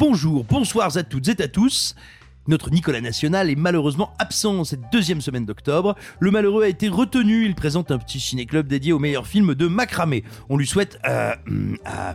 Bonjour, bonsoir à toutes et à tous. Notre Nicolas National est malheureusement absent cette deuxième semaine d'octobre. Le malheureux a été retenu. Il présente un petit ciné-club dédié aux meilleurs films de Macramé. On lui souhaite euh, euh,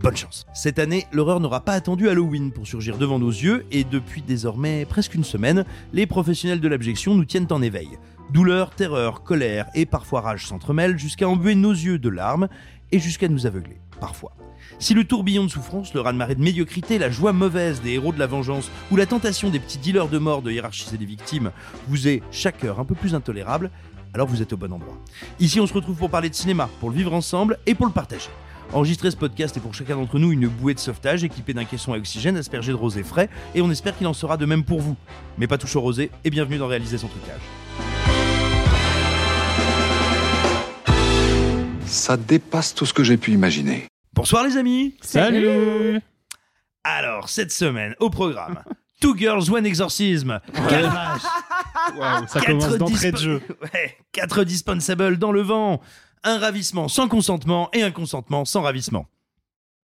bonne chance. Cette année, l'horreur n'aura pas attendu Halloween pour surgir devant nos yeux et depuis désormais presque une semaine, les professionnels de l'abjection nous tiennent en éveil. Douleur, terreur, colère et parfois rage s'entremêlent jusqu'à embuer nos yeux de larmes et jusqu'à nous aveugler, parfois. Si le tourbillon de souffrance, le raz-de-marée de médiocrité, la joie mauvaise des héros de la vengeance ou la tentation des petits dealers de mort de hiérarchiser les victimes vous est chaque heure un peu plus intolérable, alors vous êtes au bon endroit. Ici, on se retrouve pour parler de cinéma, pour le vivre ensemble et pour le partager. Enregistrer ce podcast est pour chacun d'entre nous une bouée de sauvetage équipée d'un caisson à oxygène aspergé de rosé frais et on espère qu'il en sera de même pour vous. Mais pas touche au rosé et bienvenue dans Réaliser son trucage. Ça dépasse tout ce que j'ai pu imaginer. Bonsoir les amis Salut Alors, cette semaine, au programme, Two Girls, One Exorcism. Waouh, ça Quatre commence d'entrée de jeu. Ouais, quatre dispensables dans le vent. Un ravissement sans consentement et un consentement sans ravissement.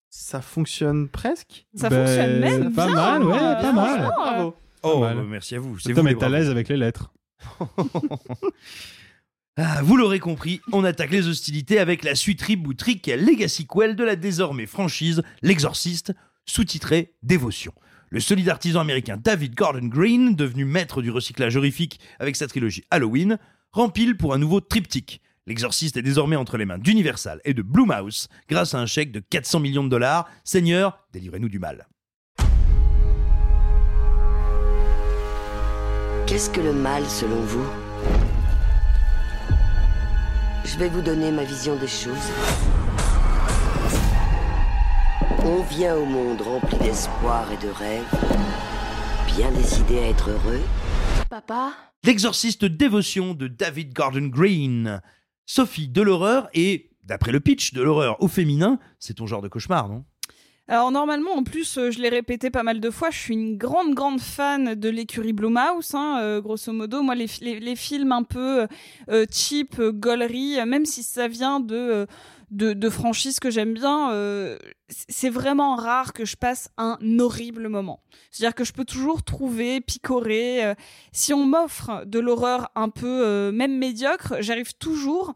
Ça fonctionne presque? Ça Ben, fonctionne même Pas bien, mal, ouais, pas mal. Bravo. Oh, mal. merci à vous. C'est Tom vous à l'aise avec les lettres. Ah, vous l'aurez compris, on attaque les hostilités avec la suite reboot Riquel Legacy Quell de la désormais franchise L'Exorciste, sous-titré Dévotion. Le solide artisan américain David Gordon Green, devenu maître du recyclage horrifique avec sa trilogie Halloween, rempile pour un nouveau triptyque. L'Exorciste est désormais entre les mains d'Universal et de Blumhouse grâce à un chèque de 400 millions de dollars. Seigneur, délivrez-nous du mal. Qu'est-ce que le mal selon vous? Je vais vous donner ma vision des choses. On vient au monde rempli d'espoir et de rêves, bien décidé à être heureux. Papa L'exorciste dévotion de David Gordon Green. Sophie, de l'horreur et, d'après le pitch, de l'horreur au féminin, c'est ton genre de cauchemar, non? Alors normalement, en plus, euh, je l'ai répété pas mal de fois, je suis une grande, grande fan de l'écurie Blumhouse, hein, euh, grosso modo. Moi, les, fi- les, les films un peu euh, cheap, gaulerie, même si ça vient de... de, de franchises que j'aime bien, c'est vraiment rare que je passe un horrible moment. C'est-à-dire que je peux toujours trouver, picorer. si on m'offre de l'horreur un peu même médiocre, j'arrive toujours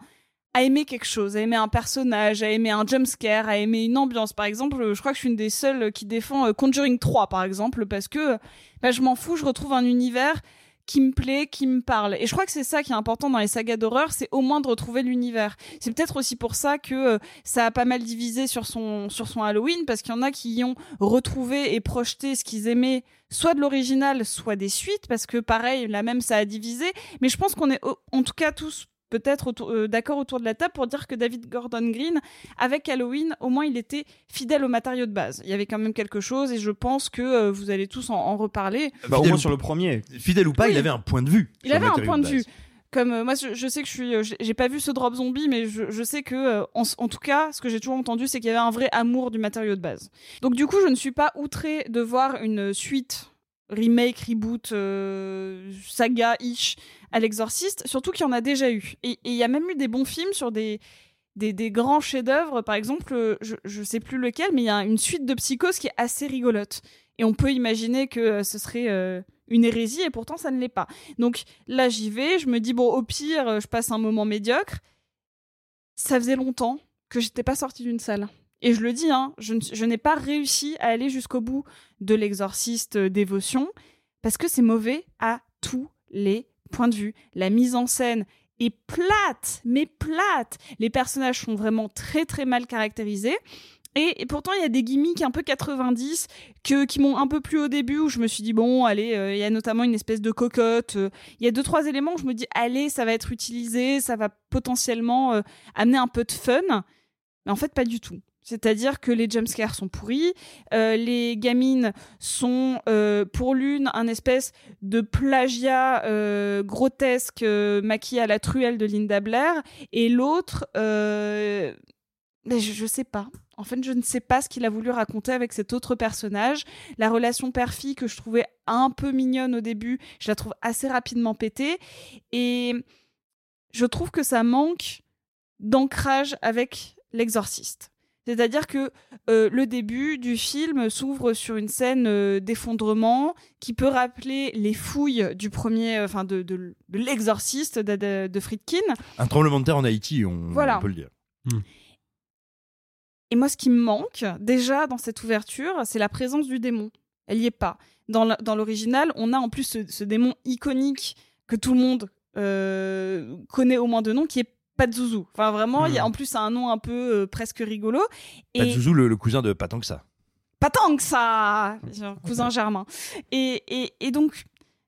à aimer quelque chose, à aimer un personnage, à aimer un jumpscare, à aimer une ambiance. Par exemple, je crois que je suis une des seules qui défend euh, Conjuring 3, par exemple, parce que bah, je m'en fous, je retrouve un univers qui me plaît, qui me parle. Et je crois que c'est ça qui est important dans les sagas d'horreur, c'est au moins de retrouver l'univers. C'est peut-être aussi pour ça que euh, ça a pas mal divisé sur son, sur son Halloween, parce qu'il y en a qui y ont retrouvé et projeté ce qu'ils aimaient, soit de l'original, soit des suites, parce que pareil, la même, ça a divisé. Mais je pense qu'on est en tout cas tous peut-être autour- euh, d'accord autour de la table pour dire que David Gordon Green, avec Halloween, au moins il était fidèle au matériau de base. Il y avait quand même quelque chose et je pense que euh, vous allez tous en, en reparler. Bah, au moins ou sur le premier. Fidèle ou pas, Oui. il avait un point de vue. Il avait un point de vue. Comme euh, moi, je, je sais que je suis, euh, j'ai- pas vu ce drop zombie, mais je, je sais que, euh, en, en tout cas, ce que j'ai toujours entendu, c'est qu'il y avait un vrai amour du matériau de base. Donc du coup, je ne suis pas outrée de voir une suite remake, reboot, euh, saga-ish à l'exorciste, surtout qu'il y en a déjà eu. Et il y a même eu des bons films sur des, des, grands chefs-d'œuvre. Par exemple, euh, je, je sais plus lequel, mais il y a une suite de Psychose qui est assez rigolote. Et on peut imaginer que euh, ce serait euh, une hérésie, et pourtant ça ne l'est pas. Donc là, j'y vais, je me dis, bon, au pire, je passe un moment médiocre. Ça faisait longtemps que j'étais pas sortie d'une salle. et je le dis, hein, je, ne- n'ai pas réussi à aller jusqu'au bout de l'exorciste dévotion parce que c'est mauvais à tous les points de vue. La mise en scène est plate, mais plate. Les personnages sont vraiment très très mal caractérisés. Et, et pourtant, il y a des gimmicks un peu 90 que, qui m'ont un peu plu au début, où je me suis dit, bon, allez, euh, il y a notamment une espèce de cocotte. euh, Il y a deux, trois éléments où je me dis, allez, ça va être utilisé, ça va potentiellement euh, amener un peu de fun. Mais en fait, pas du tout. C'est-à-dire que les jumpscares sont pourris, euh, les gamines sont euh, pour l'une un espèce de plagiat euh, grotesque euh, maquillé à la truelle de Linda Blair, et l'autre, je, je sais pas. En fait, je ne sais pas ce qu'il a voulu raconter avec cet autre personnage. La relation père-fille que je trouvais un peu mignonne au début, je la trouve assez rapidement pétée, et je trouve que ça manque d'ancrage avec l'exorciste. C'est-à-dire que euh, le début du film s'ouvre sur une scène euh, d'effondrement qui peut rappeler les fouilles du premier, euh, enfin de, de, de l'exorciste de, de, de Friedkin. Un tremblement de terre en Haïti, on, Voilà. on peut le dire. Et moi, ce qui me manque déjà dans cette ouverture, c'est la présence du démon. Elle y est pas. Dans l'original, on a en plus ce, ce démon iconique que tout le monde euh, connaît au moins de nom, qui est Pazuzu. Enfin, vraiment, il y a en plus a un nom un peu euh, presque rigolo. Et Pazuzu, le, le cousin de pas tant que ça. pas tant que ça, genre, cousin Germain. Et, et, et donc,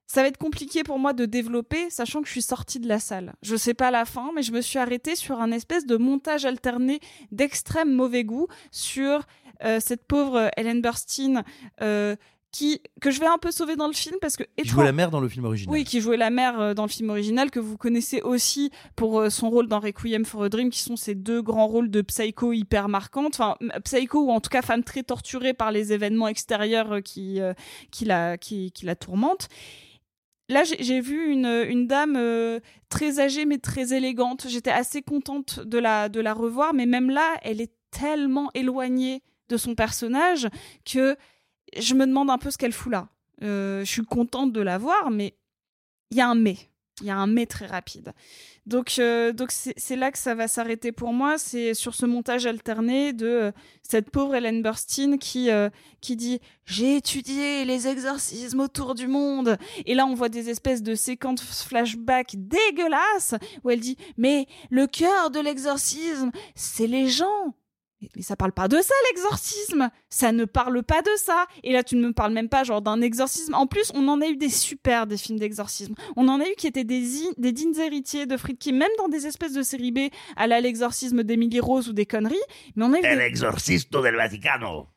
ça va être compliqué pour moi de développer, sachant que je suis sortie de la salle. Je sais pas la fin, mais je me suis arrêtée sur un espèce de montage alterné d'extrême mauvais goût sur euh, cette pauvre Ellen Burstyn. euh, qui, que je vais un peu sauver dans le film parce que Il jouait la mère dans le film original. oui, qui jouait la mère euh, dans le film original, que vous connaissez aussi pour euh, son rôle dans Requiem for a Dream, qui sont ces deux grands rôles de psycho hyper marquantes. Enfin, psycho ou en tout cas femme très torturée par les événements extérieurs euh, qui, euh, qui, la, qui, qui la tourmentent. Là, j'ai j'ai vu une, une dame euh, très âgée mais très élégante. J'étais assez contente de la, de la revoir, mais même là, elle est tellement éloignée de son personnage que je me demande un peu ce qu'elle fout là. Euh, je suis contente de la voir, mais il y a un mais. Il y a un mais très rapide. Donc, euh, donc c'est là que ça va s'arrêter pour moi. C'est sur ce montage alterné de euh, cette pauvre Ellen Burstyn qui, qui dit J'ai étudié les exorcismes autour du monde. Et là, on voit des espèces de séquences flashback dégueulasses où elle dit Mais le cœur de l'exorcisme, c'est les gens. Mais- ça parle pas de ça, l'exorcisme. Ça ne parle pas de ça. Et là, tu ne me parles même pas genre d'un exorcisme. En plus, on en a eu des super des films d'exorcisme. On en a eu qui étaient des, des dignes héritiers de Friedkin, même dans des espèces de séries B, à la l'exorcisme d'Emily Rose ou des conneries. Mais on a eu des- exorcisto del Vaticano.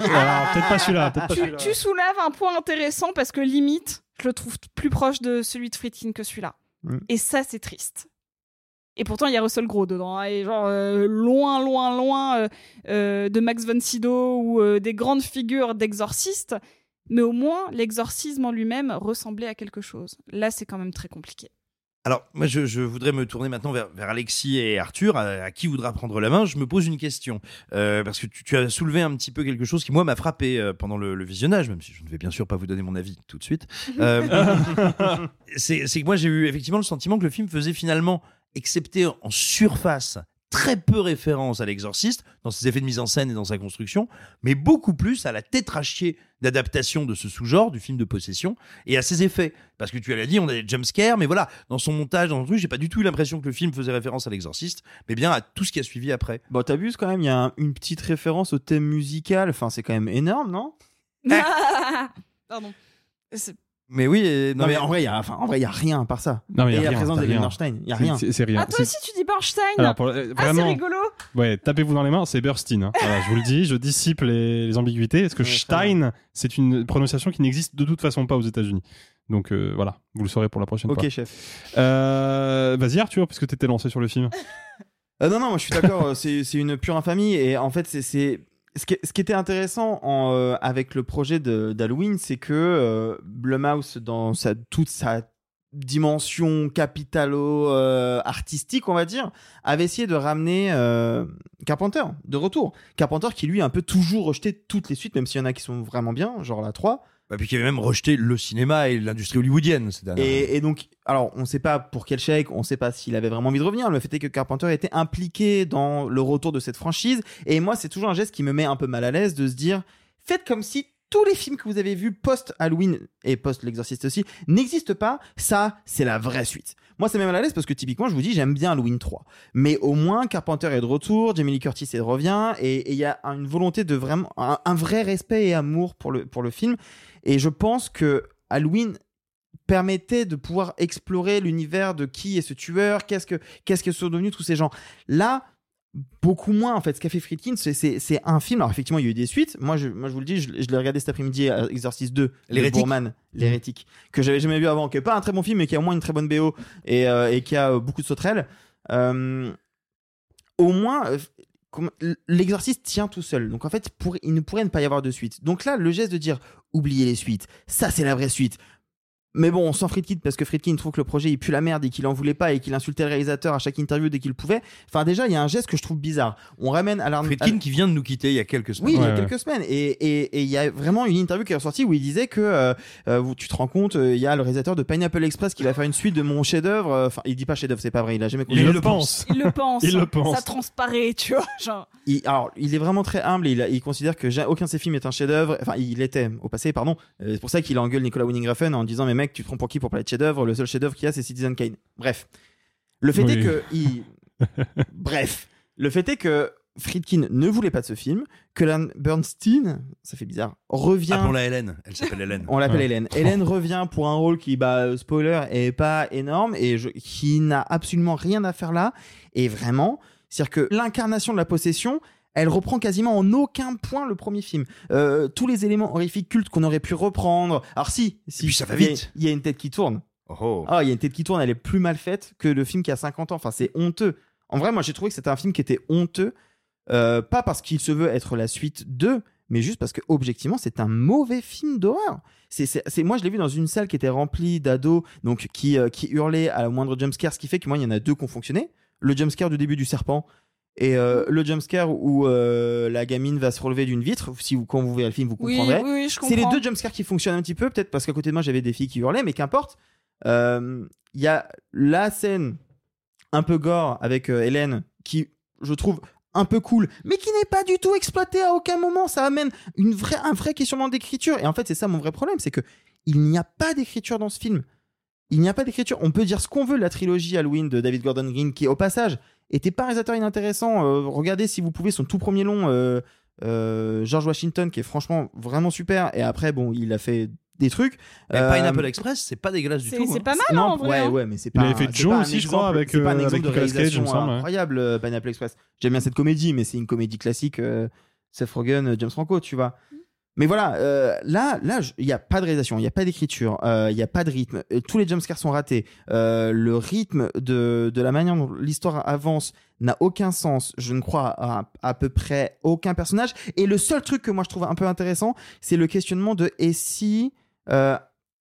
Alors, peut-être pas celui-là. Peut-être pas tu, celui-là. tu soulèves un point intéressant parce que limite, je le trouve plus proche de celui de Friedkin que celui-là. Mm. Et ça, c'est triste. Et pourtant, il y a Russell Crowe dedans, hein, et genre euh, loin, loin, loin euh, euh, de Max von Sydow ou euh, des grandes figures d'exorcistes. Mais au moins, l'exorcisme en lui-même ressemblait à quelque chose. Là, c'est quand même très compliqué. Alors, moi, je, je voudrais me tourner maintenant vers, vers Alexis et Arthur, à, à qui voudra prendre la main. Je me pose une question, euh, parce que tu, tu as soulevé un petit peu quelque chose qui, moi, m'a frappé euh, pendant le, le visionnage, même si je ne vais bien sûr pas vous donner mon avis tout de suite. Euh, c'est que moi, j'ai eu effectivement le sentiment que le film faisait finalement, excepté en surface, très peu référence à l'exorciste, dans ses effets de mise en scène et dans sa construction, mais beaucoup plus à la tétrachier d'adaptation de ce sous-genre, du film de possession, et à ses effets. Parce que tu l'as dit, on a des jumpscares, mais voilà, dans son montage, dans son truc, j'ai pas du tout eu l'impression que le film faisait référence à l'exorciste, mais bien à tout ce qui a suivi après. Bon, vu quand même, il y a un- une petite référence au thème musical. Enfin, c'est quand même énorme, non? Pardon. C'est- Mais oui, et- Non, mais en vrai, il y a, enfin, en vrai, il y a rien à part ça. Non, mais il y a rien, présence t'as rien. Il y a C'est- rien. c'est- C'est rien. Ah, toi C'est- aussi, tu dis Bernstein Alors, pour- euh, Ah, c'est vraiment. rigolo Ouais, tapez-vous dans les mains, c'est Burstein. hein. Voilà, je vous le dis, je dissipe les, les ambiguïtés. Parce que Ouais, Stein, c'est une prononciation qui n'existe de toute façon pas aux États-Unis? Donc euh, voilà, vous le saurez pour la prochaine Ok, fois. chef. Euh, Vas-y Arthur, puisque t'étais lancé sur le film. Euh, non, non, moi je suis d'accord, euh, c'est c'est une pure infamie. Et en fait, c'est- c'est. Ce qui, ce qui était intéressant en, euh, avec le projet d'Halloween, c'est que euh, Blumhouse, dans sa, toute sa dimension capitalo-artistique, on va dire, avait essayé de ramener euh, Carpenter de retour. Carpenter qui, lui, a un peu toujours rejeté toutes les suites, même s'il y en a qui sont vraiment bien, genre la 3. Bah, puis qui avait même rejeté le cinéma et l'industrie hollywoodienne. ces dernières années. Et, et donc, alors, on ne sait pas pour quel chèque, on ne sait pas s'il avait vraiment envie de revenir. Le fait est que Carpenter était impliqué dans le retour de cette franchise. Et moi, c'est toujours un geste qui me met un peu mal à l'aise de se dire, faites comme si tous les films que vous avez vus post-Halloween et post-L'Exorciste aussi n'existent pas. Ça, c'est la vraie suite. Moi, c'est même mal à l'aise parce que typiquement, je vous dis, j'aime bien Halloween 3. Mais au moins, Carpenter est de retour, Jamie Lee Curtis est de revient, et il y a une volonté de vraiment, un, un vrai respect et amour pour le, pour le film. Et je pense que Halloween permettait de pouvoir explorer l'univers de qui est ce tueur, qu'est-ce que qu'est-ce que sont devenus tous ces gens. Là, beaucoup moins en fait. Ce qu'a fait Friedkin, c'est- un film. Alors effectivement, il y a eu des suites. Moi, je, moi, je vous le dis, je, je l'ai regardé cet après-midi à Exorcist 2, L'hérétique. l'hérétique, que j'avais jamais vu avant, qui est pas un très bon film, mais qui a au moins une très bonne BO et, euh, et qui a euh, beaucoup de sauterelles. Euh, au moins. euh, L'exorciste tient tout seul. Donc en fait, pour, il ne pourrait ne pas y avoir de suite. Donc là, le geste de dire oubliez les suites, ça c'est la vraie suite. Mais bon, on s'en Friedkin parce que Friedkin trouve que le projet il pue la merde et qu'il en voulait pas et qu'il insultait le réalisateur à chaque interview dès qu'il pouvait. Enfin, déjà, il y a un geste que je trouve bizarre. On ramène à l'arme. Friedkin qui vient de nous quitter il y a quelques semaines. Oui, il y a quelques semaines. Et et- et il y a vraiment une interview qui est ressortie où il disait que euh, euh, tu te rends compte, euh, il y a le réalisateur de Pineapple Express qui va faire une suite de mon chef-d'œuvre. Enfin, il dit pas chef-d'œuvre, c'est pas vrai. Il a jamais. Il le pense. Il le pense. Il le pense. Ça transparaît, tu vois. Genre. Il, alors, il est vraiment très humble et il, a- il considère que aucun de ses films est un chef-d'œuvre. Enfin, il était au passé, pardon. C'est pour ça qu'il engueule Nicolas Winning Refn en disant Mais mec, tu te prends pour qui pour parler de chef-d'œuvre? Le seul chef-d'œuvre qu'il y a, c'est Citizen Kane. Bref. Le fait Oui. est que. Il... Bref. Le fait est que Friedkin ne voulait pas de ce film, que Lan Bernstein, ça fait bizarre, revient. Appelons-la Hélène. Elle s'appelle Hélène. On l'appelle Ouais. Hélène. Hélène revient pour un rôle qui, bah, spoiler, est pas énorme et je- qui n'a absolument rien à faire là. Et vraiment, c'est-à-dire que l'incarnation de la possession, elle reprend quasiment en aucun point le premier film. Euh, tous les éléments horrifiques cultes qu'on aurait pu reprendre. Alors si, si, puis ça va vite. Il y, a une tête qui tourne. Oh. Ah, il y a une tête qui tourne, elle est plus mal faite que le film qui a 50 ans. Enfin, c'est honteux. En vrai, moi, j'ai trouvé que c'était un film qui était honteux. euh, pas parce qu'il se veut être la suite de, mais juste parce que objectivement, c'est un mauvais film d'horreur. C'est- moi, je l'ai vu dans une salle qui était remplie d'ados, donc qui, euh, qui hurlaient à la moindre jumpscare, ce qui fait que moi, il y en a deux qui ont fonctionné. Le jumpscare du début du serpent et euh, le jumpscare où euh, la gamine va se relever d'une vitre. Si vous, quand vous verrez le film, vous Oui, comprendrez. oui, oui, je c'est les deux jumpscares qui fonctionnent un petit peu, peut-être parce qu'à côté de moi, j'avais des filles qui hurlaient, mais qu'importe. Euh, Il y a la scène un peu gore avec euh, Hélène qui, je trouve, un peu cool, mais qui n'est pas du tout exploité à aucun moment. Ça amène une vraie, un vrai questionnement d'écriture. Et en fait, c'est ça mon vrai problème, c'est que il n'y a pas d'écriture dans ce film. Il n'y a pas d'écriture. On peut dire ce qu'on veut de la trilogie Halloween de David Gordon Green, qui au passage était pas un réalisateur inintéressant. Euh, regardez si vous pouvez son tout premier long, euh, euh, George Washington, qui est franchement vraiment super. Et après, bon, il a fait des trucs. Mais Euh, Pineapple Express, c'est pas dégueulasse du C'est tout. c'est hein. pas mal, non, en vrai. ouais, hein. ouais, mais c'est Il pas. avait fait Joe aussi, je crois, avec, c'est pas un exemple avec de Cage, il réalisation semble, ouais. incroyable, Pineapple Express. J'aime bien cette comédie, mais c'est une comédie classique. euh, Seth Rogen, James Franco, tu vois. Mais voilà, euh, là, là, il n'y a pas de réalisation, il n'y a pas d'écriture, euh, il n'y a pas de rythme. Euh, Tous les jumpscares sont ratés. Euh, le rythme de, de la manière dont l'histoire avance n'a aucun sens. Je ne crois à, à peu près aucun personnage. Et le seul truc que moi je trouve un peu intéressant, c'est le questionnement de et si euh,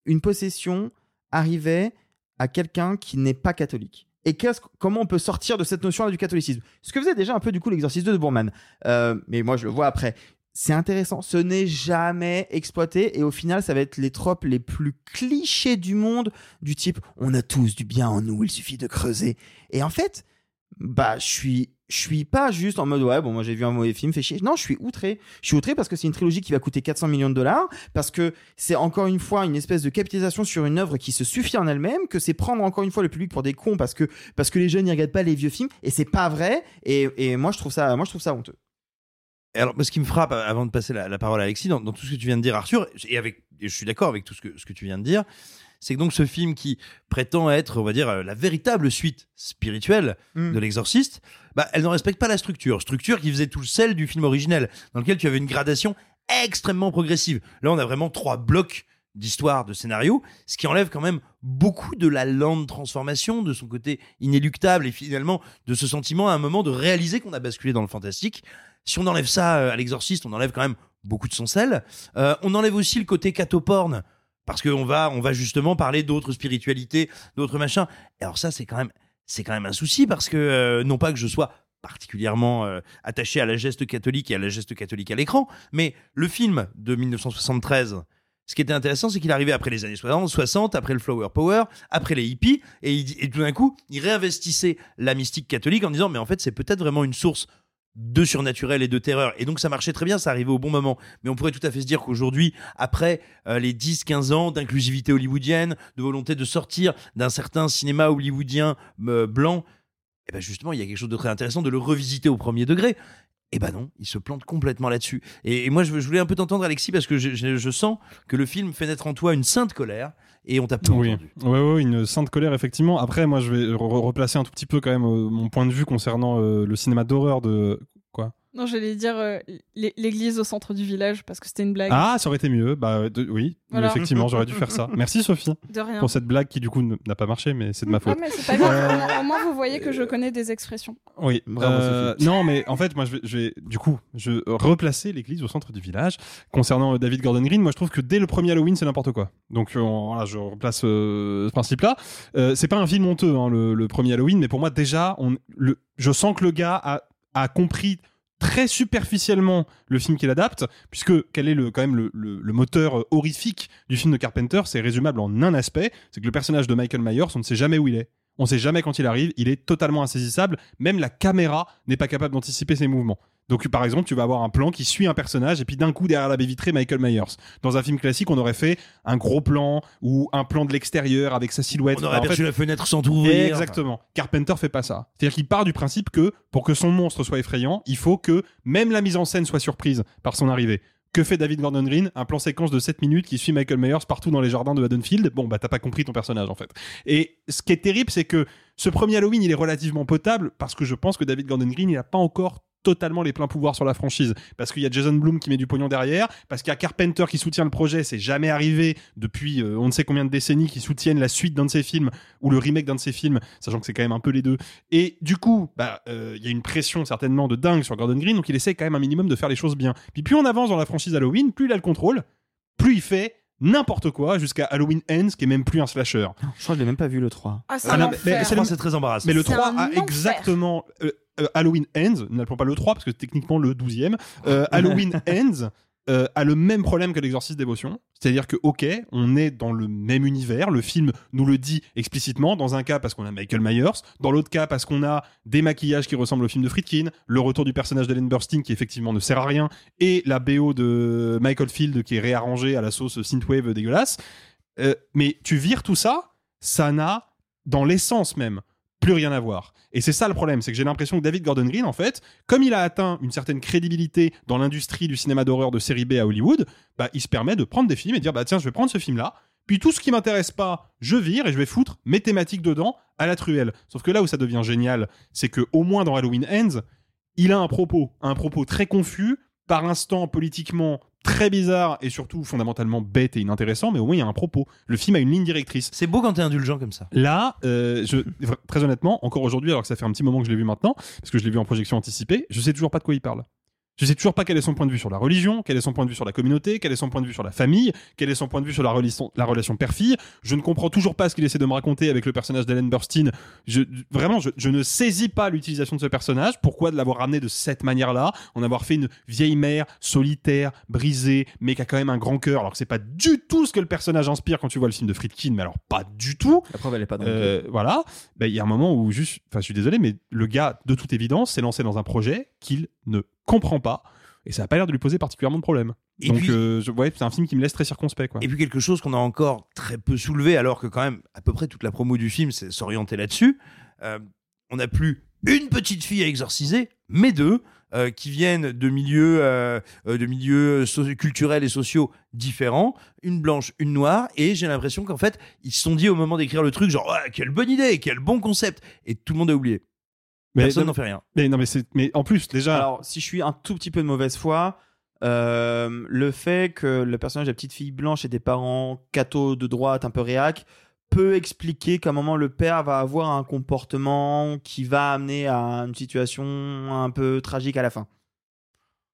une possession arrivait à quelqu'un qui n'est pas catholique et comment on peut sortir de cette notion-là du catholicisme? Ce que faisait déjà un peu du coup l'exorcisme de Bourman. Euh, mais moi je le vois après. C'est intéressant, ce n'est jamais exploité et au final ça va être les tropes les plus clichés du monde du type on a tous du bien en nous, il suffit de creuser. Et en fait, bah je suis je suis pas juste en mode ouais bon moi j'ai vu un mauvais film fait chier. Non je suis outré. Je suis outré parce que c'est une trilogie qui va coûter 400 millions de dollars parce que c'est encore une fois une espèce de capitalisation sur une œuvre qui se suffit en elle-même que c'est prendre encore une fois le public pour des cons parce que parce que les jeunes ils regardent pas les vieux films et c'est pas vrai et, et moi je trouve ça moi je trouve ça honteux alors, ce qui me frappe, euh, avant de passer la, la parole à Alexis, dans, dans tout ce que tu viens de dire, Arthur, et, avec, et je suis d'accord avec tout ce que, ce que tu viens de dire, c'est que donc ce film qui prétend être, on va dire, euh, la véritable suite spirituelle Mm. de l'exorciste, bah, elle ne respecte pas la structure. Structure qui faisait tout le sel du film originel, dans lequel tu avais une gradation extrêmement progressive. Là, on a vraiment trois blocs d'histoire, de scénario, ce qui enlève quand même beaucoup de la lente transformation, de son côté inéluctable et finalement de ce sentiment à un moment de réaliser qu'on a basculé dans le fantastique. Si on enlève ça euh, à l'exorciste, on enlève quand même beaucoup de son sel. Euh, on enlève aussi le côté catoporne parce qu'on va, on va justement parler d'autres spiritualités, d'autres machins. Alors ça, c'est quand même, c'est quand même un souci parce que euh, non pas que je sois particulièrement attaché à la geste catholique et à la geste catholique à l'écran, mais le film de 1973 ce qui était intéressant, c'est qu'il arrivait après les années 60, 60, après le Flower Power, après les hippies, et, et tout d'un coup, il réinvestissait la mystique catholique en disant, mais en fait, c'est peut-être vraiment une source de surnaturel et de terreur. Et donc ça marchait très bien, ça arrivait au bon moment. Mais on pourrait tout à fait se dire qu'aujourd'hui, après euh, les 10-15 ans d'inclusivité hollywoodienne, de volonté de sortir d'un certain cinéma hollywoodien euh, blanc, et ben justement, il y a quelque chose de très intéressant de le revisiter au premier degré. Et ben non, il se plante complètement là-dessus. Et, moi, je, voulais un peu t'entendre, Alexis, parce que je sens que le film fait naître en toi une sainte colère, et on t'a plus Oui, entendu. ouais, une sainte colère effectivement. Après, moi, je vais re- replacer un tout petit peu quand même euh, mon point de vue concernant euh, le cinéma d'horreur de quoi. Non, j'allais dire euh, l'é- l'église au centre du village parce que c'était une blague. Ah, ça aurait été mieux. Bah de- oui, Voilà. effectivement, j'aurais dû faire ça. Merci Sophie De rien. pour cette blague qui du coup n'a pas marché, mais c'est de ma Ah, faute. mais c'est pas grave. Au moins, vous voyez que je connais des expressions. Oui, Bravo, euh, non, mais en fait, moi, je vais, je vais du coup, je replacer l'église au centre du village. Concernant euh, David Gordon Green, moi, je trouve que dès le premier Halloween, c'est n'importe quoi. Donc, euh, voilà, je replace euh, ce principe-là. Euh, c'est pas un film honteux, hein, le, le premier Halloween, mais pour moi, déjà, on, le, je sens que le gars a, a compris très superficiellement le film qu'il adapte, puisque quel est le, quand même le, le- le moteur euh, horrifique du film de Carpenter C'est résumable en un aspect, c'est que le personnage de Michael Myers, on ne sait jamais où il est. On sait jamais quand il arrive, il est totalement insaisissable, même la caméra n'est pas capable d'anticiper ses mouvements. Donc par exemple, tu vas avoir un plan qui suit un personnage et puis d'un coup derrière la baie vitrée Michael Myers. Dans un film classique, on aurait fait un gros plan ou un plan de l'extérieur avec sa silhouette. On aurait en aperçu fait- la fenêtre s'entrouvrir. Exactement. Carpenter fait pas ça. C'est-à-dire qu'il part du principe que pour que son monstre soit effrayant, il faut que même la mise en scène soit surprise par son arrivée. Que fait David Gordon Green? Un plan séquence de 7 minutes qui suit Michael Myers partout dans les jardins de Haddonfield. Bon, bah t'as pas compris ton personnage en fait. Et ce qui est terrible, c'est que ce premier Halloween, il est relativement potable parce que je pense que David Gordon Green, il a pas encore totalement les pleins pouvoirs sur la franchise parce qu'il y a Jason Blum qui met du pognon derrière parce qu'il y a Carpenter qui soutient le projet c'est jamais arrivé depuis euh, on ne sait combien de décennies qui soutiennent la suite d'un de ses films ou le remake d'un de ses films sachant que c'est quand même un peu les deux et du coup bah euh, il y a une pression certainement de dingue sur Gordon Green donc il essaie quand même un minimum de faire les choses bien puis plus on avance dans la franchise Halloween plus il a le contrôle plus il fait n'importe quoi jusqu'à Halloween Ends qui est même plus un slasher Je crois que je l'ai même pas vu le 3. Ah, c'est ah mais- mais c'est très embarrassant. mais le C'est 3 un a enfer. exactement euh, euh, Halloween Ends, n'appelons pas le 3 parce que c'est techniquement le 12e. euh, Halloween Ends euh, a le même problème que l'exorciste dévotion. C'est-à-dire que, ok, on est dans le même univers, le film nous le dit explicitement, dans un cas parce qu'on a Michael Myers, dans l'autre cas parce qu'on a des maquillages qui ressemblent au film de Friedkin, le retour du personnage d'Ellen Burstyn qui effectivement ne sert à rien, et la BO de Michael Field qui est réarrangée à la sauce synthwave dégueulasse. Mais tu vires tout ça, ça n'a, dans l'essence même, plus rien à voir. Et c'est ça le problème, c'est que j'ai l'impression que David Gordon Green, en fait, comme il a atteint une certaine crédibilité dans l'industrie du cinéma d'horreur de série B à Hollywood, bah, il se permet de prendre des films et dire, bah tiens, je vais prendre ce film-là, puis tout ce qui m'intéresse pas, je vire et je vais foutre mes thématiques dedans à la truelle. Sauf que là où ça devient génial, c'est que au moins dans Halloween Ends, il a un propos, un propos très confus, par instant politiquement très bizarre et surtout fondamentalement bête et inintéressant, mais au moins il y a un propos. Le film a une ligne directrice. C'est beau quand t'es indulgent comme ça. Là, euh, je, très honnêtement, encore aujourd'hui, alors que ça fait un petit moment que je l'ai vu maintenant, parce que je l'ai vu en projection anticipée, je sais toujours pas de quoi il parle. Je sais toujours pas quel est son point de vue sur la religion, quel est son point de vue sur la communauté, quel est son point de vue sur la famille, quel est son point de vue sur la, relation- la relation père-fille. Je ne comprends toujours pas ce qu'il essaie de me raconter avec le personnage d'Ellen Burstyn. Je, vraiment, je, je ne saisis pas l'utilisation de ce personnage. Pourquoi de l'avoir ramené de cette manière-là En avoir fait une vieille mère solitaire, brisée, mais qui a quand même un grand cœur? Alors que c'est pas du tout ce que le personnage inspire quand tu vois le film de Friedkin, mais alors pas du tout. La preuve, elle est pas dans le Euh, voilà, Ben, il y a un moment où juste, enfin, je suis désolé, mais le gars, de toute évidence, s'est lancé dans un projet qu'il ne comprend pas, et ça n'a pas l'air de lui poser particulièrement de problème. Et Donc, puis- euh, je- ouais, c'est un film qui me laisse très circonspect, quoi. Et puis quelque chose qu'on a encore très peu soulevé, alors que quand même à peu près toute la promo du film c'est s'orienter là-dessus. Euh, on n'a plus une petite fille à exorciser, mais deux euh, qui viennent de milieux, euh, de milieux culturels et sociaux différents, une blanche, une noire, et j'ai l'impression qu'en fait ils se sont dit au moment d'écrire le truc genre Ouais, quelle bonne idée, quel bon concept, et tout le monde a oublié. Mais- Personne n'en fait rien. Mais non, mais c'est, mais en plus, déjà, Alors, si je suis un tout petit peu de mauvaise foi, euh, le fait que le personnage de la petite fille blanche et des parents cathos de droite, un peu réac, peut expliquer qu'à un moment le père va avoir un comportement qui va amener à une situation un peu tragique à la fin.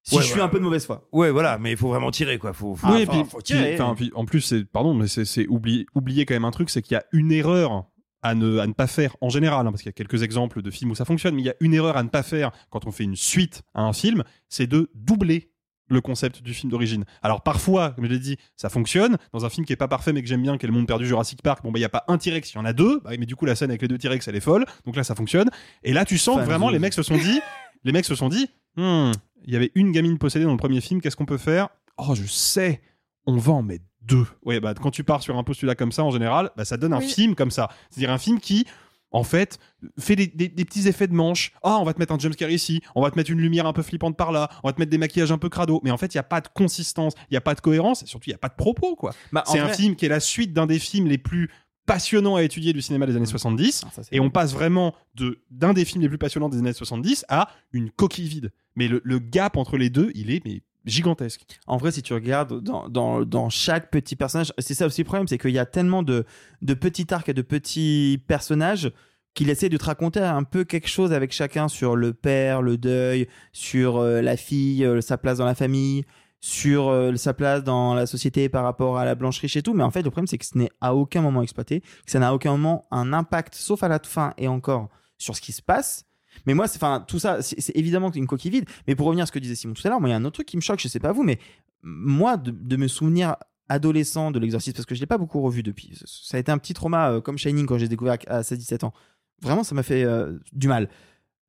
Si Ouais, je suis ouais, un peu de mauvaise foi. Ouais, voilà, mais il faut vraiment tirer quoi. Faut, faut- oui, et enfin, puis, faut puis- tirer. enfin, puis, en plus, c'est, pardon, mais c'est, c'est oublier, oublier quand même un truc, c'est qu'il y a une erreur à ne, à ne pas faire en général, hein, parce qu'il y a quelques exemples de films où ça fonctionne, mais il y a une erreur à ne pas faire quand on fait une suite à un film, c'est de doubler le concept du film d'origine. Alors parfois, comme je l'ai dit, ça fonctionne. Dans un film qui est pas parfait mais que j'aime bien, qui est Le Monde Perdu Jurassic Park, bon bah il y a pas un T-Rex, il y en a deux. Bah, mais du coup la scène avec les deux T-Rex elle est folle. Donc là ça fonctionne. Et là tu sens que vraiment les mecs se sont dit, les mecs se sont dit, Hmm, il y avait une gamine possédée dans le premier film, qu'est-ce qu'on peut faire? Oh je sais, on va en mettre deux. Ouais bah quand tu pars sur un postulat comme ça en général, bah ça donne un Oui. film comme ça. C'est-à-dire un film qui en fait, fait des, des- des petits effets de manche. Ah, on va te mettre un jumpscare ici, on va te mettre une lumière un peu flippante par là, on va te mettre des maquillages un peu crado. Mais en fait, il n'y a pas de consistance, il n'y a pas de cohérence, et surtout, il n'y a pas de propos, quoi. Bah, c'est un vrai- film qui est la suite d'un des films les plus passionnants à étudier du cinéma des années 70. Ah, ça, c'est et on passe vraiment de d'un des films les plus passionnants des années 70 à une coquille vide. Mais le, le gap entre les deux, il est mais gigantesque. En vrai, si tu regardes dans, dans, dans chaque petit personnage, c'est ça aussi le problème, c'est qu'il y a tellement de, de petits arcs et de petits personnages qu'il essaie de te raconter un peu quelque chose avec chacun sur le père, le deuil, sur euh, la fille, euh, sa place dans la famille, sur euh, sa place dans la société par rapport à la blanche riche et tout. Mais en fait, le problème, c'est que ce n'est à aucun moment exploité, que ça n'a aucun moment un impact, sauf à la fin et encore, sur ce qui se passe. Mais moi, c'est, enfin, tout ça, c'est évidemment une coquille vide. Mais pour revenir à ce que disait Simon tout à l'heure, moi, il y a un autre truc qui me choque, je sais pas vous, mais moi, de, me souvenir adolescent de l'exorcisme, parce que je l'ai pas beaucoup revu depuis. Ça a été un petit trauma euh, comme Shining quand j'ai découvert à 16-17 ans. Vraiment, ça m'a fait euh, du mal.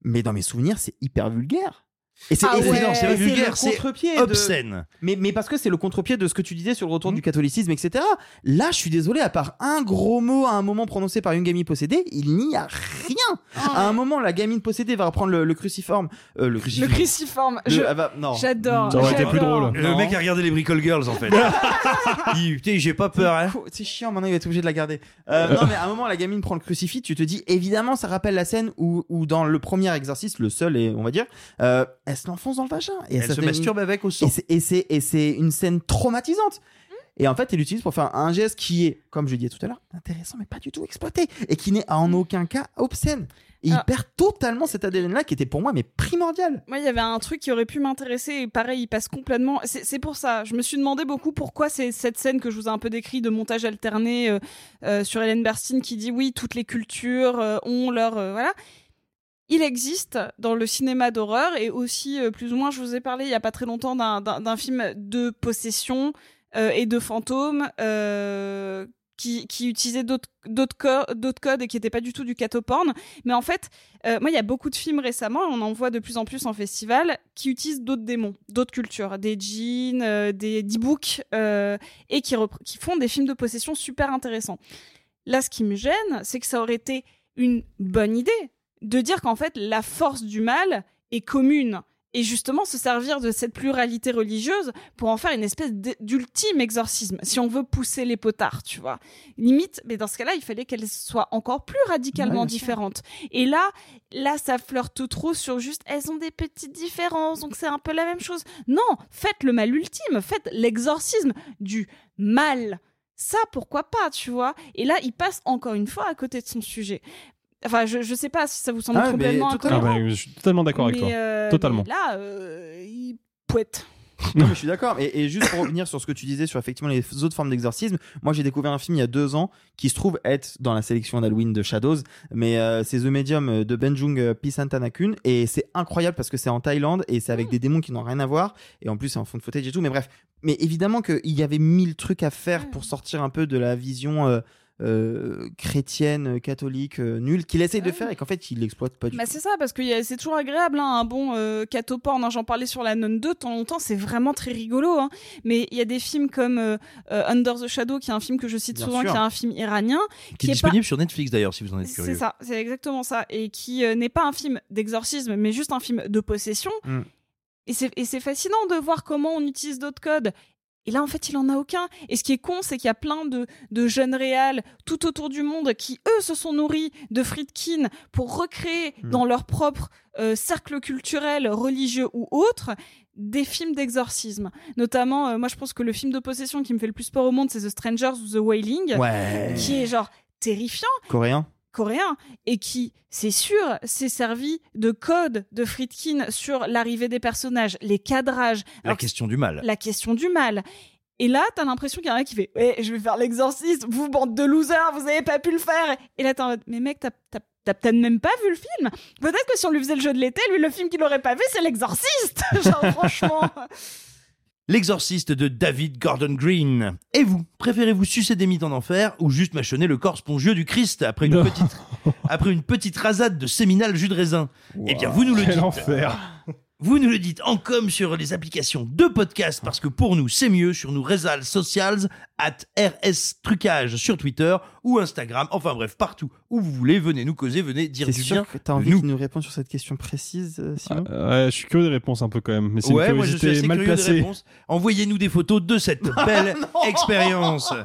Mais dans mes souvenirs, c'est hyper vulgaire. Et c'est Ah ouais. Non, c'est vulgaire, c'est contre-pied de- obscène. mais, mais parce que c'est le contre-pied de ce que tu disais sur le retour Mhm. du catholicisme, etc. Là, je suis désolé, à part un gros mot à un moment prononcé par une gamine possédée, il n'y a rien. À un moment, la gamine possédée va reprendre le, le cruciforme. euh, le Le cruciforme. cruciforme. Le- Je- elle va- non. J'adore. Ça aurait été plus j'adore. drôle. Le Non. mec a regardé les Bricole Girls en fait. il dit, putain, j'ai pas peur. Hein. C'est chiant, maintenant il va être obligé de la garder. Euh, non, mais à un moment, la gamine prend le crucifix, tu te dis, évidemment, ça rappelle la scène où, où dans le premier exercice, le seul, et on va dire, euh, elle se l'enfonce dans le vagin. Et Elle se masturbe avec au Et sang. c'est- Et c'est une scène traumatisante. Et en fait, elle l'utilise pour faire un geste qui est, comme je le disais tout à l'heure, intéressant, mais pas du tout exploité. Et qui n'est en aucun cas obscène. Et il Ah. perd totalement cet ADN-là qui était pour moi, mais primordial. Moi, il y avait un truc qui aurait pu m'intéresser et pareil, il passe complètement. C'est c'est pour ça. Je me suis demandé beaucoup pourquoi c'est cette scène que je vous ai un peu décrit de montage alterné euh, euh, sur Hélène Burstyn qui dit oui, toutes les cultures euh, ont leur euh, voilà. Il existe dans le cinéma d'horreur et aussi euh, plus ou moins, je vous ai parlé il y a pas très longtemps d'un- film de possession euh, et de fantômes euh, qui, utilisait d'autres d'autres co- d'autres codes et qui n'étaient pas du tout du catoporn. Mais en fait, moi, il y a beaucoup de films récemment, on en voit de plus en plus en festival, qui utilisent d'autres démons, d'autres cultures, des djinns, des d-books, et qui font des films de possession super intéressants. Là, ce qui me gêne, c'est que ça aurait été une bonne idée de dire qu'en fait, la force du mal est commune. Et justement, se servir de cette pluralité religieuse pour en faire une espèce d'ultime exorcisme, si on veut pousser les potards, tu vois. Limite, mais dans ce cas-là, il fallait qu'elle soit encore plus radicalement Ouais, différente. Et là, là, ça flirte trop sur juste, elles ont des petites différences, donc c'est un peu la même chose. Non, faites le mal ultime, faites l'exorcisme du mal. Ça, pourquoi pas, tu vois Et là, il passe encore une fois à côté de son sujet. Enfin, je, je sais pas si ça vous semble Ah, mais complètement totalement. Ah bah, je suis totalement d'accord avec mais, toi. euh, Totalement. mais là, euh, il pouette. Non, mais je suis d'accord. Et, et juste pour revenir sur ce que tu disais sur effectivement les autres formes d'exorcisme, moi j'ai découvert un film il y a deux ans qui se trouve être dans la sélection d'Halloween de Shadows, mais euh, c'est The Medium de Benjung Pisantanakun et c'est incroyable parce que c'est en Thaïlande et c'est avec des démons qui n'ont rien à voir et en plus c'est en fond de footage et tout. Mais bref, mais évidemment qu'il y avait mille trucs à faire pour sortir un peu de la vision. euh, euh, chrétienne, catholique, euh, nulle, qu'il essaye de faire et qu'en fait il l'exploite pas du Bah tout. c'est ça, parce que c'est toujours agréable, hein, un bon euh, catoporn. hein, J'en parlais sur la Nun 2 de temps en temps, c'est vraiment très rigolo. Hein. Mais il y a des films comme euh, euh, Under the Shadow, qui est un film que je cite Bien souvent, sûr. qui est un film iranien. Qui est est disponible sur Netflix d'ailleurs, si vous en êtes C'est curieux. ça, c'est exactement ça. Et qui euh, n'est pas un film d'exorcisme, mais juste un film de possession. Mm. C'est et c'est fascinant de voir comment on utilise d'autres codes. Et là, en fait, il en a aucun. Et ce qui est con, c'est qu'il y a plein de, de jeunes réals tout autour du monde qui, eux, se sont nourris de Friedkin pour recréer Mm. dans leur propre euh, cercle culturel, religieux ou autre, des films d'exorcisme. Notamment, euh, moi, je pense que le film de possession qui me fait le plus peur au monde, c'est The Strangers ou The Wailing, Ouais. qui est genre terrifiant Coréen? Coréen et qui, c'est sûr, s'est servi de code de Friedkin sur l'arrivée des personnages, les cadrages, La Alors question du mal. la question du mal. Et là, t'as l'impression qu'il y en a un qui fait Ouais, je vais faire l'exorciste, vous, bande de losers, vous avez pas pu le faire. Et là, t'es en mode Mais mec, t'as peut-être même pas vu le film. Peut-être que si on lui faisait le jeu de l'été, lui, le film qu'il aurait pas vu, c'est l'exorciste. Genre, franchement. L'exorciste de David Gordon Green. Et vous, préférez-vous sucer des mythes en enfer ou juste mâchonner le corps spongieux du Christ après une, petite, après une petite rasade de séminal jus de raisin? Eh bien, vous nous le dites. enfer. Vous nous le dites en com sur les applications de podcast parce que pour nous c'est mieux sur nous Resal Socials at RS Trucage sur Twitter ou Instagram. Enfin bref, partout où vous voulez, venez nous causer, venez dire du sûr bien. que t'as de envie nous. qu'il nous réponde sur cette question précise, euh, Simon Ouais, je suis curieux des réponses un peu quand même, mais c'est Ouais, une moi je suis curiosité assez mal curieux placée. réponses. Envoyez-nous des photos de cette belle expérience.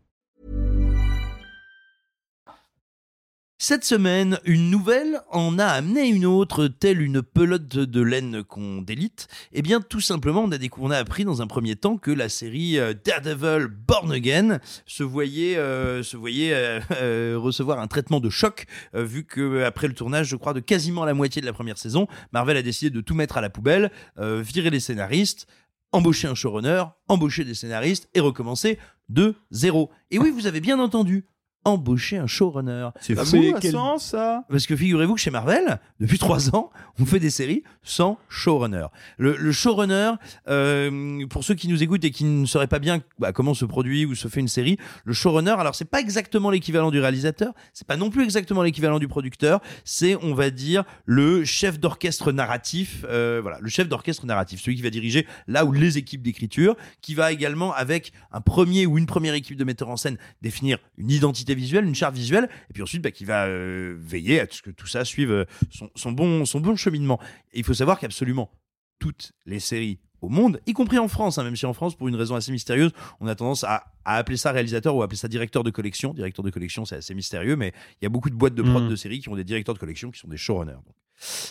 Cette semaine, une nouvelle en a amené une autre, telle une pelote de laine qu'on délite. Eh bien, tout simplement, on a, on a appris dans un premier temps que la série euh, Daredevil Born Again se voyait, euh, se voyait euh, recevoir un traitement de choc, vu que après le tournage, je crois, de quasiment la moitié de la première saison, Marvel a décidé de tout mettre à la poubelle, virer les scénaristes, embaucher un showrunner, embaucher des scénaristes et recommencer de zéro. Et oui, vous avez bien entendu, embaucher un showrunner. C'est Ah, fou, à quel- sens, ça parce que figurez-vous que chez Marvel, depuis trois ans, on fait des séries sans showrunner. Le, le showrunner, euh, pour ceux qui nous écoutent et qui ne sauraient pas bien bah, comment se produit ou se fait une série, le showrunner, alors c'est pas exactement l'équivalent du réalisateur, c'est pas non plus exactement l'équivalent du producteur, c'est on va dire le chef d'orchestre narratif, euh, voilà, le chef d'orchestre narratif, celui qui va diriger là où les équipes d'écriture, qui va également avec un premier ou une première équipe de metteurs en scène définir une identité visuelle, une charte visuelle, et puis ensuite bah, qui va euh, veiller à ce que tout ça suive euh, son, son bon, son bon cheminement. Et il faut savoir qu'absolument toutes les séries au monde, y compris en France, hein, même si en France, pour une raison assez mystérieuse, on a tendance à, à appeler ça réalisateur ou à appeler ça directeur de collection. Directeur de collection, c'est assez mystérieux, mais il y a beaucoup de boîtes de prod Mhm. de séries qui ont des directeurs de collection qui sont des showrunners. Donc.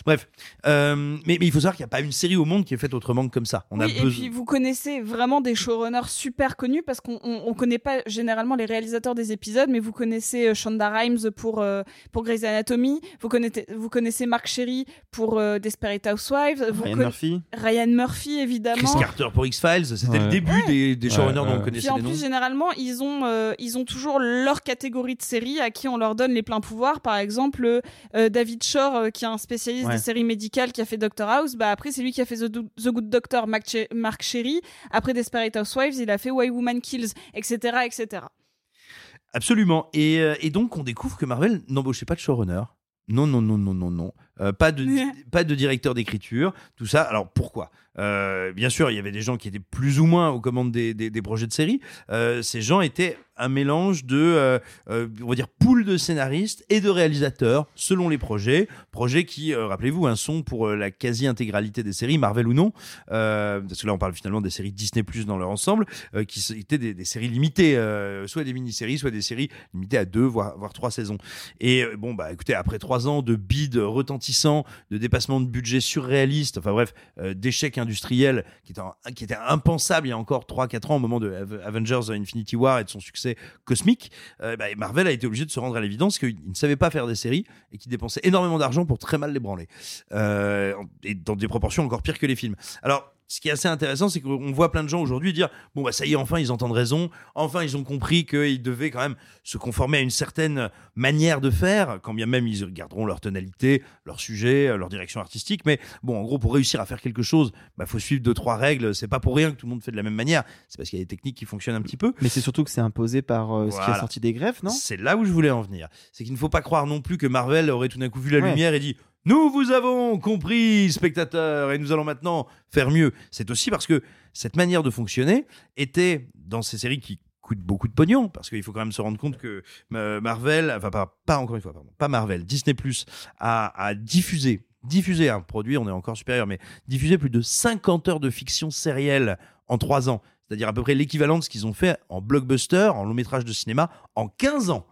Bref, euh, mais, mais il faut savoir qu'il n'y a pas une série au monde qui est faite autrement que comme ça. On oui, a et besoin. puis vous connaissez vraiment des showrunners super connus parce qu'on on, on connaît pas généralement les réalisateurs des épisodes, mais vous connaissez euh, Shonda Rhimes pour euh, pour Grey's Anatomy, vous connaissez vous connaissez Mark Sherry pour euh, Desperate Housewives, vous Ryan Murphy. Ryan Murphy évidemment. Chris Carter pour X-Files, c'était le Ouais. début des, des showrunners Ouais, dont on connaissait Puis en les noms. plus, généralement, ils ont, euh, ils ont toujours leur catégorie de séries à qui on leur donne les pleins pouvoirs. Par exemple, euh, David Shore, euh, qui est un spécialiste Ouais. des séries médicales, qui a fait Doctor House. Bah, après, c'est lui qui a fait The, Do- The Good Doctor, Mark, Che- Mark Sherry. Après Desperate Housewives, il a fait Why Woman Kills, etc., etc. Absolument. Et, euh, et donc, on découvre que Marvel n'embauchait pas de showrunner. Non, non, non, non, non, non. Euh, pas, de, pas de directeur d'écriture, tout ça. Alors, pourquoi? Euh, Bien sûr, il y avait des gens qui étaient plus ou moins aux commandes des, des- des projets de série. Euh, ces gens étaient un mélange de, euh, euh, on va dire, pool de scénaristes et de réalisateurs, selon les projets. Projets qui, euh, rappelez-vous, un son pour euh, la quasi-intégralité des séries, Marvel ou non. Parce que là, on parle finalement des séries Disney Plus dans leur ensemble, qui étaient des, séries limitées, soit des mini-séries, soit des séries limitées à deux, voire, trois saisons. Et bon, bah écoutez, après trois ans de bides retentissants, de dépassement de budget surréaliste, enfin bref, d'échecs industriels qui étaient, qui étaient impensables il y a encore 3-4 ans au moment de Ave- Avengers Infinity War et de son succès cosmique, euh, bah, Marvel a été obligé de se rendre à l'évidence qu'il ne savait pas faire des séries et qu'il dépensait énormément d'argent pour très mal les branler. Euh, et dans des proportions encore pires que les films. Alors, ce qui est assez intéressant, c'est qu'on voit plein de gens aujourd'hui dire bon bah ça y est, enfin ils entendent raison, enfin ils ont compris qu'ils devaient quand même se conformer à une certaine manière de faire, quand bien même ils garderont leur tonalité, leur sujet, leur direction artistique. Mais bon, en gros, pour réussir à faire quelque chose, bah faut suivre deux trois règles. C'est pas pour rien que tout le monde fait de la même manière. C'est parce qu'il y a des techniques qui fonctionnent un petit peu. Mais c'est surtout que c'est imposé par euh, ce qui est sorti des greffes, non? C'est là où je voulais en venir. C'est qu'il ne faut pas croire non plus que Marvel aurait tout d'un coup vu la Ouais. lumière et dit Nous vous avons compris, spectateurs, et nous allons maintenant faire mieux. C'est aussi parce que cette manière de fonctionner était dans ces séries qui coûtent beaucoup de pognon, parce qu'il faut quand même se rendre compte que euh, Marvel, enfin pas, encore une fois, pardon, pas Marvel, Disney Plus a, a diffusé, diffusé un produit, on est encore supérieur, mais diffusé plus de 50 heures de fiction sérielle en 3 ans, c'est-à-dire à peu près l'équivalent de ce qu'ils ont fait en blockbuster, en long métrage de cinéma, en 15 ans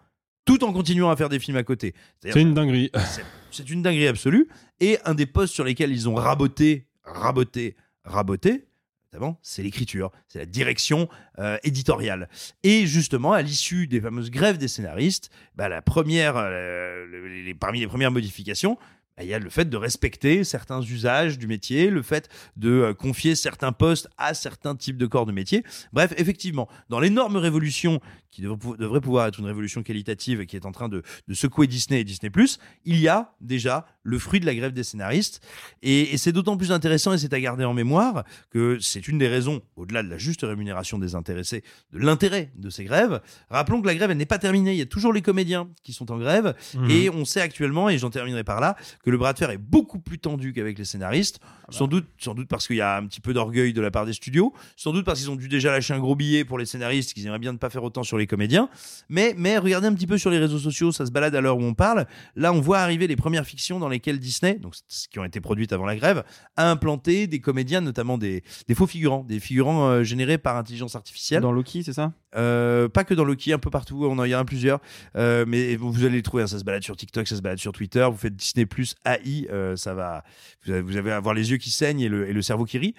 tout en continuant à faire des films à côté. C'est une dinguerie. C'est une dinguerie absolue. Et un des postes sur lesquels ils ont raboté, raboté, raboté, notamment, c'est l'écriture, c'est la direction euh, éditoriale. Et justement, à l'issue des fameuses grèves des scénaristes, bah, la première, euh, les, parmi les premières modifications, il y a le fait de respecter certains usages du métier, le fait de euh, confier certains postes à certains types de corps de métier. Bref, effectivement, dans l'énorme révolution qui devrait pouvoir être une révolution qualitative qui est en train de, secouer Disney et Disney ⁇ il y a déjà le fruit de la grève des scénaristes. Et, c'est d'autant plus intéressant, et c'est à garder en mémoire, que c'est une des raisons, au-delà de la juste rémunération des intéressés, de l'intérêt de ces grèves. Rappelons que la grève, elle n'est pas terminée. Il y a toujours les comédiens qui sont en grève. Mmh. Et on sait actuellement, et j'en terminerai par là, que le bras de fer est beaucoup plus tendu qu'avec les scénaristes. Ah bah. Sans, doute, sans doute parce qu'il y a un petit peu d'orgueil de la part des studios. Sans doute parce qu'ils ont dû déjà lâcher un gros billet pour les scénaristes, qu'ils aimeraient bien ne pas faire autant sur les comédiens. Mais, mais regardez un petit peu sur les réseaux sociaux, ça se balade à l'heure où on parle. Là, on voit arriver les premières fictions dans lesquelles Disney, donc qui ont été produites avant la grève, a implanté des comédiens, notamment des, des faux figurants, des figurants euh, générés par intelligence artificielle. Dans Loki, c'est ça? Euh, Pas que dans Loki, un peu partout. On en y a un plusieurs, euh, mais vous allez les trouver. Hein, ça se balade sur TikTok, ça se balade sur Twitter. Vous faites Disney Plus AI, ça va. Vous avez, vous avez avoir les yeux qui saignent et le, cerveau qui rit.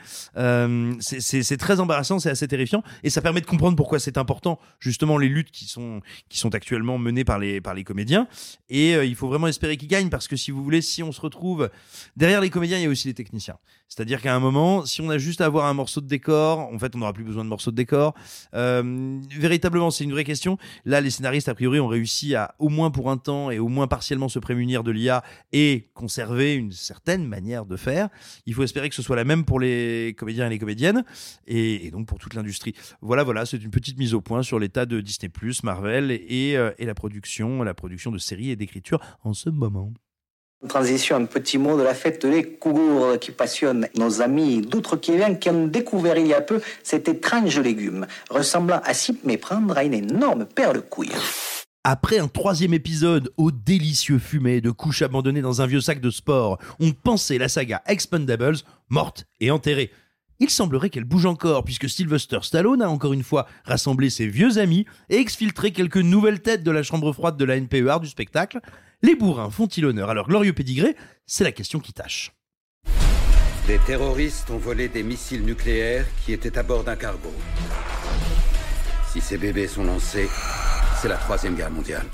c'est très embarrassant, c'est assez terrifiant, et ça permet de comprendre pourquoi c'est important justement les luttes qui sont, qui sont actuellement menés par les, par les comédiens. Et euh, il faut vraiment espérer qu'ils gagnent parce que si vous voulez, si on se retrouve derrière les comédiens, il y a aussi les techniciens. C'est-à-dire qu'à un moment, si on a juste à avoir un morceau de décor, en fait, on n'aura plus besoin de morceau de décor. Euh, véritablement, c'est une vraie question. Là, les scénaristes, a priori, ont réussi à, au moins pour un temps et au moins partiellement se prémunir de l'IA et conserver une certaine manière de faire. Il faut espérer que ce soit la même pour les comédiens et les comédiennes et, et donc pour toute l'industrie. Voilà, voilà, c'est une petite mise au point sur l'état de Disney+, Marvel et, euh, et la production, la production de séries et d'écriture en ce moment. Transition, un petit mot de la fête des Cougours qui passionne nos amis d'outre-Québec qui ont découvert il y a peu cet étrange légume, ressemblant à s'y méprendre à une énorme paire de. Après un troisième épisode au délicieux fumet de couches abandonnées dans un vieux sac de sport, on pensait la saga Expendables morte et enterrée. Il semblerait qu'elle bouge encore, puisque Sylvester Stallone a encore une fois rassemblé ses vieux amis et exfiltré quelques nouvelles têtes de la chambre froide de la NPER du spectacle, les bourrins font-ils honneur à leur glorieux pédigré? C'est la question qui tâche. Des terroristes ont volé des missiles nucléaires qui étaient à bord d'un cargo. Si ces bébés sont lancés, c'est la troisième guerre mondiale.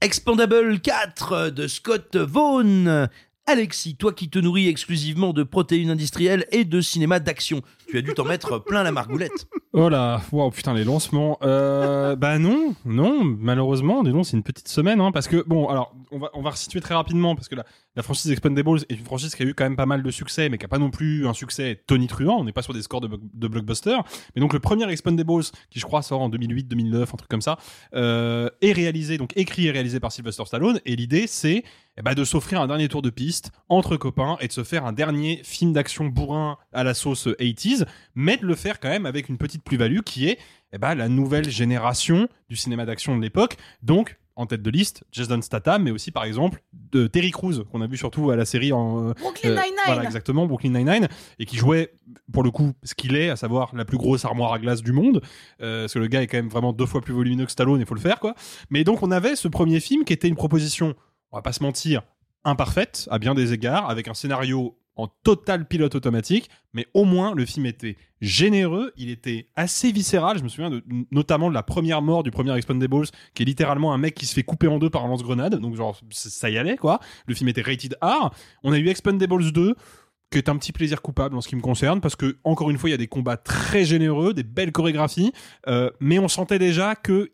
Expandable 4 de Scott Vaughn Alexis, toi qui te nourris exclusivement de protéines industrielles et de cinéma d'action, tu as dû t'en mettre plein la margoulette. Oh là, wow, putain, les lancements. Euh, bah non, non, malheureusement, dis c'est une petite semaine, hein, parce que, bon, alors, on va, on va resituer très rapidement, parce que la, franchise Expendables est une franchise qui a eu quand même pas mal de succès, mais qui a pas non plus un succès tonitruant, on n'est pas sur des scores de, de, blockbuster. Mais donc, le premier Expendables, qui je crois sort en 2008, 2009, un truc comme ça, euh, est réalisé, donc écrit et réalisé par Sylvester Stallone, et l'idée, c'est eh ben, de s'offrir un dernier tour de piste entre copains et de se faire un dernier film d'action bourrin à la sauce 80s, mais de le faire quand même avec une petite plus-value qui est eh ben, la nouvelle génération du cinéma d'action de l'époque. Donc, en tête de liste, Jason Statham, mais aussi par exemple de Terry Crews qu'on a vu surtout à la série en euh, Brooklyn euh, Nine-Nine. voilà exactement Brooklyn Nine-Nine et qui jouait pour le coup ce qu'il est, à savoir la plus grosse armoire à glace du monde, euh, parce que le gars est quand même vraiment deux fois plus volumineux que Stallone, il faut le faire quoi. Mais donc on avait ce premier film qui était une proposition on va pas se mentir, imparfaite à bien des égards, avec un scénario en total pilote automatique, mais au moins le film était généreux, il était assez viscéral. Je me souviens de, notamment de la première mort du premier Expendables, qui est littéralement un mec qui se fait couper en deux par un lance-grenade, donc genre ça y allait quoi. Le film était rated R. On a eu Expendables 2 qui est un petit plaisir coupable en ce qui me concerne parce que encore une fois il y a des combats très généreux, des belles chorégraphies, euh, mais on sentait déjà que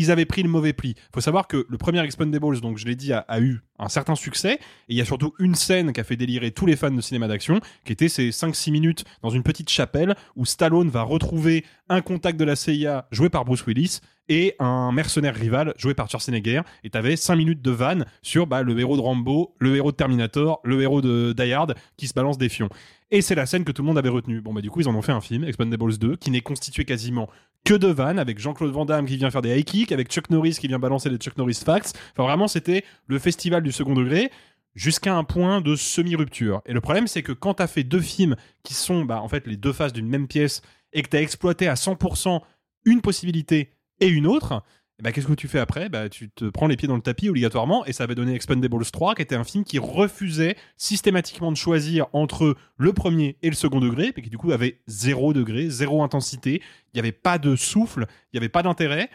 ils avaient pris le mauvais pli. Il faut savoir que le premier Expendables, donc je l'ai dit, a, eu un certain succès. Et il y a surtout une scène qui a fait délirer tous les fans de cinéma d'action, qui était ces 5-6 minutes dans une petite chapelle où Stallone va retrouver un contact de la CIA joué par Bruce Willis et un mercenaire rival joué par Schwarzenegger. Et t'avais 5 minutes de vanne sur bah, le héros de Rambo, le héros de Terminator, le héros de Die Hard qui se balance des fions. Et c'est la scène que tout le monde avait retenue. Bon, bah, du coup, ils en ont fait un film, Expendables 2, qui n'est constitué quasiment que de vannes, avec Jean-Claude Van Damme qui vient faire des high kicks, avec Chuck Norris qui vient balancer des Chuck Norris facts. Enfin, vraiment, c'était le festival du second degré jusqu'à un point de semi-rupture. Et le problème, c'est que quand t'as fait deux films qui sont, bah, en fait, les deux faces d'une même pièce, et que t'as exploité à 100% une possibilité et une autre, ben, qu'est-ce que tu fais après? Bah, Tu te prends les pieds dans le tapis obligatoirement et ça avait donné Expendables 3 qui était un film qui refusait systématiquement de choisir entre le premier et le second degré et qui du coup avait zéro degré, zéro intensité, il n'y avait pas de souffle, il n'y avait pas d'intérêt.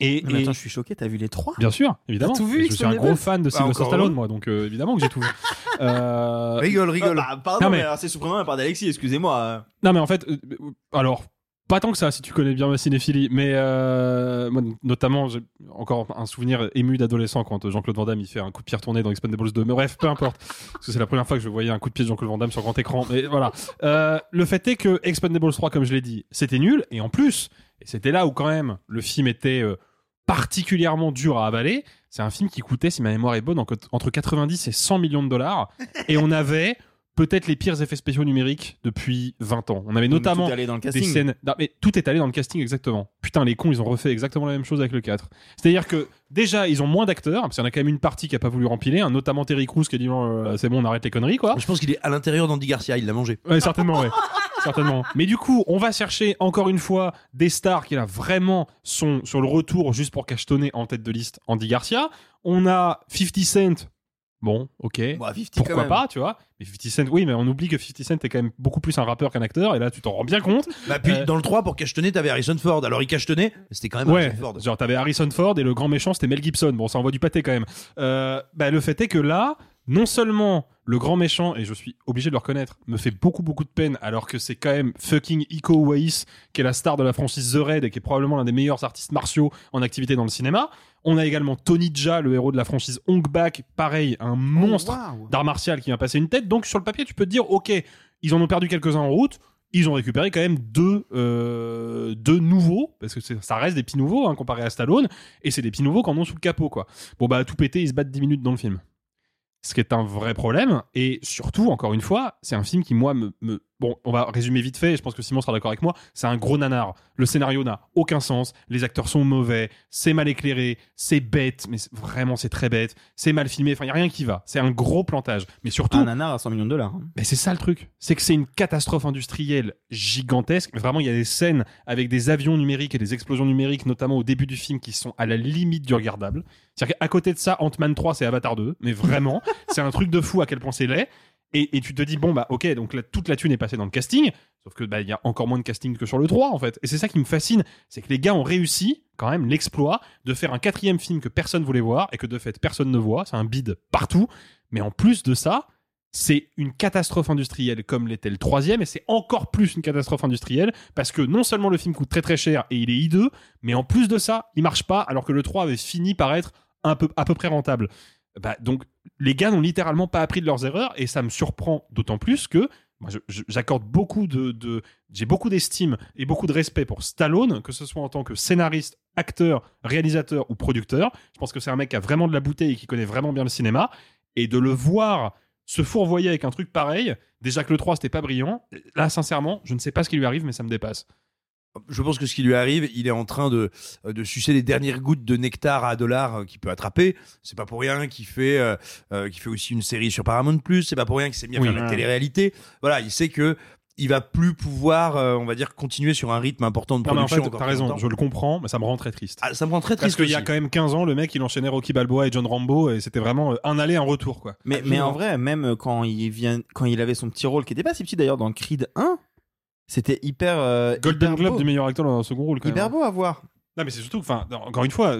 Et, Mais et- attends, je suis choqué, t'as vu les trois? Bien sûr, évidemment. T'as tout vu, je suis un gros fan de Ah, Sylvester encore Stallone, moi, donc euh, évidemment que j'ai tout vu. Euh, Rigole, rigole. Ah, bah, pardon, Non, mais, mais- alors, c'est surprenant la part d'Alexis, excusez-moi. Non, mais en fait, euh, euh, alors, pas tant que ça, si tu connais bien ma cinéphilie, mais euh, notamment, j'ai encore un souvenir ému d'adolescent quand Jean-Claude Van Damme il fait un coup de pied retourné dans Expendables 2. Mais bref, peu importe. Parce que c'est la première fois que je voyais un coup de pied de Jean-Claude Van Damme sur grand écran. Mais voilà. Euh, le fait est que Expendables 3, comme je l'ai dit, c'était nul. Et en plus, et c'était là où quand même le film était euh, particulièrement dur à avaler, c'est un film qui coûtait, si ma mémoire est bonne, en- entre 90 et 100 millions de dollars. et on avait peut-être les pires effets spéciaux numériques depuis 20 ans. On avait Donc, notamment tout est allé dans le des casting. scènes... Non, mais tout est allé dans le casting exactement. Putain, les cons, ils ont refait exactement la même chose avec le 4. C'est-à-dire que déjà, ils ont moins d'acteurs, parce qu'il y en a quand même une partie qui a pas voulu rempiler, hein, notamment Terry Crews qui a dit euh, c'est bon, on arrête les conneries, quoi. Je pense qu'il est à l'intérieur d'Andy Garcia, il l'a mangé. Ouais, certainement, ouais. certainement. Mais du coup, on va chercher encore une fois des stars qui là vraiment sont sur le retour juste pour cachetonner en tête de liste Andy Garcia. On a 50 Cent. Bon, ok. Bah, 50 quand Pourquoi pas, tu vois. Mais 50 Cent, oui, mais on oublie que 50 Cent est quand même beaucoup plus un rappeur qu'un acteur, et là, tu t'en rends bien compte. Bah, puis Euh, dans le 3, pour cachetonner, t'avais Harrison Ford. Alors il cachetonnait, mais c'était quand même Ouais, Harrison Ford. genre t'avais Harrison Ford et le grand méchant c'était Mel Gibson. Bon, ça envoie du pâté quand même. Euh, bah, le fait est que là, non seulement le grand méchant, et je suis obligé de le reconnaître, me fait beaucoup beaucoup de peine alors que c'est quand même fucking Iko Uwais qui est la star de la franchise The Raid et qui est probablement l'un des meilleurs artistes martiaux en activité dans le cinéma. On a également Tony Jaa, le héros de la franchise Hong Bak, pareil, un monstre waouh. d'art martial qui vient passer une tête. Donc sur le papier, tu peux te dire, ok, ils en ont perdu quelques-uns en route. Ils ont récupéré quand même deux, euh, deux nouveaux, parce que ça reste des petits nouveaux hein, comparé à Stallone, et c'est des petits nouveaux qu'on a sous le capot, quoi. Bon, bah, tout péter, ils se battent 10 minutes dans le film. Ce qui est un vrai problème, et surtout, encore une fois, c'est un film qui, moi, me, me- Bon, on va résumer vite fait, et je pense que Simon sera d'accord avec moi, c'est un gros nanar. Le scénario n'a aucun sens, les acteurs sont mauvais, c'est mal éclairé, c'est bête, mais vraiment c'est très bête, c'est mal filmé, enfin, il n'y a rien qui va. C'est un gros plantage. Mais surtout, Un nanar à 100 millions de dollars. hein. mais c'est ça le truc, c'est que c'est une catastrophe industrielle gigantesque. Vraiment, il y a des scènes avec des avions numériques et des explosions numériques, notamment au début du film, qui sont à la limite du regardable. C'est-à-dire qu'à côté de ça, Ant-Man 3, c'est Avatar 2, mais vraiment, c'est un truc de fou à quel point c'est laid. Et, tu te dis, bon, bah, ok, donc toute la thune est passée dans le casting, sauf que, bah, il y a encore moins de casting que sur le 3, en fait. Et c'est ça qui me fascine, c'est que les gars ont réussi, quand même, l'exploit de faire un quatrième film que personne voulait voir et que de fait personne ne voit. C'est un bide partout. Mais en plus de ça, c'est une catastrophe industrielle comme l'était le troisième, et c'est encore plus une catastrophe industrielle parce que non seulement le film coûte très très cher et il est hideux, mais en plus de ça, il marche pas alors que le 3 avait fini par être un peu, à peu près rentable. Bah, donc les gars n'ont littéralement pas appris de leurs erreurs et ça me surprend d'autant plus que j'accorde beaucoup de, de- j'ai beaucoup d'estime et beaucoup de respect pour Stallone, que ce soit en tant que scénariste, acteur, réalisateur ou producteur. Je pense que c'est un mec qui a vraiment de la bouteille et qui connaît vraiment bien le cinéma et de le voir se fourvoyer avec un truc pareil, déjà que le 3 c'était pas brillant, là sincèrement, je ne sais pas ce qui lui arrive mais ça me dépasse. Je pense que ce qui lui arrive, il est en train de, de sucer les dernières gouttes de nectar à dollars euh, qu'il peut attraper. C'est pas pour rien qu'il fait, euh, euh, qu'il fait aussi une série sur Paramount Plus. C'est pas pour rien qu'il s'est mis à Oui. faire de la télé-réalité. Voilà, il sait que il va plus pouvoir, euh, on va dire, continuer sur un rythme important de Non, mais en production. fait, t'as raison, je le comprends, mais ça me rend très triste. Ah, ça me rend très Parce triste. qu'il y a quand même 15 ans, le mec, il enchaînait Rocky Balboa et John Rambo, et c'était vraiment un aller, un retour, quoi. Mais, mais en vrai, même quand il, vient, quand il avait son petit rôle, qui était pas si petit d'ailleurs dans Creed 1, c'était hyper. euh, Golden hyper Globe beau. du meilleur acteur dans un second rôle, quand Hyper même. beau à voir. Non, mais c'est surtout, que, enfin, encore une fois,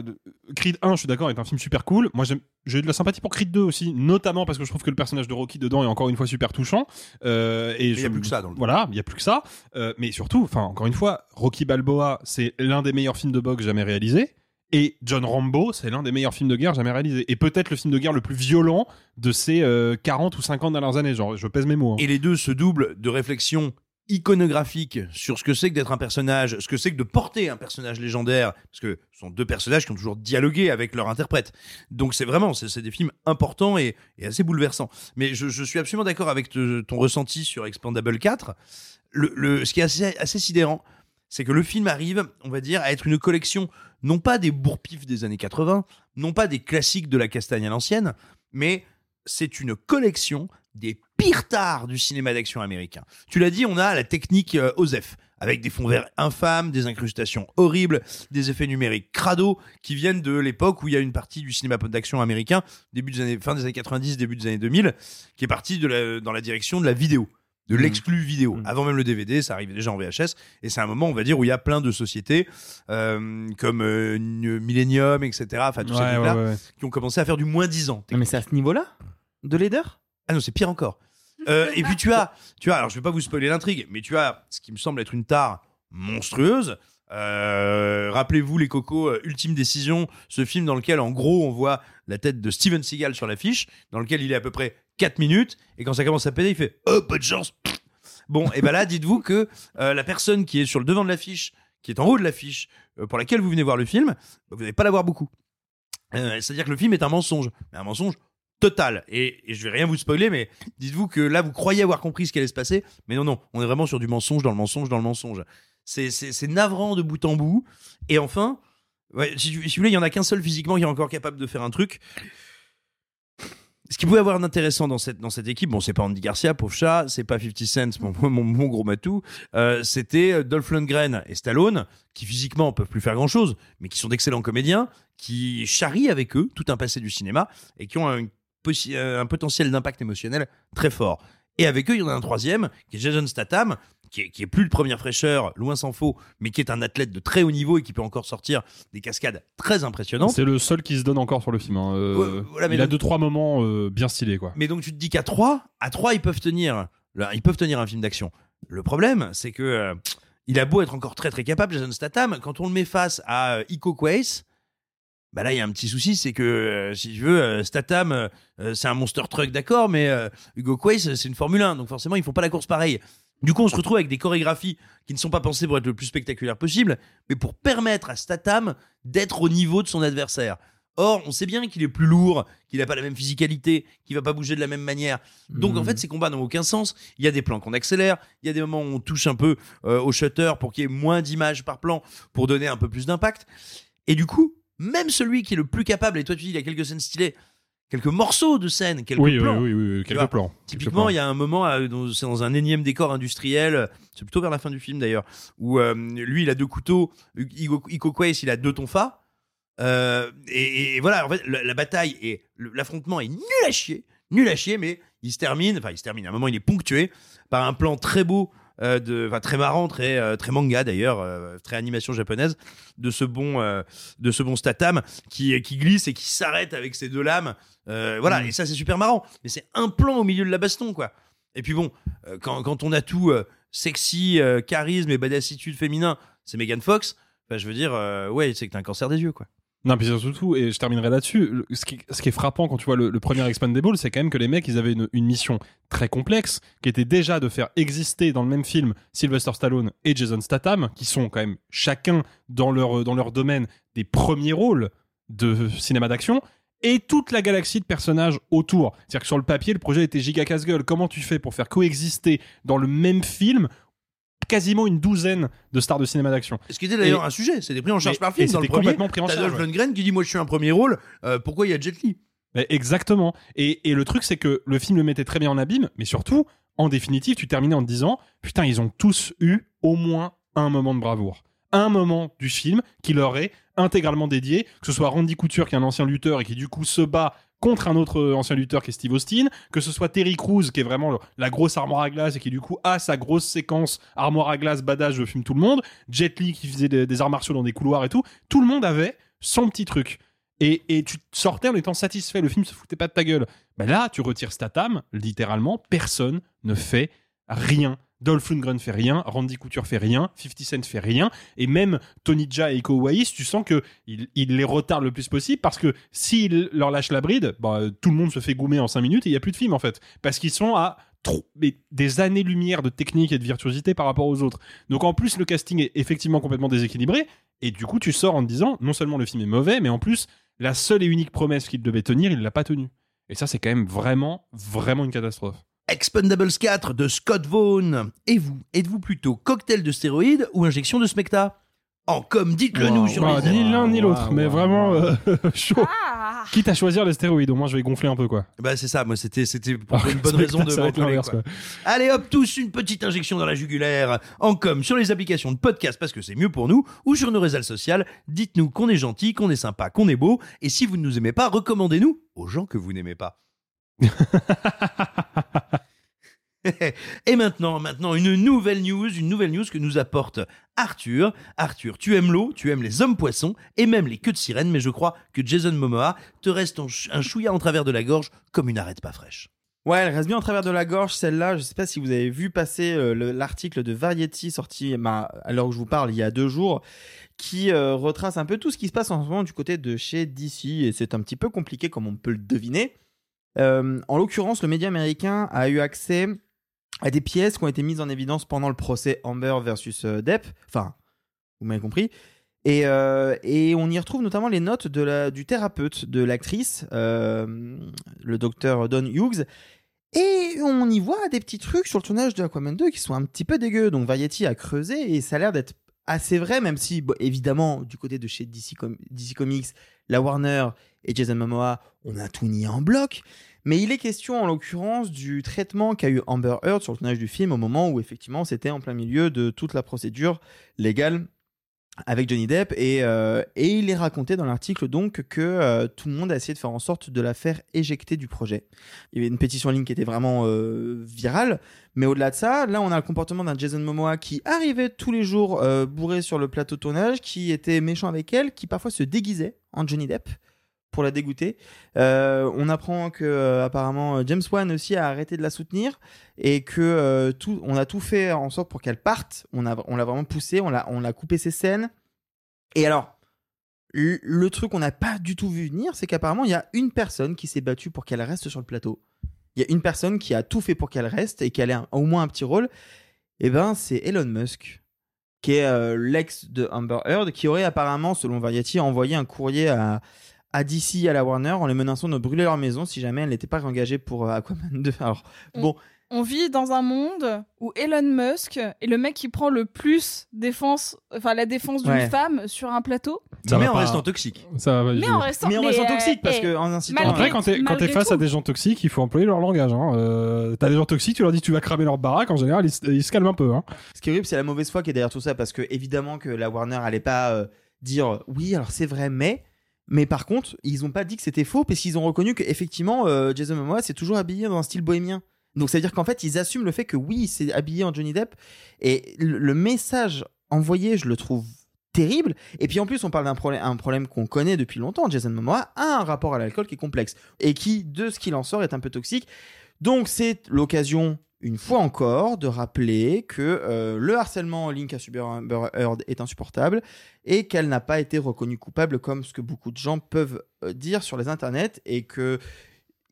Creed 1, je suis d'accord, est un film super cool. Moi, j'aime- j'ai eu de la sympathie pour Creed 2 aussi, notamment parce que je trouve que le personnage de Rocky dedans est encore une fois super touchant. Euh, et il y a plus que ça dans le Voilà, il y a plus que ça. Euh, mais surtout, enfin, encore une fois, Rocky Balboa, c'est l'un des meilleurs films de boxe jamais réalisés. Et John Rambo, c'est l'un des meilleurs films de guerre jamais réalisés. Et peut-être le film de guerre le plus violent de ces euh, 40 ou 50 dernières années. Genre, je pèse mes mots. hein. Et les deux se doublent de réflexions iconographique sur ce que c'est que d'être un personnage, ce que c'est que de porter un personnage légendaire, parce que ce sont deux personnages qui ont toujours dialogué avec leur interprète. Donc c'est vraiment, c'est des films importants et, assez bouleversants. Mais je, suis absolument d'accord avec ton ressenti sur Expandable 4. Le, le- ce qui est assez, assez sidérant, c'est que le film arrive, on va dire, à être une collection, non pas des bourpifs des années 80, non pas des classiques de la castagne à l'ancienne, mais c'est une collection des pires tares du cinéma d'action américain. Tu l'as dit, on a la technique euh, OSEF, avec des fonds verts infâmes, des incrustations horribles, des effets numériques crado, qui viennent de l'époque où il y a une partie du cinéma d'action américain, début des années, fin des années 90, début des années 2000, qui est partie de la- dans la direction de la vidéo de l'exclu vidéo. Avant même le DVD, ça arrivait déjà en VHS. Et c'est un moment, on va dire, où il y a plein de sociétés euh, comme euh, Millennium, etc. Enfin, tous ces Ouais, trucs-là, ouais, ouais. qui ont commencé à faire du moins 10 ans. Mais c'est à ce niveau-là De laideur Ah non, c'est pire encore. Euh, et puis tu as, tu as, alors je vais pas vous spoiler l'intrigue, mais tu as ce qui me semble être une tare monstrueuse. Euh, Rappelez-vous les cocos, euh, Ultime Décision, ce film dans lequel en gros on voit la tête de Steven Seagal sur l'affiche, dans lequel il est à peu près 4 minutes, et quand ça commence à péter, il fait Oh, pas de chance Bon, et ben là, dites-vous que la personne qui est sur le devant de l'affiche, qui est en haut de l'affiche, pour laquelle vous venez voir le film, vous n'allez pas la voir beaucoup. C'est-à-dire que le film est un mensonge, mais un mensonge total. Et, et je vais rien vous spoiler, mais dites-vous que là, vous croyez avoir compris ce qui allait se passer, mais non, non, on est vraiment sur du mensonge dans le mensonge dans le mensonge. C'est- navrant de bout en bout. Et enfin, si, vous voulez, il y en a qu'un seul physiquement qui est encore capable de faire un truc. Ce qui pouvait avoir d'intéressant dans cette, dans cette équipe, bon, c'est pas Andy Garcia, pauvre chat, c'est pas 50 Cent, mon, mon, gros matou, euh, c'était euh, Dolph Lundgren et Stallone, qui physiquement peuvent plus faire grand chose, mais qui sont d'excellents comédiens, qui charrient avec eux tout un passé du cinéma et qui ont un, possi- euh, un potentiel d'impact émotionnel très fort. Et avec eux, il y en a un troisième, qui est Jason Statham, qui est, qui est plus de première fraîcheur, loin s'en faut, mais qui est un athlète de très haut niveau et qui peut encore sortir des cascades très impressionnantes. C'est le seul qui se donne encore sur le film. hein. Euh, Ouais, voilà, mais il a donc- deux trois moments euh, bien stylés quoi. Mais donc tu te dis qu'à 3, à 3 ils peuvent tenir ils peuvent tenir un film d'action. Le problème, c'est que euh, il a beau être encore très très capable Jason Statham, quand on le met face à euh, Iko Quace, bah là il y a un petit souci, c'est que euh, si tu veux euh, Statham euh, euh, c'est un monster truck d'accord, mais euh, Hugo Quace c'est une Formule 1, donc forcément ils font pas la course pareil. Du coup, on se retrouve avec des chorégraphies qui ne sont pas pensées pour être le plus spectaculaire possible, mais pour permettre à Statham d'être au niveau de son adversaire. Or, on sait bien qu'il est plus lourd, qu'il n'a pas la même physicalité, qu'il va pas bouger de la même manière. Donc, en Mhm. fait, ces combats n'ont aucun sens. Il y a des plans qu'on accélère, il y a des moments où on touche un peu euh, au shutter pour qu'il y ait moins d'images par plan, pour donner un peu plus d'impact. Et du coup, même celui qui est le plus capable, et toi tu dis il y a quelques scènes stylées, quelques morceaux de scènes, quelques Oui, plans. oui, oui, oui, quelques vois, plans, Typiquement, il y a un moment, euh, c'est dans un énième décor industriel, c'est plutôt vers la fin du film d'ailleurs, où euh, lui il a deux couteaux, Iko Quace il a deux tonfas. Euh, et, et voilà, en fait, la, la bataille et l'affrontement est nul à chier, nul à chier, mais il se termine, enfin il se termine, à un moment il est ponctué par un plan très beau, euh, de, très marrant, très, euh, très manga d'ailleurs, euh, très animation japonaise, de ce bon, de ce bon Statam qui, qui glisse et qui s'arrête avec ses deux lames. Voilà, Mm. et ça c'est super marrant, mais c'est un plan au milieu de la baston, quoi. Et puis bon, quand, quand on a tout sexy, charisme et badassitude féminin, c'est Megan Fox. Enfin, je veux dire, ouais, c'est que t'as un cancer des yeux, quoi. Non, puis surtout, et je terminerai là-dessus, ce qui, est frappant quand tu vois le, le premier Expandable, c'est quand même que les mecs, ils avaient une, une mission très complexe, qui était déjà de faire exister dans le même film Sylvester Stallone et Jason Statham, qui sont quand même chacun dans leur, dans leur domaine des premiers rôles de cinéma d'action, et toute la galaxie de personnages autour. C'est-à-dire que sur le papier, le projet était giga casse-gueule. Comment tu fais pour faire coexister dans le même film quasiment une douzaine de stars de cinéma d'action Ce qui était d'ailleurs un sujet, c'était pris en charge par film. et Dans le c'était premier, complètement pris en charge, ouais. Qui dit Moi, je suis un premier rôle, euh, pourquoi il y a Jet Li? Exactement. Et, et le truc, c'est que le film le mettait très bien en abîme, mais surtout, en définitive, tu terminais en te disant Putain, ils ont tous eu au moins un moment de bravoure. Un moment du film qui leur est intégralement dédié, que ce soit Randy Couture, qui est un ancien lutteur et qui du coup se bat contre un autre euh, ancien lutteur qui est Steve Austin, que ce soit Terry Crews qui est vraiment la grosse armoire à glace et qui du coup a sa grosse séquence armoire à glace badass je filme tout le monde, Jet Li qui faisait des, arts martiaux dans des couloirs et tout, tout le monde avait son petit truc. Et, tu sortais en étant satisfait, le film se foutait pas de ta gueule. Ben là, tu retires Statham, littéralement, personne ne fait rien. Dolph Lundgren fait rien, Randy Couture fait rien, 50 Cent fait rien, et même Tony Jaa et Iko tu sens que il, il les retarde le plus possible parce que s'il leur lâche la bride, bah, tout le monde se fait goumer en 5 minutes et il y a plus de film en fait, parce qu'ils sont à des années-lumière de technique et de virtuosité par rapport aux autres. Donc en plus, le casting est effectivement complètement déséquilibré, et du coup, tu sors en te disant, non seulement le film est mauvais, mais en plus, la seule et unique promesse qu'il devait tenir, il l'a pas tenue. Et ça, c'est quand même vraiment, vraiment une catastrophe. Expendables 4 de Scott Vaughn. Et vous, êtes-vous plutôt cocktail de stéroïdes ou injection de smecta? En com, dites-le nous sur Bah, les ni l'un ni l'autre, mais vraiment euh, chaud. Ah Quitte à choisir les stéroïdes, au moins je vais gonfler un peu quoi. Bah c'est ça, moi c'était c'était pour Ah, une bonne raison de ça va être m'encoller, l'inverse, quoi. quoi. Allez hop, tous une petite injection dans la jugulaire. En com, sur les applications de podcast parce que c'est mieux pour nous, ou sur nos réseaux sociaux. Dites-nous qu'on est gentil, qu'on est sympa, qu'on est beau. Et si vous ne nous aimez pas, recommandez-nous aux gens que vous n'aimez pas. Et maintenant, maintenant, une nouvelle news, une nouvelle news que nous apporte Arthur. Arthur, tu aimes l'eau, tu aimes les hommes poissons et même les queues de sirène, mais je crois que Jason Momoa te reste un ch- un chouïa en travers de la gorge comme une arête pas fraîche. Ouais, elle reste bien en travers de la gorge, celle-là. Je sais pas si vous avez vu passer euh, le- l'article de Variety sorti bah, à l'heure où je vous parle il y a deux jours, qui euh, retrace un peu tout ce qui se passe en ce moment du côté de chez DC. Et c'est un petit peu compliqué comme on peut le deviner. Euh, en l'occurrence, le média américain a eu accès à des pièces qui ont été mises en évidence pendant le procès Amber versus euh, Depp. Enfin, vous m'avez compris. Et, euh, et on y retrouve notamment les notes de la, du thérapeute de l'actrice, euh, le docteur Don Hughes. Et on y voit des petits trucs sur le tournage de Aquaman 2 qui sont un petit peu dégueux. Donc Variety a creusé et ça a l'air d'être assez vrai, même si, évidemment, du côté de chez DC, DC Comics, la Warner et Jason Momoa, on a tout nié en bloc. Mais il est question, en l'occurrence, du traitement qu'a eu Amber Heard sur le tournage du film au moment où, effectivement, c'était en plein milieu de toute la procédure légale avec Johnny Depp. Et, euh, il est raconté dans l'article donc que euh, tout le monde a essayé de faire en sorte de la faire éjecter du projet. Il y avait une pétition en ligne qui était vraiment euh, virale, mais au-delà de ça, là on a le comportement d'un Jason Momoa qui arrivait tous les jours bourré sur le plateau de tournage, qui était méchant avec elle, qui parfois se déguisait en Johnny Depp pour la dégoûter. Euh, on apprend que euh, apparemment James Wan aussi a arrêté de la soutenir et que euh, tout, on a tout fait en sorte pour qu'elle parte. On a, on l'a vraiment poussée, on l'a, on l'a coupé ses scènes. Et alors, le, truc qu'on n'a pas du tout vu venir, c'est qu'apparemment il y a une personne qui s'est battue pour qu'elle reste sur le plateau. Il y a une personne qui a tout fait pour qu'elle reste et qu'elle ait au moins un petit rôle. Et ben, c'est Elon Musk qui est euh, l'ex de Amber Heard, qui aurait apparemment, selon Variety, envoyé un courrier à, à DC, à la Warner, en les menaçant de brûler leur maison si jamais elle n'était pas engagée pour euh, Aquaman 2. Alors, bon, On vit dans un monde où Elon Musk est le mec qui prend le plus défense, enfin la défense d'une Ouais. femme sur un plateau. Ça mais en pas- restant toxique. Ça va Mais en restant, mais en restant euh, toxique, parce eh, que en incitant malgré- Après, quand t'es face à des gens toxiques, il faut employer leur langage. Hein. Euh, T'as des gens toxiques, tu leur dis tu vas cramer leur baraque, en général, ils, se- ils se calment un peu. Hein. Ce qui est horrible, c'est la mauvaise foi qui est derrière tout ça, parce que évidemment que la Warner allait pas euh, dire oui, alors c'est vrai, mais. Mais par contre, ils ont pas dit que c'était faux, parce qu'ils ont reconnu qu'effectivement, euh, Jason Momoa s'est toujours habillé dans un style bohémien. Donc ça veut dire qu'en fait, ils assument le fait que oui, il s'est habillé en Johnny Depp. Et le, message envoyé, je le trouve terrible. Et puis en plus, on parle d'un problème, problème qu'on connaît depuis longtemps. Jason Momoa a un rapport à l'alcool qui est complexe et qui, de ce qu'il en sort, est un peu toxique. Donc c'est l'occasion, une fois encore, de rappeler que euh, le harcèlement en ligne qu'a subi est insupportable et qu'elle n'a pas été reconnue coupable comme ce que beaucoup de gens peuvent euh, dire sur les internets et que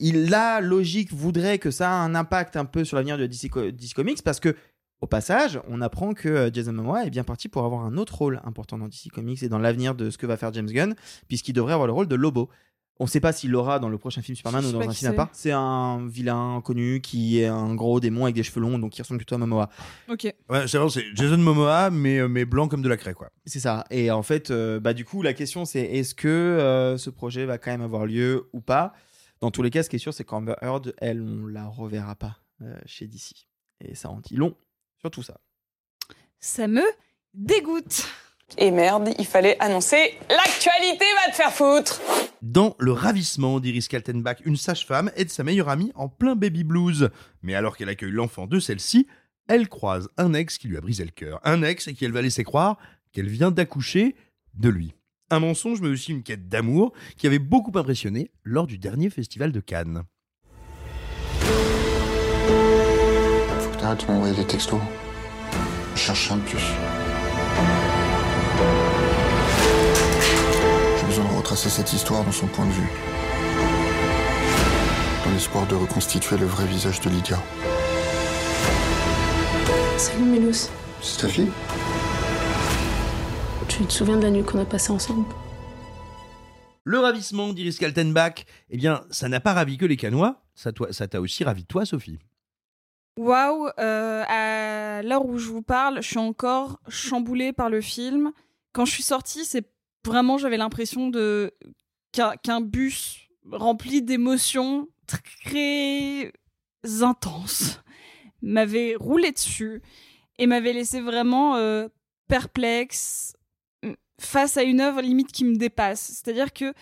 la logique voudrait que ça a un impact un peu sur l'avenir de DC, DC Comics parce que au passage, on apprend que euh, Jason Momoa est bien parti pour avoir un autre rôle important dans DC Comics et dans l'avenir de ce que va faire James Gunn, puisqu'il devrait avoir le rôle de Lobo. On ne sait pas s'il l'aura dans le prochain film Superman ou dans pas un à c'est. part. C'est un vilain connu qui est un gros démon avec des cheveux longs, donc qui ressemble plutôt à Momoa. Ok. Ouais, c'est vrai, c'est Jason Momoa, mais, euh, mais blanc comme de la craie, quoi. C'est ça. Et en fait, euh, bah, du coup, la question c'est est-ce que euh, ce projet va quand même avoir lieu ou pas? Dans tous les cas, ce qui est sûr, c'est qu'Amber Heard, elle, on la reverra pas euh, chez DC. Et ça en dit long sur tout ça. Ça me dégoûte. Et merde, il fallait annoncer l'actualité va te faire foutre. Dans Le Ravissement d'Iris Kaltenbach, une sage-femme aide sa meilleure amie en plein baby blues. Mais alors qu'elle accueille l'enfant de celle-ci, elle croise un ex qui lui a brisé le cœur. Un ex et qui elle va laisser croire qu'elle vient d'accoucher de lui. Un mensonge, mais aussi une quête d'amour qui avait beaucoup impressionné lors du dernier festival de Cannes. De de. Retracer cette histoire dans son point de vue. Dans l'espoir de reconstituer le vrai visage de Lydia. Salut Mélos. C'est ta fille? Tu te souviens de la nuit qu'on a passée ensemble? Le ravissement d'Iris Kaltenbach, eh bien, ça n'a pas ravi que les Canois, ça toi- ça t'a aussi ravi toi, Sophie. Waouh, euh, à l'heure où je vous parle, je suis encore chamboulée par le film. Quand je suis sortie, c'est vraiment, j'avais l'impression de qu'un bus rempli d'émotions très intenses m'avait roulé dessus et m'avait laissé vraiment euh, perplexe euh, face à une œuvre limite qui me dépasse. C'est-à-dire que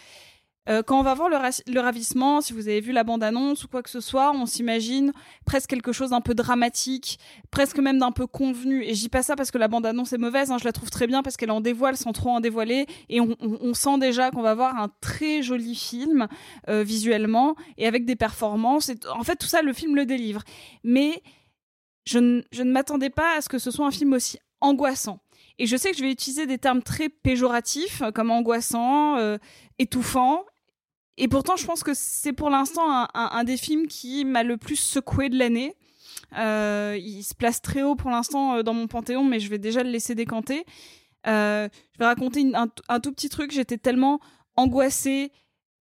euh, quand on va voir le, ra- le ravissement, si vous avez vu la bande-annonce ou quoi que ce soit, on s'imagine presque quelque chose d'un peu dramatique, presque même d'un peu convenu. Et je dis pas ça parce que la bande-annonce est mauvaise, hein, je la trouve très bien parce qu'elle en dévoile sans trop en dévoiler. Et on, sent déjà qu'on va voir un très joli film euh, visuellement et avec des performances. En fait, tout ça, le film le délivre. Mais je ne m'attendais pas à ce que ce soit un film aussi angoissant. Et je sais que je vais utiliser des termes très péjoratifs, euh, comme angoissant, euh, étouffant. Et pourtant, je pense que c'est pour l'instant un, des films qui m'a le plus secoué de l'année. Euh, il se place très haut pour l'instant dans mon panthéon, mais je vais déjà le laisser décanter. Je vais raconter un, tout petit truc. J'étais tellement angoissée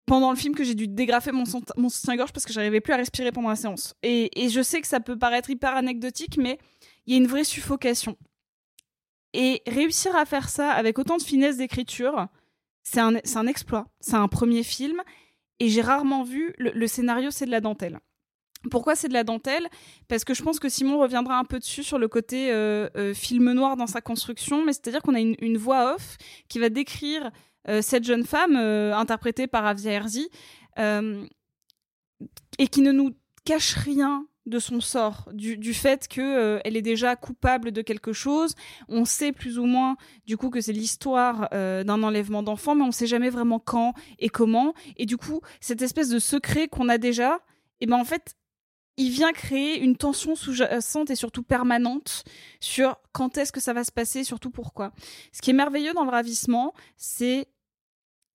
pendant le film que j'ai dû dégrafer mon, mon soutien-gorge parce que j'arrivais plus à respirer pendant la séance. Et je sais que ça peut paraître hyper anecdotique, mais il y a une vraie suffocation. Et réussir à faire ça avec autant de finesse d'écriture, c'est un, un exploit. C'est un premier film. Et j'ai rarement vu. Le, scénario, c'est de la dentelle. Pourquoi c'est de la dentelle? Parce que je pense que Simon reviendra un peu dessus sur le côté euh, euh, film noir dans sa construction, mais c'est-à-dire qu'on a une, une voix off qui va décrire euh, cette jeune femme interprétée par Avia Herzi et qui ne nous cache rien de son sort, du, fait que euh, elle est déjà coupable de quelque chose. On sait plus ou moins du coup que c'est l'histoire euh, d'un enlèvement d'enfant, mais on sait jamais vraiment quand et comment. Et du coup, cette espèce de secret qu'on a déjà, et ben en fait, il vient créer une tension sous-jacente et surtout permanente sur quand est-ce que ça va se passer, surtout pourquoi. Ce qui est merveilleux dans le ravissement, c'est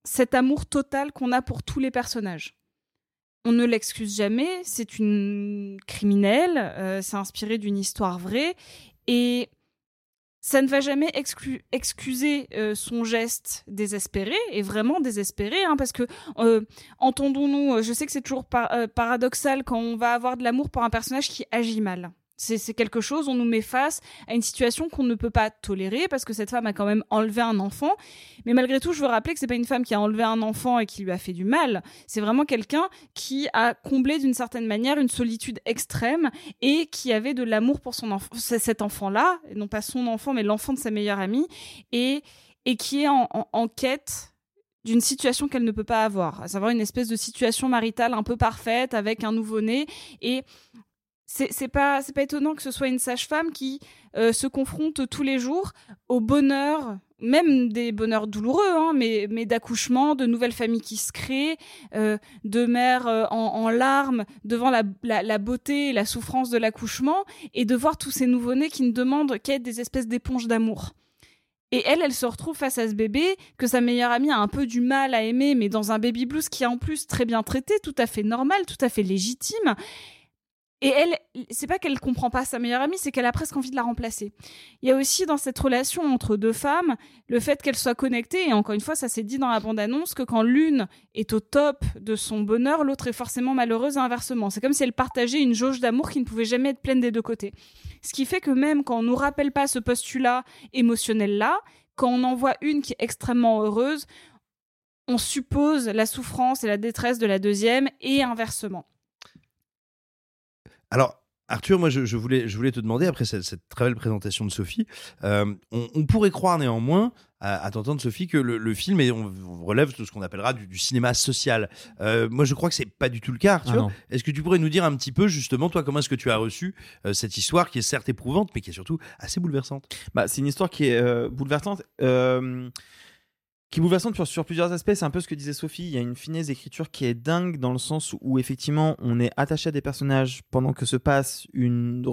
cet amour total qu'on a pour tous les personnages. On ne l'excuse jamais, c'est une criminelle, euh, c'est inspiré d'une histoire vraie, et ça ne va jamais exclu- excuser euh, son geste désespéré, et vraiment désespéré, hein, parce que, euh, entendons-nous, je sais que c'est toujours euh, paradoxal quand on va avoir de l'amour pour un personnage qui agit mal. C'est quelque chose, on nous met face à une situation qu'on ne peut pas tolérer parce que cette femme a quand même enlevé un enfant. Mais malgré tout, je veux rappeler que c'est pas une femme qui a enlevé un enfant et qui lui a fait du mal. C'est vraiment quelqu'un qui a comblé d'une certaine manière une solitude extrême et qui avait de l'amour pour son cet enfant-là, non pas son enfant, mais l'enfant de sa meilleure amie, et, et qui est en, en- quête d'une situation qu'elle ne peut pas avoir, à savoir une espèce de situation maritale un peu parfaite avec un nouveau-né et c'est pas c'est pas étonnant que ce soit une sage-femme qui euh, se confronte tous les jours au bonheur même des bonheurs douloureux hein, mais mais d'accouchement de nouvelles familles qui se créent euh, de mères euh, en, larmes devant la, la, la beauté et la souffrance de l'accouchement et de voir tous ces nouveau-nés qui ne demandent qu'à être des espèces d'éponges d'amour et elle, elle se retrouve face à ce bébé que sa meilleure amie a un peu du mal à aimer, mais dans un baby blues qui est en plus très bien traité, tout à fait normal, tout à fait légitime. Et elle, c'est pas qu'elle comprend pas sa meilleure amie, c'est qu'elle a presque envie de la remplacer. Il y a aussi dans cette relation entre deux femmes le fait qu'elles soient connectées, et encore une fois, ça s'est dit dans la bande-annonce, que quand l'une est au top de son bonheur, l'autre est forcément malheureuse inversement. C'est comme si elles partageaient une jauge d'amour qui ne pouvait jamais être pleine des deux côtés. Ce qui fait que même quand on nous rappelle pas ce postulat émotionnel-là, quand on en voit une qui est extrêmement heureuse, on suppose la souffrance et la détresse de la deuxième, et inversement. Alors, Arthur, moi, je, je voulais, je voulais te demander, après cette, cette très belle présentation de Sophie, euh, on, on pourrait croire néanmoins, à, à t'entendre, Sophie, que le, le film, est, on, on relève de ce qu'on appellera du, du cinéma social. Euh, moi, je crois que c'est pas du tout le cas, Arthur. Ah est-ce que tu pourrais nous dire un petit peu, justement, toi, comment est-ce que tu as reçu euh, cette histoire qui est certes éprouvante, mais qui est surtout assez bouleversante? Bah, c'est une histoire qui est bouleversante. Qui est sur, plusieurs aspects. C'est un peu ce que disait Sophie. Il y a une finesse d'écriture qui est dingue dans le sens où, effectivement, on est attaché à des personnages pendant que se passe une,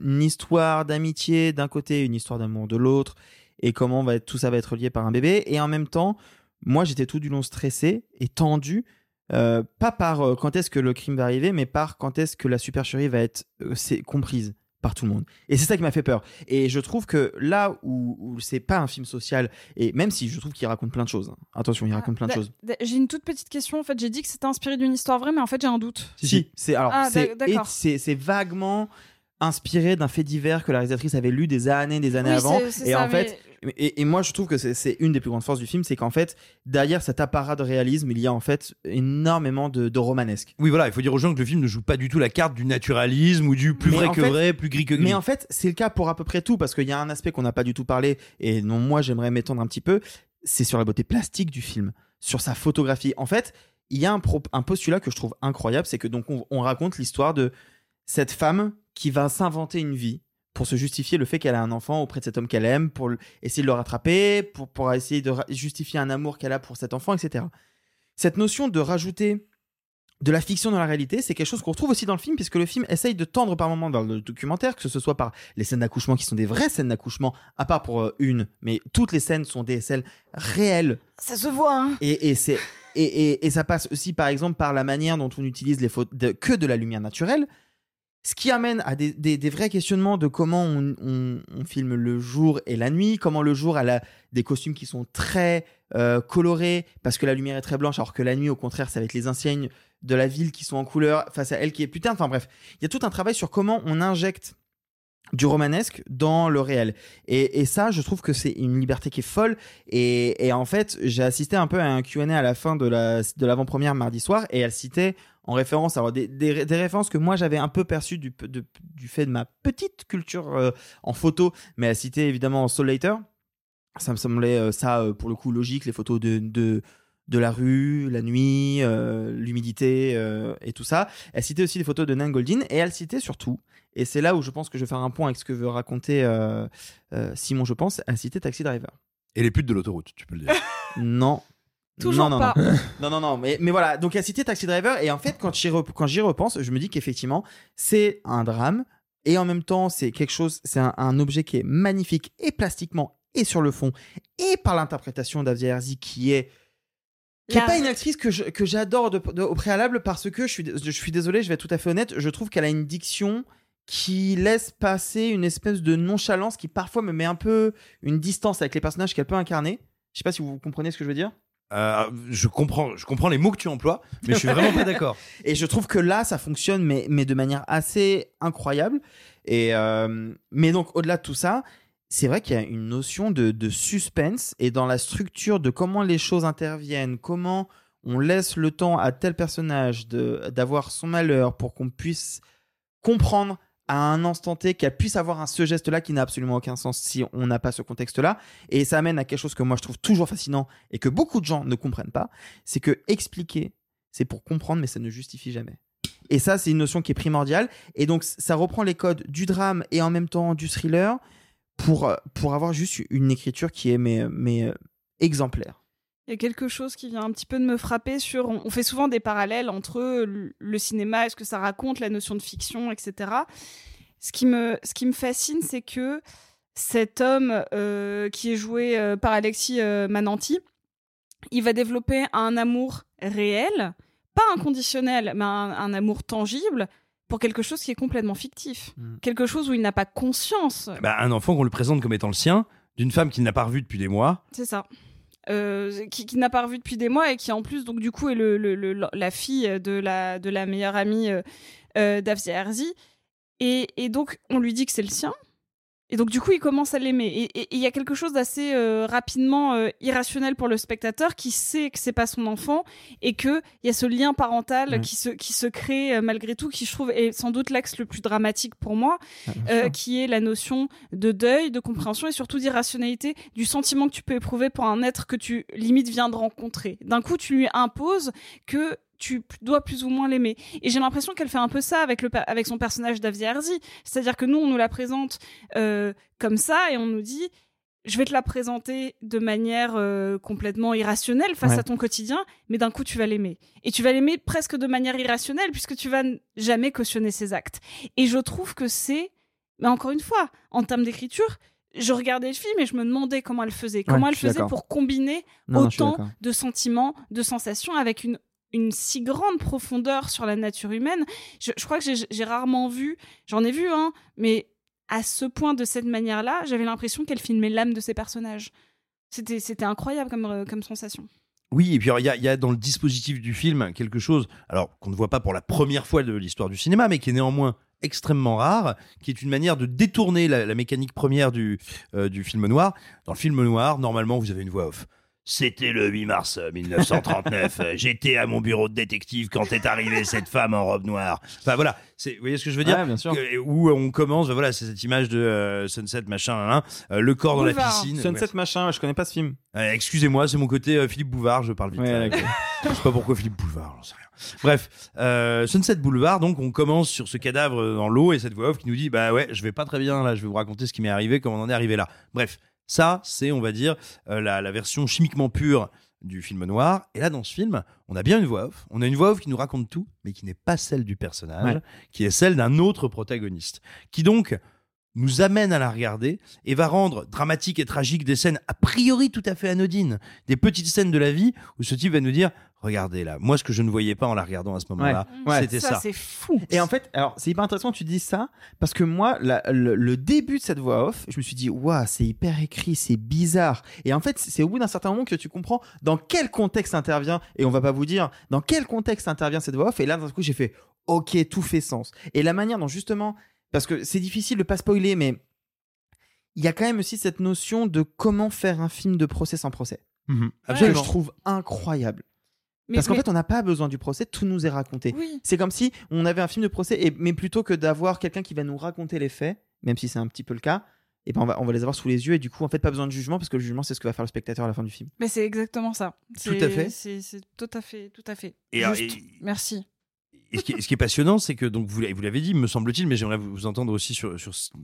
histoire d'amitié d'un côté, une histoire d'amour de l'autre, et comment tout ça va être lié par un bébé. Et en même temps, moi, j'étais tout du long stressé et tendu. euh, pas par euh, quand est-ce que le crime va arriver, mais par quand est-ce que la supercherie va être euh, comprise. Par tout le monde. Et c'est ça qui m'a fait peur. Et je trouve que là où, où c'est pas un film social, et même si je trouve qu'il raconte plein de choses, hein. attention, il raconte plein de Da- choses. J'ai une toute petite question. En fait, j'ai dit que c'était inspiré d'une histoire vraie, mais en fait, j'ai un doute. Si, c'est alors Ah, c'est d'ac- d'accord. et c'est c'est vaguement inspiré d'un fait divers que la réalisatrice avait lu des années, des années Oui, avant. Et ça, en fait, et, et moi je trouve que c'est- une des plus grandes forces du film, c'est qu'en fait derrière cet apparat de réalisme, il y a en fait énormément de, de romanesque. Oui, voilà, il faut dire aux gens que le film ne joue pas du tout la carte du naturalisme ou du plus Mais vrai que fait- vrai, plus gris que gris. Mais en fait, c'est le cas pour à peu près tout, parce qu'il y a un aspect qu'on n'a pas du tout parlé, et dont moi j'aimerais m'étendre un petit peu, c'est sur la beauté plastique du film, sur sa photographie. En fait, il y a un, pro- un postulat que je trouve incroyable, c'est que donc on, on raconte l'histoire de cette femme qui va s'inventer une vie pour se justifier le fait qu'elle a un enfant auprès de cet homme qu'elle aime, pour essayer de le rattraper, pour, pour essayer de justifier un amour qu'elle a pour cet enfant, etc. Cette notion de rajouter de la fiction dans la réalité, c'est quelque chose qu'on retrouve aussi dans le film, puisque le film essaye de tendre par moments dans le documentaire, que ce soit par les scènes d'accouchement qui sont des vraies scènes d'accouchement, à part pour euh, une, mais toutes les scènes sont des scènes réelles. Ça se voit, hein. Et, et c'est et, et- et ça passe aussi par exemple par la manière dont on utilise les photos de- que de la lumière naturelle, ce qui amène à des, vrais questionnements de comment on, filme le jour et la nuit, comment le jour a des costumes qui sont très euh, colorés parce que la lumière est très blanche, alors que la nuit au contraire ça va être les enseignes de la ville qui sont en couleur face à elle qui est terne. Enfin bref, il y a tout un travail sur comment on injecte du romanesque dans le réel. Et, ça, je trouve que c'est une liberté qui est folle. Et, en fait, j'ai assisté un peu à un Q&A à la fin de l'avant-première mardi soir, et elle citait en référence, alors des, des, des références que moi j'avais un peu perçues du, de- du fait de ma petite culture euh, en photo, mais elle citait évidemment Soul Later. Ça me semblait euh, ça euh, pour le coup logique, les photos de, de de la rue, la nuit, euh, l'humidité et tout ça. Elle citait aussi des photos de Nan Goldin et elle citait surtout, et c'est là où je pense que je vais faire un point avec ce que veut raconter Simon, je pense, elle citait Taxi Driver. Et les putes de l'autoroute, tu peux le dire. Non. Toujours non, non, pas. Non, non, non, non, mais, mais voilà. Donc, elle citait Taxi Driver. Et en fait, quand j'y, rep- quand j'y repense, je me dis qu'effectivement, c'est un drame. Et en même temps, c'est quelque chose, c'est un, un objet qui est magnifique et plastiquement et sur le fond et par l'interprétation d'Avia Herzi qui est qui La- est pas une actrice que, je- que j'adore de- de- au préalable parce que je suis, je suis désolé, je vais être tout à fait honnête, je trouve qu'elle a une diction qui laisse passer une espèce de nonchalance qui parfois me met un peu une distance avec les personnages qu'elle peut incarner. Je sais pas si vous comprenez ce que je veux dire. Euh, je comprends, je comprends les mots que tu emploies, mais je suis vraiment pas d'accord. Et je trouve que là, ça fonctionne, mais, mais de manière assez incroyable. Et, euh, mais donc, au-delà de tout ça, c'est vrai qu'il y a une notion de, de suspense et dans la structure de comment les choses interviennent, comment on laisse le temps à tel personnage d'avoir son malheur pour qu'on puisse comprendre à un instant T qu'elle puisse avoir un, ce geste-là qui n'a absolument aucun sens si on n'a pas ce contexte-là. Et ça amène à quelque chose que moi je trouve toujours fascinant et que beaucoup de gens ne comprennent pas, c'est que expliquer, c'est pour comprendre, mais ça ne justifie jamais. Et ça, c'est une notion qui est primordiale. Et donc, ça reprend les codes du drame et en même temps du thriller pour, euh, pour avoir juste une écriture qui est mais, mais euh, exemplaire. Il y a quelque chose qui vient un petit peu de me frapper sur. On fait souvent des parallèles entre le- cinéma, est-ce que ça raconte, la notion de fiction, etc. Ce qui me, ce qui me fascine, c'est que cet homme euh, qui est joué euh, par Alexis euh, Mananti, il va développer un amour réel, pas inconditionnel, mais un, un amour tangible pour quelque chose qui est complètement fictif. Quelque chose où il n'a pas conscience. Bah, un enfant qu'on le présente comme étant le sien, d'une femme qu'il n'a pas revue depuis des mois. C'est ça. Euh, qui, n'a pas revu depuis des mois et qui en plus donc du coup est le, la fille de la, de la meilleure amie euh, euh, Herzi. Et, et donc on lui dit que c'est le sien et donc du coup il commence à l'aimer. Et il y a quelque chose d'assez euh, rapidement euh, irrationnel pour le spectateur qui sait que c'est pas son enfant et que il y a ce lien parental qui se qui se crée euh, malgré tout qui je trouve est sans doute l'axe le plus dramatique pour moi euh, qui est la notion de deuil, de compréhension et surtout d'irrationalité du sentiment que tu peux éprouver pour un être que tu limite viens de rencontrer. D'un coup, tu lui imposes que tu dois plus ou moins l'aimer. Et j'ai l'impression qu'elle fait un peu ça avec, le, avec son personnage d'Avia Herzi. C'est-à-dire que nous, on nous la présente euh, comme ça et on nous dit je vais te la présenter de manière euh, complètement irrationnelle face Ouais. à ton quotidien, mais d'un coup tu vas l'aimer. Et tu vas l'aimer presque de manière irrationnelle puisque tu vas jamais cautionner ses actes. Et je trouve que c'est, mais encore une fois, en termes d'écriture, je regardais le film et je me demandais comment elle faisait, comment Ouais, elle faisait pour combiner Non, autant de sentiments, de sensations avec une une si grande profondeur sur la nature humaine. Je, crois que j'ai- rarement vu, j'en ai vu, hein, mais à ce point de cette manière-là, j'avais l'impression qu'elle filmait l'âme de ses personnages. C'était, incroyable comme, euh, comme sensation. Oui, et puis il y, a- dans le dispositif du film quelque chose, alors qu'on ne voit pas pour la première fois de l'histoire du cinéma, mais qui est néanmoins extrêmement rare, qui est une manière de détourner la, mécanique première euh, du film noir. Dans le film noir, normalement, vous avez une voix off. C'était le 8 mars euh, 1939. Euh, J'étais à mon bureau de détective quand est arrivée cette femme en robe noire. Enfin voilà, vous voyez ce que je veux dire? Ouais, bien sûr. Que- Où on commence, voilà, c'est cette image de euh, Sunset machin, hein, euh, le corps dans la piscine. Sunset Ouais. machin, je connais pas ce film. Euh, Excusez-moi, c'est mon côté Philippe Bouvard, je parle vite. Ouais, d'accord. je sais pas pourquoi Philippe Boulevard, j'en sais rien. Bref, euh, Sunset Boulevard, donc on commence sur ce cadavre dans l'eau et cette voix off qui nous dit bah ouais, je vais pas très bien là, je vais vous raconter ce qui m'est arrivé, comment on en est arrivé là. Bref, ça c'est on va dire euh, la, la version chimiquement pure du film noir. Et là dans ce film, on a bien une voix off, on a une voix off qui nous raconte tout, mais qui n'est pas celle du personnage, Ouais. qui est celle d'un autre protagoniste, qui donc nous amène à la regarder et va rendre dramatique et tragique des scènes a priori tout à fait anodines, des petites scènes de la vie où ce type va nous dire regardez là, moi ce que je ne voyais pas en la regardant à ce moment-là, Ouais. c'était ça. c'est fou. Et en fait, alors c'est hyper intéressant que tu dis ça parce que moi, la- le, le début de cette voix off, je me suis dit, waouh, c'est hyper écrit, c'est bizarre. Et en fait, c'est au bout d'un certain moment que tu comprends dans quel contexte intervient, et on va pas vous dire dans quel contexte intervient cette voix off. Et là, d'un coup, j'ai fait, ok, tout fait sens. Et la manière dont justement, parce que c'est difficile de pas spoiler, mais il y a quand même aussi cette notion de comment faire un film de procès sans procès. Mhm. Que Absolument. je trouve incroyable. Mais- Parce qu'en mais- fait, on n'a pas besoin du procès, tout nous est raconté. Oui. C'est comme si on avait un film de procès, et, mais plutôt que d'avoir quelqu'un qui va nous raconter les faits, même si c'est un petit peu le cas, et ben on, va, on va les avoir sous les yeux, et du coup, en fait, pas besoin de jugement, parce que le jugement, c'est ce que va faire le spectateur à la fin du film. Mais c'est exactement ça. Tout à fait. C'est c'est tout à fait, tout à fait. Et, Juste- et- Merci. Et ce qui, est, passionnant, c'est que donc vous, l'avez- dit, me semble-t-il, mais j'aimerais vous entendre aussi sur,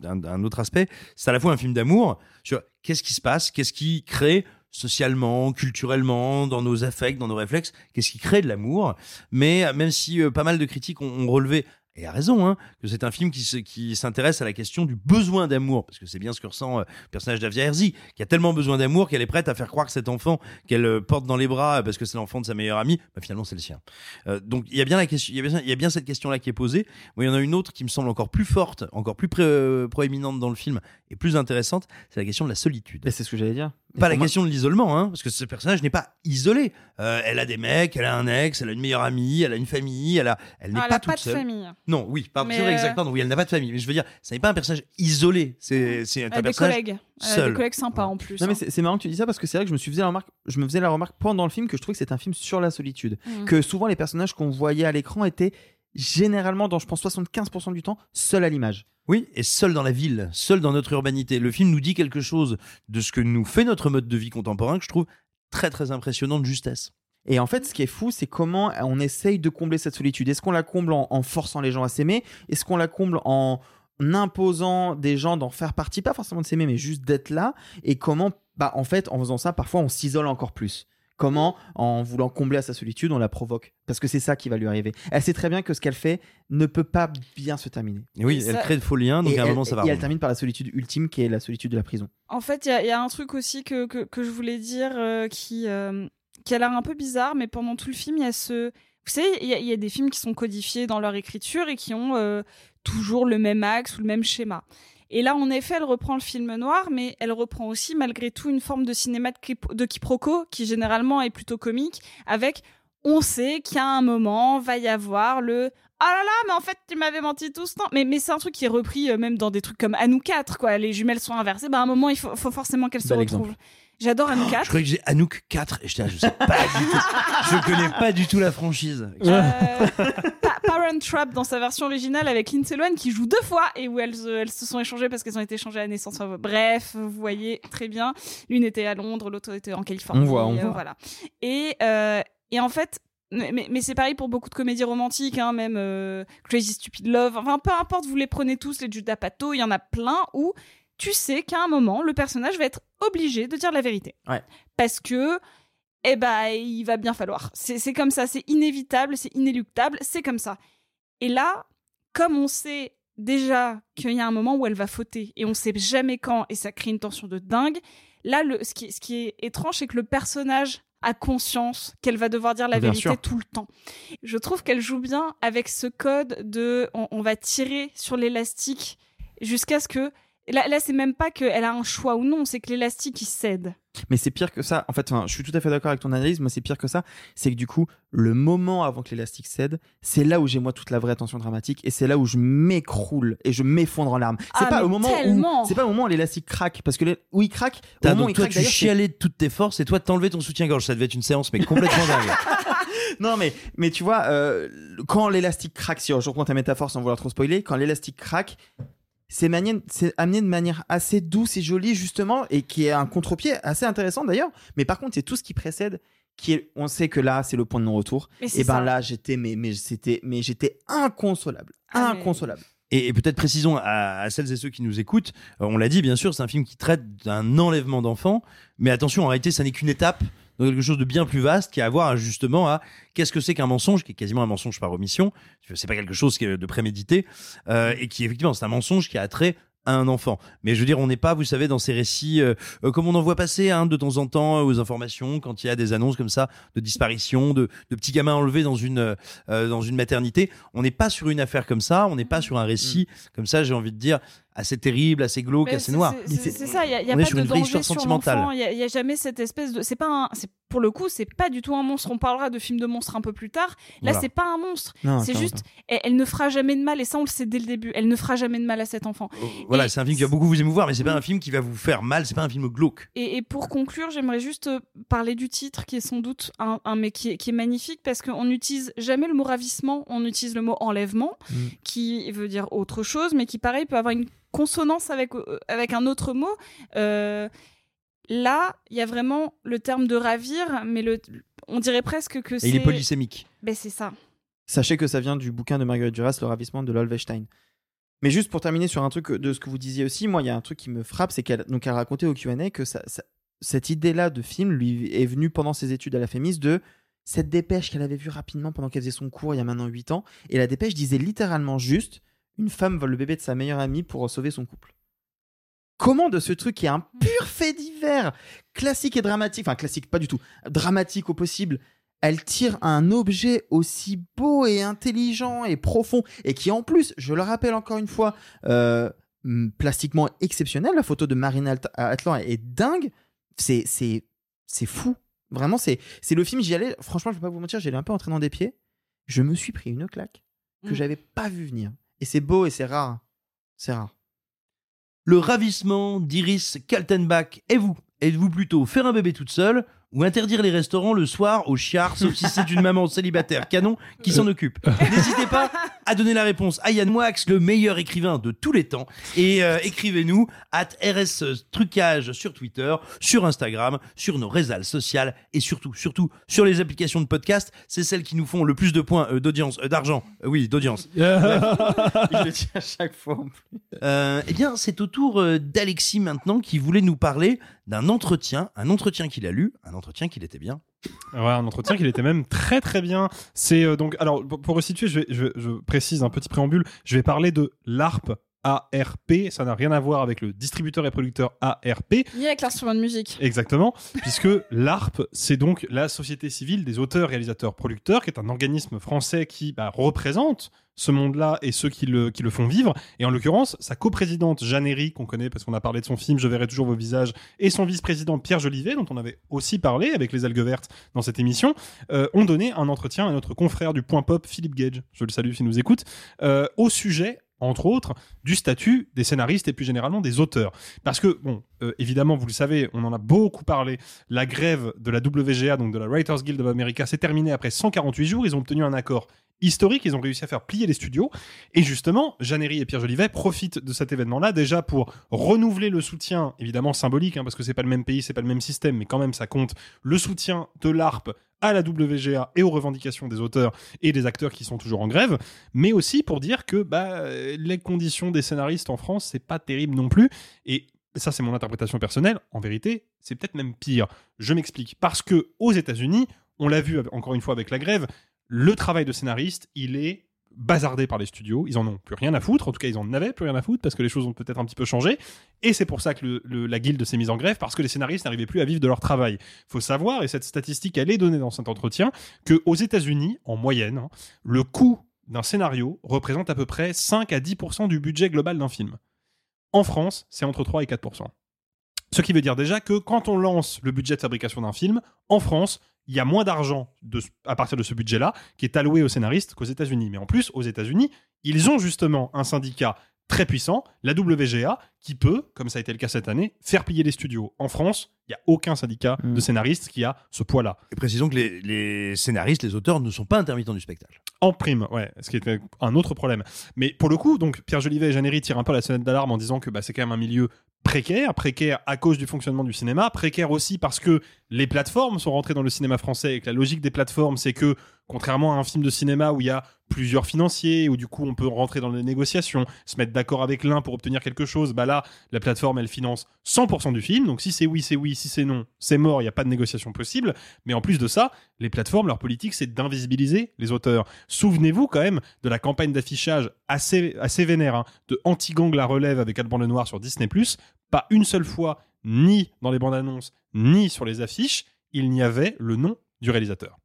un, autre aspect. C'est à la fois un film d'amour sur qu'est-ce qui se passe, qu'est-ce qui crée socialement, culturellement, dans nos affects, dans nos réflexes, qu'est-ce qui crée de l'amour. Mais euh, même si euh, pas mal de critiques ont relevé, et à raison, hein, que c'est un film qui, se- qui s'intéresse à la question du besoin d'amour, parce que c'est bien ce que ressent euh, le personnage d'Avia Herzi, qui a tellement besoin d'amour qu'elle est prête à faire croire que cet enfant qu'elle euh, porte dans les bras euh, parce que c'est l'enfant de sa meilleure amie, bah, finalement c'est le sien. Euh, donc il y a bien la question, il y a bien, il y a bien cette question-là qui est posée. Moi, il y en a une autre qui me semble encore plus forte, encore plus pré- euh, proéminente dans le film et plus intéressante, c'est la question de la solitude. Et c'est ce que j'allais dire. Et Pas la moi- question de l'isolement, hein, parce que ce personnage n'est pas isolé. Euh, elle a des mecs, elle a un ex, elle a une meilleure amie, elle a une famille, elle a, elle n'est Ah, elle pas a toute pas de seule. famille. Non, oui, pardon, c'est vrai, euh, exact, pardon, oui, elle n'a pas de famille. Mais je veux dire, ça n'est pas un personnage isolé. C'est, c'est un a des personnage collègues. Elle a seul. des collègues sympas en plus. Non mais hein. c'est c'est marrant que tu dis ça parce que c'est vrai que je me suis fait la remarque, je me faisais la remarque pendant le film que je trouvais que c'était un film sur la solitude, Mhm. que souvent les personnages qu'on voyait à l'écran étaient généralement dans je pense 75% du temps seuls à l'image. Oui, et seul dans la ville, seul dans notre urbanité. Le film nous dit quelque chose de ce que nous fait notre mode de vie contemporain que je trouve très très impressionnant de justesse. Et en fait, ce qui est fou, c'est comment on essaye de combler cette solitude. Est-ce qu'on la comble en, en forçant les gens à s'aimer? Est-ce qu'on la comble en imposant des gens d'en faire partie, pas forcément de s'aimer, mais juste d'être là Et comment, bah, en fait, en faisant ça, parfois, on s'isole encore plus. Comment, en voulant combler à sa solitude, on la provoque Parce que c'est ça qui va lui arriver. Elle sait très bien que ce qu'elle fait ne peut pas bien se terminer. Et oui, Et elle ça- crée de faux liens, donc et à un elle, moment ça va. et elle termine par la solitude ultime, qui est la solitude de la prison. En fait, il y, a- il y a un truc aussi que, que, que je voulais dire euh, qui, euh, qui a l'air un peu bizarre, mais pendant tout le film, il y a ce. Vous savez, il y, a- il y a des films qui sont codifiés dans leur écriture et qui ont euh, toujours le même axe ou le même schéma. Et là, en effet, elle reprend le film noir, mais elle reprend aussi, malgré tout, une forme de cinéma de, quip- de quiproquo qui, généralement, est plutôt comique, avec on sait qu'à un moment, va y avoir le ah là là, mais en fait, tu m'avais menti tout ce temps. Mais, mais c'est un truc qui est repris euh, même dans des trucs comme Anou 4, quoi. Les jumelles sont inversées. Bah, à un moment, il faut, faut forcément qu'elles se retrouvent. exemple. J'adore Anou 4. Je croyais que j'ai Anouk 4 et là, je sais pas du tout. Je connais pas du tout la franchise. Euh, Pa- Parent Trap dans sa version originale avec Lindsay Lohan qui joue deux fois et où elles, euh, elles se sont échangées parce qu'elles ont été échangées à la naissance. Bref, vous voyez très bien. L'une était à Londres, l'autre était en Californie. On voit, on euh, voit. Voilà. Et, euh, et en fait, mais, mais- mais c'est pareil pour beaucoup de comédies romantiques, hein, même euh, Crazy Stupid Love. Enfin, peu importe, vous les prenez tous, les Judas Pato, il y en a plein où tu sais qu'à un moment, le personnage va être obligé de dire la vérité. Ouais. Parce que eh ben, il va bien falloir. C'est comme ça, c'est inévitable, c'est inéluctable, c'est comme ça. Et là, comme on sait déjà qu'il y a un moment où elle va fauter et on sait jamais quand et ça crée une tension de dingue, là, le, ce, qui, ce qui est étrange, c'est que le personnage a conscience qu'elle va devoir dire la Bien vérité sûr. tout le temps. Je trouve qu'elle joue bien avec ce code de on, on va tirer sur l'élastique jusqu'à ce que là, là c'est même pas qu'elle a un choix ou non, c'est que l'élastique il cède. Mais c'est pire que ça. En fait, enfin, je suis tout à fait d'accord avec ton analyse. Moi, c'est pire que ça. C'est que du coup, le moment avant que l'élastique cède, c'est là où j'ai moi toute la vraie tension dramatique et c'est là où je m'écroule et je m'effondre en larmes. C'est Ah, pas mais au moment où c'est pas au moment où l'élastique craque parce que les- où il craque. Au T'as- moment où donc il toi, craque, tu chialais de toutes tes forces et toi, t'enlevais ton soutien-gorge. Ça devait être une séance, mais complètement dingue. non mais mais tu vois euh, quand l'élastique craque si je reprends ta métaphore sans vouloir trop spoiler quand l'élastique craque c'est amené de manière assez douce et jolie justement et qui est un contre-pied assez intéressant d'ailleurs. Mais par contre c'est tout ce qui précède qui est on sait que là c'est le point de non-retour. Et ben ça. là j'étais mais mais c'était mais j'étais inconsolable Ah, inconsolable. Et, et peut-être précisons à, à celles et ceux qui nous écoutent, euh, on l'a dit bien sûr, c'est un film qui traite d'un enlèvement d'enfants, mais attention, en réalité, ça n'est qu'une étape dans quelque chose de bien plus vaste qui a à voir justement à qu'est-ce que c'est qu'un mensonge, qui est quasiment un mensonge par omission. C'est pas quelque chose de prémédité euh, et qui effectivement c'est un mensonge qui a trait à un enfant. Mais je veux dire, on n'est pas, vous savez, dans ces récits euh, euh, comme on en voit passer hein, de temps en temps aux informations quand il y a des annonces comme ça de disparition, de, de petits gamins enlevés dans une euh, dans une maternité. On n'est pas sur une affaire comme ça, on n'est pas sur un récit comme ça. J'ai envie de dire assez terrible, assez glauque, Mais assez noir. c'est- ça, il y a, y a pas de danger sur l'enfant. Il y, y a jamais cette espèce de. C'est pas un. Pour le coup, c'est pas du tout un monstre. On parlera de films de monstres un peu plus tard. Là, Voilà. c'est pas un monstre. C'est juste, elle, elle ne fera jamais de mal. Et ça, on le sait dès le début. Elle ne fera jamais de mal à cet enfant. Voilà, Et- c'est un film qui va beaucoup vous émouvoir, mais c'est pas un film qui va vous faire mal. C'est pas un film glauque. Et, et pour conclure, j'aimerais juste euh, parler du titre qui est sans doute un, un- mais qui est, qui est magnifique parce qu'on n'utilise jamais le mot ravissement, on utilise le mot enlèvement, Mm. qui veut dire autre chose, mais qui pareil peut avoir une consonance avec euh, avec un autre mot. Euh, là, il y a vraiment le terme de ravir, mais le, on dirait presque que c'est. Il est polysémique. Ben c'est ça. Sachez que ça vient du bouquin de Marguerite Duras, Le ravissement de l'Olvestein. Mais juste pour terminer sur un truc de ce que vous disiez aussi, moi, il y a un truc qui me frappe, c'est qu'elle donc elle racontait au Q&A que ça- ça- cette idée-là de film lui est venue pendant ses études à la FEMIS de cette dépêche qu'elle avait vue rapidement pendant qu'elle faisait son cours il y a maintenant 8 ans. Et la dépêche disait littéralement juste une femme vole le bébé de sa meilleure amie pour sauver son couple. Comment de ce truc qui est un pur fait divers, classique et dramatique, enfin classique pas du tout, dramatique au possible, elle tire un objet aussi beau et intelligent et profond et qui en plus, je le rappelle encore une fois, euh, plastiquement exceptionnel. La photo de Marine Alt- Atlan est dingue. C'est c'est c'est fou. Vraiment, c'est c'est le film. J'y allais. Franchement, je vais pas vous mentir, j'y allais un peu en traînant des pieds. Je me suis pris une claque que Mm. j'avais pas vu venir. Et c'est beau et c'est rare. C'est rare. Le ravissement d'Iris Kaltenbach. Et vous? Êtes-vous plutôt faire un bébé toute seule ou interdire les restaurants le soir aux chiards, sauf si c'est une maman célibataire canon qui s'en occupe N'hésitez pas à donner la réponse à Yann Wax, le meilleur écrivain de tous les temps. Et euh, écrivez-nous at RS Trucage sur Twitter, sur Instagram, sur nos réseaux sociales et surtout, surtout sur les applications de podcast. C'est celles qui nous font le plus de points euh, d'audience, euh, d'argent. Euh, oui, d'audience. Je le dis à chaque fois en plus. Eh bien, c'est au tour euh, d'Alexis maintenant qui voulait nous parler d'un entretien, un entretien qu'il a lu, un entretien qu'il était bien. Ouais, un entretien qu'il était même très très bien. C'est euh, donc alors pour, resituer, je, je précise un petit préambule. Je vais parler de l'ARP. ARP, ça n'a rien à voir avec le distributeur et producteur ARP. Ni avec l'instrument de musique. Exactement, puisque l'ARP, c'est donc la Société civile des auteurs, réalisateurs, producteurs, qui est un organisme français qui bah, représente ce monde-là et ceux qui le, qui le font vivre. Et en l'occurrence, sa coprésidente Jeanne qu'on connaît parce qu'on a parlé de son film Je verrai toujours vos visages, et son vice-président Pierre Jolivet, dont on avait aussi parlé avec les algues vertes dans cette émission, euh, ont donné un entretien à notre confrère du Point Pop, Philippe Gage, je le salue s'il nous écoute, euh, au sujet entre autres, du statut des scénaristes et plus généralement des auteurs. Parce que, bon, euh, évidemment, vous le savez, on en a beaucoup parlé, la grève de la WGA, donc de la Writers Guild of America, s'est terminée après 148 jours, ils ont obtenu un accord historique, ils ont réussi à faire plier les studios, et justement, Jeannery et Pierre Jolivet profitent de cet événement-là, déjà pour renouveler le soutien, évidemment symbolique, hein, parce que c'est pas le même pays, c'est pas le même système, mais quand même ça compte, le soutien de l'ARP à la WGA et aux revendications des auteurs et des acteurs qui sont toujours en grève, mais aussi pour dire que bah, les conditions des scénaristes en France, c'est pas terrible non plus. Et ça, c'est mon interprétation personnelle. En vérité, c'est peut-être même pire. Je m'explique. Parce que aux États-Unis, on l'a vu encore une fois avec la grève, le travail de scénariste, il est bazardé par les studios. Ils en ont plus rien à foutre. En tout cas, ils en avaient plus rien à foutre parce que les choses ont peut-être un petit peu changé. Et c'est pour ça que la guilde s'est mise en grève parce que les scénaristes n'arrivaient plus à vivre de leur travail. Faut savoir, et cette statistique, elle est donnée dans cet entretien, que aux États-Unis, en moyenne, hein, le coût d'un scénario représente à peu près 5 à 10% du budget global d'un film. En France, c'est entre 3 et 4%. Ce qui veut dire déjà que quand on lance le budget de fabrication d'un film, en France, il y a moins d'argent à partir de ce budget-là qui est alloué aux scénaristes qu'aux États-Unis. Mais en plus, aux États-Unis, ils ont justement un syndicat très puissant, la WGA, qui peut, comme ça a été le cas cette année, faire plier les studios. En France, il n'y a aucun syndicat de scénaristes qui a ce poids-là. Et précisons que les, les scénaristes, les auteurs ne sont pas intermittents du spectacle. En prime, ouais, ce qui est un autre problème. Mais pour le coup, donc Pierre Jolivet et Jeannery tirent un peu la sonnette d'alarme en disant que bah, c'est quand même un milieu précaire, précaire à cause du fonctionnement du cinéma, précaire aussi parce que les plateformes sont rentrées dans le cinéma français et que la logique des plateformes, c'est que contrairement à un film de cinéma où il y a plusieurs financiers, où du coup on peut rentrer dans les négociations, se mettre d'accord avec l'un pour obtenir quelque chose, bah là, la plateforme, elle finance 100% du film, donc si c'est oui, c'est oui, si c'est non, c'est mort, il n'y a pas de négociation possible, mais en plus de ça, les plateformes, leur politique, c'est d'invisibiliser les auteurs. Souvenez-vous quand même de la campagne d'affichage assez, assez vénère hein, de Anti-Gang la relève avec Alban Lenoir sur Disney+, pas une seule fois, ni dans les bandes annonces, ni sur les affiches, il n'y avait le nom du réalisateur.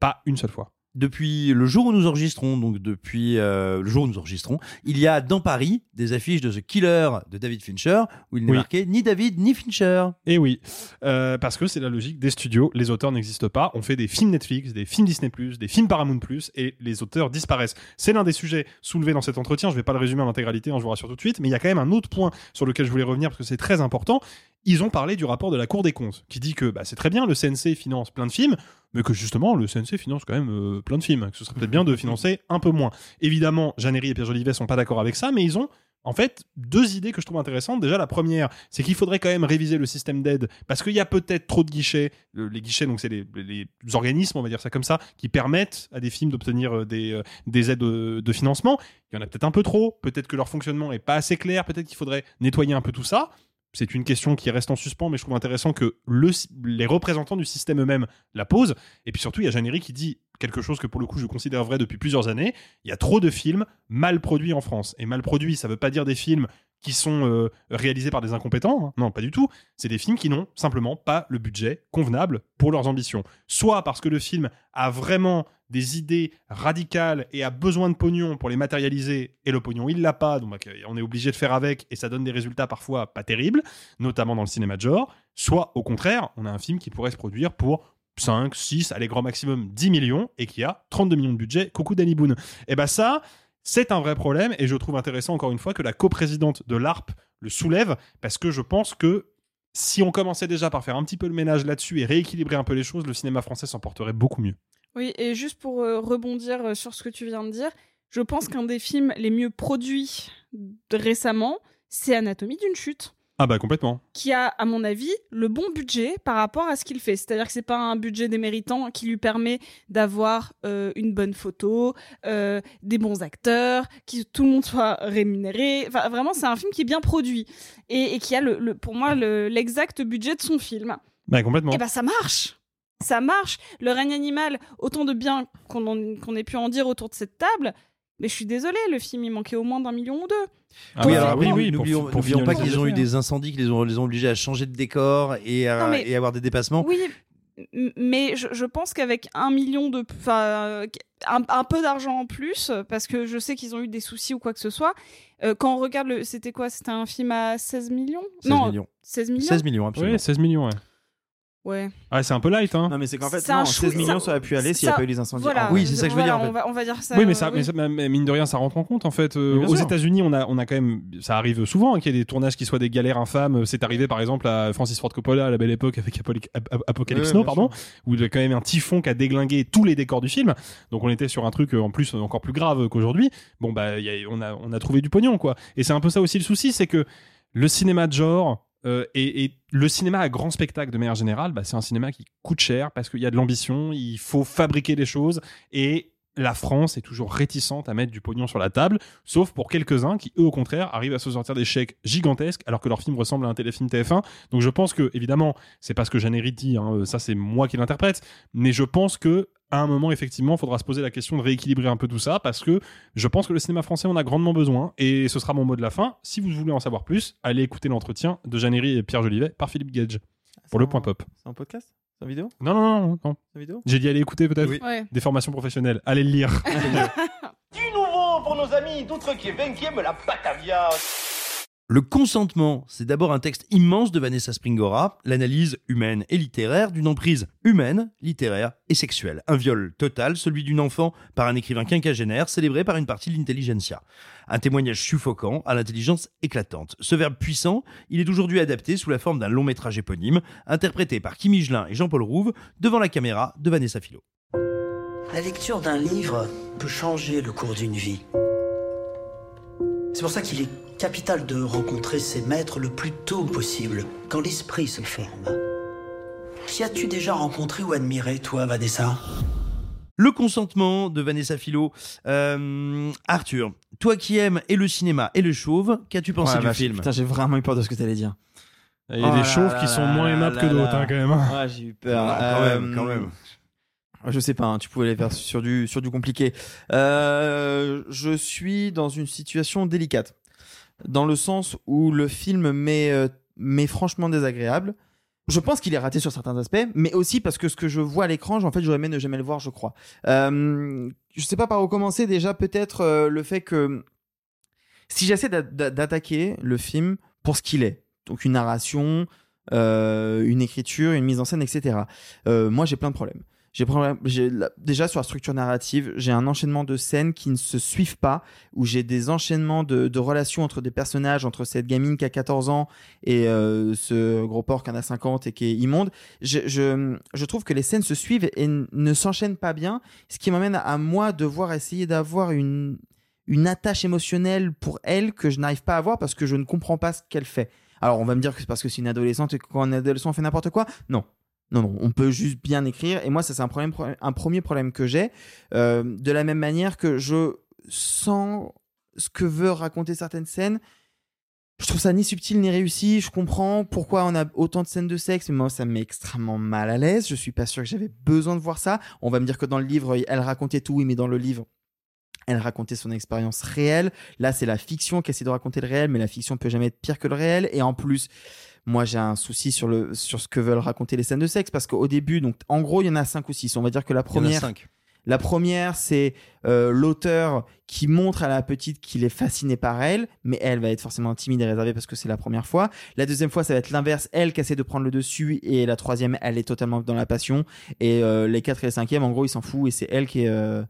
Pas une seule fois. Depuis le jour où nous enregistrons, donc depuis euh, le jour où nous enregistrons, il y a dans Paris des affiches de The Killer de David Fincher où il n'est Oui. marqué ni David ni Fincher. Et oui, euh, parce que c'est la logique des studios, les auteurs n'existent pas, on fait des films Netflix, des films Disney+, des films Paramount+, et les auteurs disparaissent. C'est l'un des sujets soulevés dans cet entretien, je vais pas le résumer en intégralité, hein, je vous rassure tout de suite, mais il y a quand même un autre point sur lequel je voulais revenir parce que c'est très important. Ils ont parlé du rapport de la Cour des comptes, qui dit que bah, c'est très bien, le CNC finance plein de films, mais que justement, le CNC finance quand même euh, plein de films, que ce serait peut-être bien de financer un peu moins. Évidemment, Jeannery et Pierre Jolivet sont pas d'accord avec ça, mais ils ont en fait, deux idées que je trouve intéressantes. Déjà, la première, c'est qu'il faudrait quand même réviser le système d'aide parce qu'il y a peut-être trop de guichets. Le- les guichets, donc c'est les, les organismes, on va dire ça comme ça, qui permettent à des films d'obtenir euh, des, euh, des aides de, de financement. Il y en a peut-être un peu trop. Peut-être que leur fonctionnement est pas assez clair. Peut-être qu'il faudrait nettoyer un peu tout ça. C'est une question qui reste en suspens, mais je trouve intéressant que le, les représentants du système eux-mêmes la posent. Et puis surtout, il y a Jeannery qui dit quelque chose que pour le coup je considère vrai depuis plusieurs années. Il y a trop de films mal produits en France. Et mal produits, ça veut pas dire des films qui sont euh, réalisés par des incompétents. hein. Non, pas du tout. C'est des films qui n'ont simplement pas le budget convenable pour leurs ambitions. Soit parce que le film a vraiment des idées radicales et a besoin de pognon pour les matérialiser, et le pognon il l'a pas, donc bah, on est obligé de faire avec, et ça donne des résultats parfois pas terribles, notamment dans le cinéma de genre. Soit au contraire, on a un film qui pourrait se produire pour 5, 6, allez grand maximum 10 millions, et qui a 32 millions de budget. Coucou Danny Boone. Et bah ça, c'est un vrai problème et je trouve intéressant encore une fois que la coprésidente de l'ARP le soulève parce que je pense que si on commençait déjà par faire un petit peu le ménage là-dessus et rééquilibrer un peu les choses, le cinéma français s'en porterait beaucoup mieux. Oui, et juste pour euh, rebondir euh, sur ce que tu viens de dire, je pense qu'un des films les mieux produits récemment, c'est Anatomie d'une chute. Ah bah complètement. qui a, à mon avis, le bon budget par rapport à ce qu'il fait. C'est-à-dire que c'est pas un budget déméritant qui lui permet d'avoir euh, une bonne photo, euh, des bons acteurs, que tout le monde soit rémunéré. Enfin, vraiment, c'est un film qui est bien produit et, et qui a, le, le- pour moi, le- l'exact budget de son film. Bah complètement. Et bah ça marche Ça marche Le règne animal, autant de bien qu'on en- qu'on ait pu en dire autour de cette table, mais je suis désolée, le film, il manquait au moins d'un million ou deux. Ah bah alors oui, oui, pour- n'oublions pour n'oublions pas qu'ils ont eu des incendies qui les ont, les ont obligés à changer de décor et à, Non, mais- et à avoir des dépassements. Oui, mais je, je pense qu'avec un million de, enfin, euh, un, un peu d'argent en plus, parce que je sais qu'ils ont eu des soucis ou quoi que ce soit. euh, quand on regarde le, c'était quoi? C'était un film à 16 millions? 16 Non, millions. 16 millions? 16 millions, absolument. Oui, 16 millions, ouais. Ouais. Ah, c'est un peu light, hein. Non, mais c'est qu'en fait, C'est un non, chou- 16 millions, ça- ça aurait pu aller s'il n'y a pas eu les incendies. Voilà, En Oui, c'est ça que je veux dire, en On fait. va, on va dire ça. Oui, mais, ça, euh, mais ça- mais mine de rien, ça rentre en compte en fait. Euh, aux. États-Unis, on a, on a quand même, ça arrive souvent hein, qu'il y ait des tournages qui soient des galères infâmes. C'est arrivé par exemple à Francis Ford Coppola à la belle époque avec Apoli- Ap- Ap- Apocalypse Ouais, Now, pardon, où il y a quand même un typhon qui a déglingué tous les décors du film. Donc on était sur un truc euh, en plus encore plus grave qu'aujourd'hui. Bon bah, il y a- on a, on a trouvé du pognon quoi. Et c'est un peu ça aussi le souci, c'est que le cinéma de genre euh, et, le cinéma à grand spectacle de manière générale, bah, c'est un cinéma qui coûte cher parce qu'il y a de l'ambition, il faut fabriquer des choses et la France est toujours réticente à mettre du pognon sur la table, sauf pour quelques-uns qui, eux, au contraire, arrivent à se sortir des chèques gigantesques alors que leur film ressemble à un téléfilm TF1. Donc je pense que, évidemment, c'est pas ce que Jeanne dit, hein, ça c'est moi qui l'interprète, mais je pense que à un moment, effectivement, il faudra se poser la question de rééquilibrer un peu tout ça parce que je pense que le cinéma français en a grandement besoin et ce sera mon mot de la fin. Si vous voulez en savoir plus, allez écouter l'entretien de Jeannery et Pierre Jolivet par Philippe Gage pour le point pop. C'est un podcast? C'est une vidéo? Non, non, non, non. non. C'est une vidéo? J'ai dit aller écouter peut-être? Oui. Ouais. des formations professionnelles. Allez le lire. Du nouveau pour nos amis d'outre-Québec qui aiment la Batavia. Le consentement, c'est d'abord un texte immense de Vanessa Springora, l'analyse humaine et littéraire d'une emprise humaine, littéraire et sexuelle. Un viol total, celui d'une enfant par un écrivain quinquagénaire, célébré par une partie de l'intelligentsia. Un témoignage suffocant à l'intelligence éclatante. Ce verbe puissant, il est aujourd'hui adapté sous la forme d'un long métrage éponyme, interprété par Kim Higelin et Jean-Paul Rouve, devant la caméra de Vanessa Philo. La lecture d'un livre peut changer le cours d'une vie. C'est pour ça qu'il est capital de rencontrer ses maîtres le plus tôt possible, quand l'esprit se forme. Qui as-tu déjà rencontré ou admiré, toi, Vanessa? Le consentement de Vanessa Philo. Euh, Arthur, toi qui aimes et le cinéma et le chauve, qu'as-tu pensé Ouais, du bah, film? Putain, j'ai vraiment eu peur de ce que t'allais dire. Il y a Oh des là chauves là qui sont là moins aimables que d'autres, hein, quand même. hein. Ouais, j'ai eu peur. Ah, quand même, Euh, quand même. Je sais pas, hein, tu pouvais les faire sur du, sur du compliqué. Euh, je suis dans une situation délicate. Dans le sens où le film m'est euh, franchement désagréable. Je pense qu'il est raté sur certains aspects, mais aussi parce que ce que je vois à l'écran, en fait, j'aurais aimé ne jamais le voir, je crois. Euh, je sais pas par où commencer. Déjà, peut-être euh, le fait que si j'essaie d'a- d'a- d'attaquer le film pour ce qu'il est, donc une narration, euh, une écriture, une mise en scène, etc. moi, j'ai plein de problèmes. J'ai déjà sur la structure narrative, j'ai un enchaînement de scènes qui ne se suivent pas, où j'ai des enchaînements de, relations entre des personnages, entre cette gamine qui a 14 ans et euh, ce gros porc qui en a 50 et qui est immonde. Je, je, je trouve que les scènes se suivent et ne s'enchaînent pas bien, ce qui m'amène à moi devoir essayer d'avoir une, une attache émotionnelle pour elle que je n'arrive pas à avoir parce que je ne comprends pas ce qu'elle fait. Alors on va me dire que c'est parce que c'est une adolescente et que adolescent fait n'importe quoi. Non. Non, non, on peut juste bien écrire. Et moi, ça, c'est un, premier problème que j'ai. Euh, de la même manière que je sens ce que veut raconter certaines scènes. Je trouve ça ni subtil ni réussi. Je comprends pourquoi on a autant de scènes de sexe, mais moi, ça me met extrêmement mal à l'aise. Je suis pas sûr que j'avais besoin de voir ça. On va me dire que dans le livre, elle racontait tout, oui, mais dans le livre, elle racontait son expérience réelle. Là, c'est la fiction qui essaie de raconter le réel, mais la fiction peut jamais être pire que le réel. Et en plus, moi, j'ai un souci sur, le, sur ce que veulent raconter les scènes de sexe, parce qu'au début, donc, en gros, il y en a cinq ou six. On va dire que la Il y en a première. La première, c'est euh, l'auteur qui montre à la petite qu'il est fasciné par elle, mais elle va être forcément timide et réservée parce que c'est la première fois. La deuxième fois, ça va être l'inverse, elle qui essaie de prendre le dessus, et la troisième, elle est totalement dans la passion. Et euh, les quatre et les cinquièmes, en gros, il s'en fout et c'est elle qui est, euh,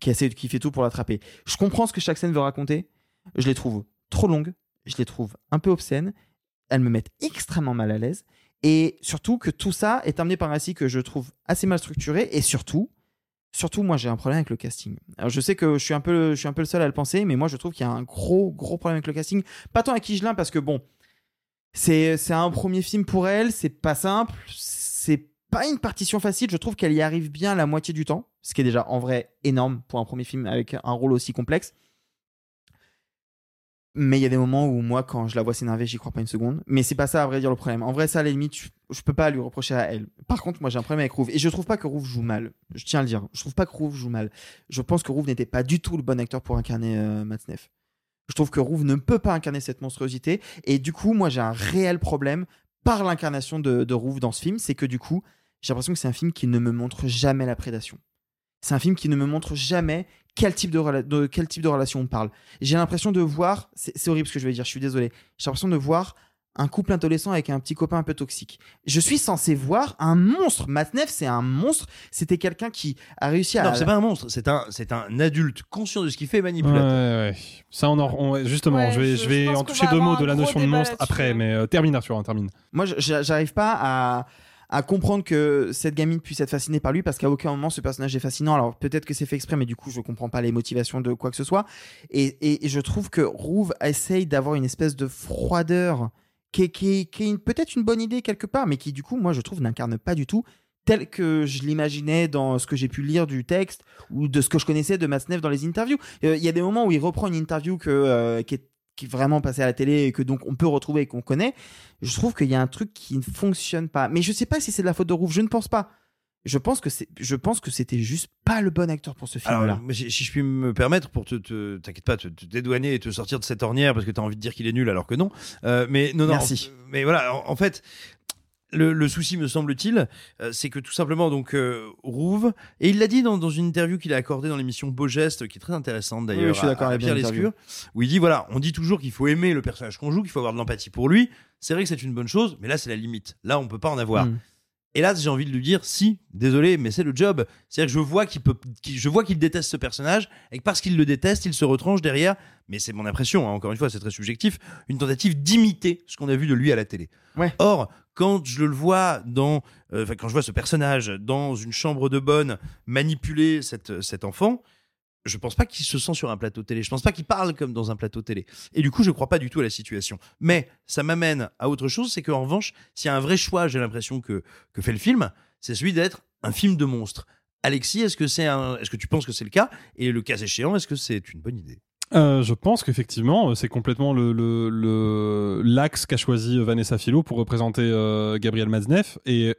qui essaie, qui fait tout pour l'attraper. Je comprends ce que chaque scène veut raconter. Je les trouve trop longues, je les trouve un peu obscènes. Elles me mettent extrêmement mal à l'aise. Et surtout que tout ça est amené par un récit que je trouve assez mal structuré. Et surtout, surtout moi j'ai un problème avec le casting. Alors je sais que je suis un peu, je suis un peu le seul à le penser, mais moi je trouve qu'il y a un gros, gros problème avec le casting. Pas tant avec Higelin parce que bon, c'est, c'est un premier film pour elle, c'est pas simple, c'est pas une partition facile. Je trouve qu'elle y arrive bien la moitié du temps, ce qui est déjà en vrai énorme pour un premier film avec un rôle aussi complexe. Mais il y a des moments où moi, quand je la vois s'énerver, j'y crois pas une seconde. Mais c'est pas ça, à vrai dire, le problème. En vrai, ça, à la limite, je, peux pas lui reprocher à elle. Par contre, moi, j'ai un problème avec Rouve. Et je trouve pas que Rouve joue mal. Je tiens à le dire. Je trouve pas que Rouve joue mal. Je pense que Rouve n'était pas du tout le bon acteur pour incarner euh, Matzneff. Je trouve que Rouve ne peut pas incarner cette monstruosité. Et du coup, moi, j'ai un réel problème par l'incarnation de, de Rouve dans ce film. C'est que du coup, j'ai l'impression que c'est un film qui ne me montre jamais la prédation. C'est un film qui ne me montre jamais quel type de, rela- de quel type de relation on parle. J'ai l'impression de voir, c'est horrible ce que je vais dire, je suis désolé. J'ai l'impression de voir un couple adolescent avec un petit copain un peu toxique. Je suis censé voir un monstre. Matneff, c'est un monstre. C'était quelqu'un qui a réussi à. Non, c'est pas un monstre, c'est un, c'est un adulte conscient de ce qu'il fait et Ouais, manipulateur. ouais. Ça, on en, on- justement, Ouais, je vais, je- je vais en toucher deux mots de la notion de monstre après, hein. mais euh, termine Arthur, hein, termine. Moi, j'arrive pas à, à comprendre que cette gamine puisse être fascinée par lui parce qu'à aucun moment ce personnage est fascinant. Alors peut-être que c'est fait exprès, mais du coup, je comprends pas les motivations de quoi que ce soit. Et, et- je trouve que Rouve essaye d'avoir une espèce de froideur qui est, qui est- peut-être une bonne idée quelque part, mais qui du coup, moi, je trouve, n'incarne pas du tout tel que je l'imaginais dans ce que j'ai pu lire du texte ou de ce que je connaissais de Masnev dans les interviews. Euh, Il y a des moments où il reprend une interview que, euh, qui, est, qui est vraiment passée à la télé et que donc on peut retrouver et qu'on connaît. Je trouve qu'il y a un truc qui ne fonctionne pas. Mais je sais pas si c'est de la faute de Rouve, je ne pense pas. Je pense que c'est, je pense que c'était juste pas le bon acteur pour ce film-là. Si si je puis me permettre, pour te, te- t'inquiète pas, te, te dédouaner et te sortir de cette ornière parce que t'as envie de dire qu'il est nul alors que non. Euh, mais non, non. Merci. Mais voilà, en, en fait, le, le souci, me semble-t-il, euh, c'est que tout simplement, donc, euh, Rouve, et il l'a dit dans, dans une interview qu'il a accordée dans l'émission Beau Geste, qui est très intéressante d'ailleurs, Oui, je suis à- à Pierre. Lescure, où il dit voilà, on dit toujours qu'il faut aimer le personnage qu'on joue, qu'il faut avoir de l'empathie pour lui. C'est vrai que c'est une bonne chose, mais là, c'est la limite. Là, on peut pas en avoir. Mm. Et là, j'ai envie de lui dire si, désolé, mais c'est le job. C'est-à-dire que je vois qu'il peut, je vois qu'il déteste ce personnage et que parce qu'il le déteste, il se retranche derrière. Mais c'est mon impression. hein, encore une fois, c'est très subjectif. Une tentative d'imiter ce qu'on a vu de lui à la télé. Or, quand je le vois dans, euh, quand je vois ce personnage dans une chambre de bonne manipuler cette, cet enfant, je pense pas qu'il se sent sur un plateau télé. Je pense pas qu'il parle comme dans un plateau télé. Et du coup, je crois pas du tout à la situation. Mais ça m'amène à autre chose, c'est qu'en revanche, s'il y a un vrai choix, j'ai l'impression que, que fait le film, c'est celui d'être un film de monstre. Alexis, est-ce que est-ce que tu penses que c'est le cas? Et le cas échéant, est-ce que c'est une bonne idée? Euh, je pense qu'effectivement, euh, c'est complètement l'axe qu'a choisi Vanessa Philo pour représenter euh, Gabriel Matzneff et,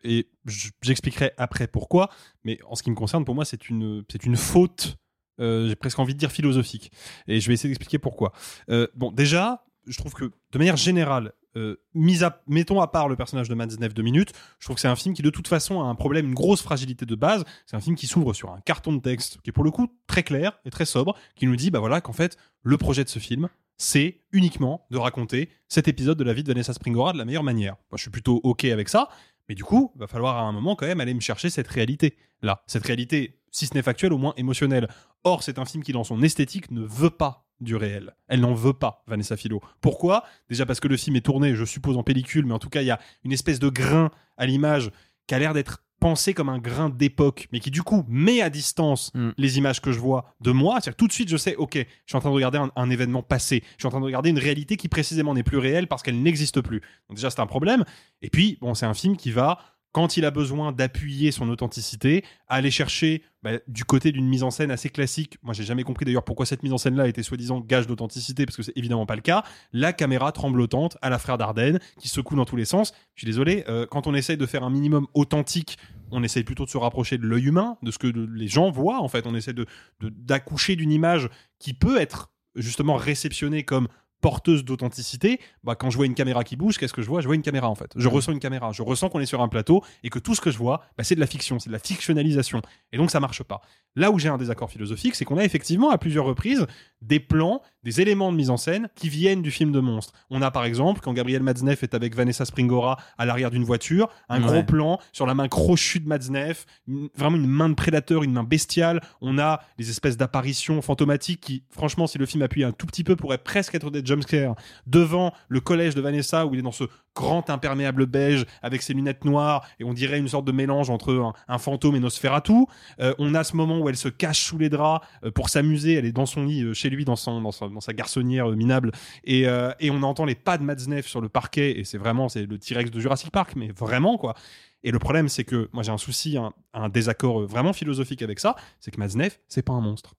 j'expliquerai après pourquoi. Mais en ce qui me concerne, pour moi, c'est une faute. euh, J'ai presque envie de dire philosophique. Et je vais essayer d'expliquer pourquoi. Euh, bon, déjà, je trouve que de manière générale, euh, mis à, mettons à part le personnage de Matzneff deux minutes, je trouve que c'est un film qui de toute façon a un problème, une grosse fragilité de base. C'est un film qui s'ouvre sur un carton de texte qui est pour le coup très clair et très sobre, qui nous dit bah voilà qu'en fait le projet de ce film c'est uniquement de raconter cet épisode de la vie de Vanessa Springora de la meilleure manière. Je suis plutôt ok avec ça, mais du coup va falloir à un moment quand même aller me chercher cette réalité là, cette réalité si ce n'est factuelle au moins émotionnelle. Or c'est un film qui dans son esthétique ne veut pas du réel. Elle n'en veut pas, Vanessa Philo. Pourquoi? Déjà parce que le film est tourné, je suppose, en pellicule, mais en tout cas, il y a une espèce de grain à l'image qui a l'air d'être pensé comme un grain d'époque, mais qui du coup met à distance les images que je vois de moi. C'est-à-dire que tout de suite, je sais, ok, je suis en train de regarder un, un événement passé. Je suis en train de regarder une réalité qui précisément n'est plus réelle parce qu'elle n'existe plus. Donc déjà, c'est un problème. Et puis, bon, c'est un film qui va quand il a besoin d'appuyer son authenticité, aller chercher bah, du côté d'une mise en scène assez classique. Moi, j'ai jamais compris d'ailleurs pourquoi cette mise en scène-là était soi-disant gage d'authenticité, parce que c'est évidemment pas le cas. La caméra tremblotante à la frère Dardenne, qui secoue dans tous les sens. Je suis désolé, euh, quand on essaye de faire un minimum authentique, on essaye plutôt de se rapprocher de l'œil humain, de ce que les gens voient. En fait, on essaie de- d'accoucher d'une image qui peut être justement réceptionnée comme porteuse d'authenticité, bah, quand je vois une caméra qui bouge, qu'est-ce que je vois? Je vois une caméra en fait. Je ressens une caméra. Je ressens qu'on est sur un plateau et que tout ce que je vois, bah, c'est de la fiction, c'est de la fictionnalisation. Et donc ça marche pas. Là où j'ai un désaccord philosophique, c'est qu'on a effectivement à plusieurs reprises des plans, des éléments de mise en scène qui viennent du film de monstre. On a par exemple quand Gabriel Matzneff est avec Vanessa Springora à l'arrière d'une voiture, un Ouais. gros plan sur la main crochue de Matzneff, une- vraiment une main de prédateur, une main bestiale. On a des espèces d'apparitions fantomatiques qui, franchement, si le film appuie un tout petit peu, pourraient presque être des jumpscares devant le collège de Vanessa où il est dans ce grand imperméable beige avec ses lunettes noires et on dirait une sorte de mélange entre un, fantôme et Nosferatu. Euh, on a ce moment où elle se cache sous les draps euh, pour s'amuser. Elle est dans son lit euh, chez lui, dans, son, dans, sa, garçonnière euh, minable. Et, et on entend les pas de Matzneff sur le parquet. Et c'est vraiment c'est le T-Rex de Jurassic Park, mais vraiment quoi. Et le problème, c'est que moi j'ai un souci, un, désaccord vraiment philosophique avec ça, c'est que Matzneff, c'est pas un monstre.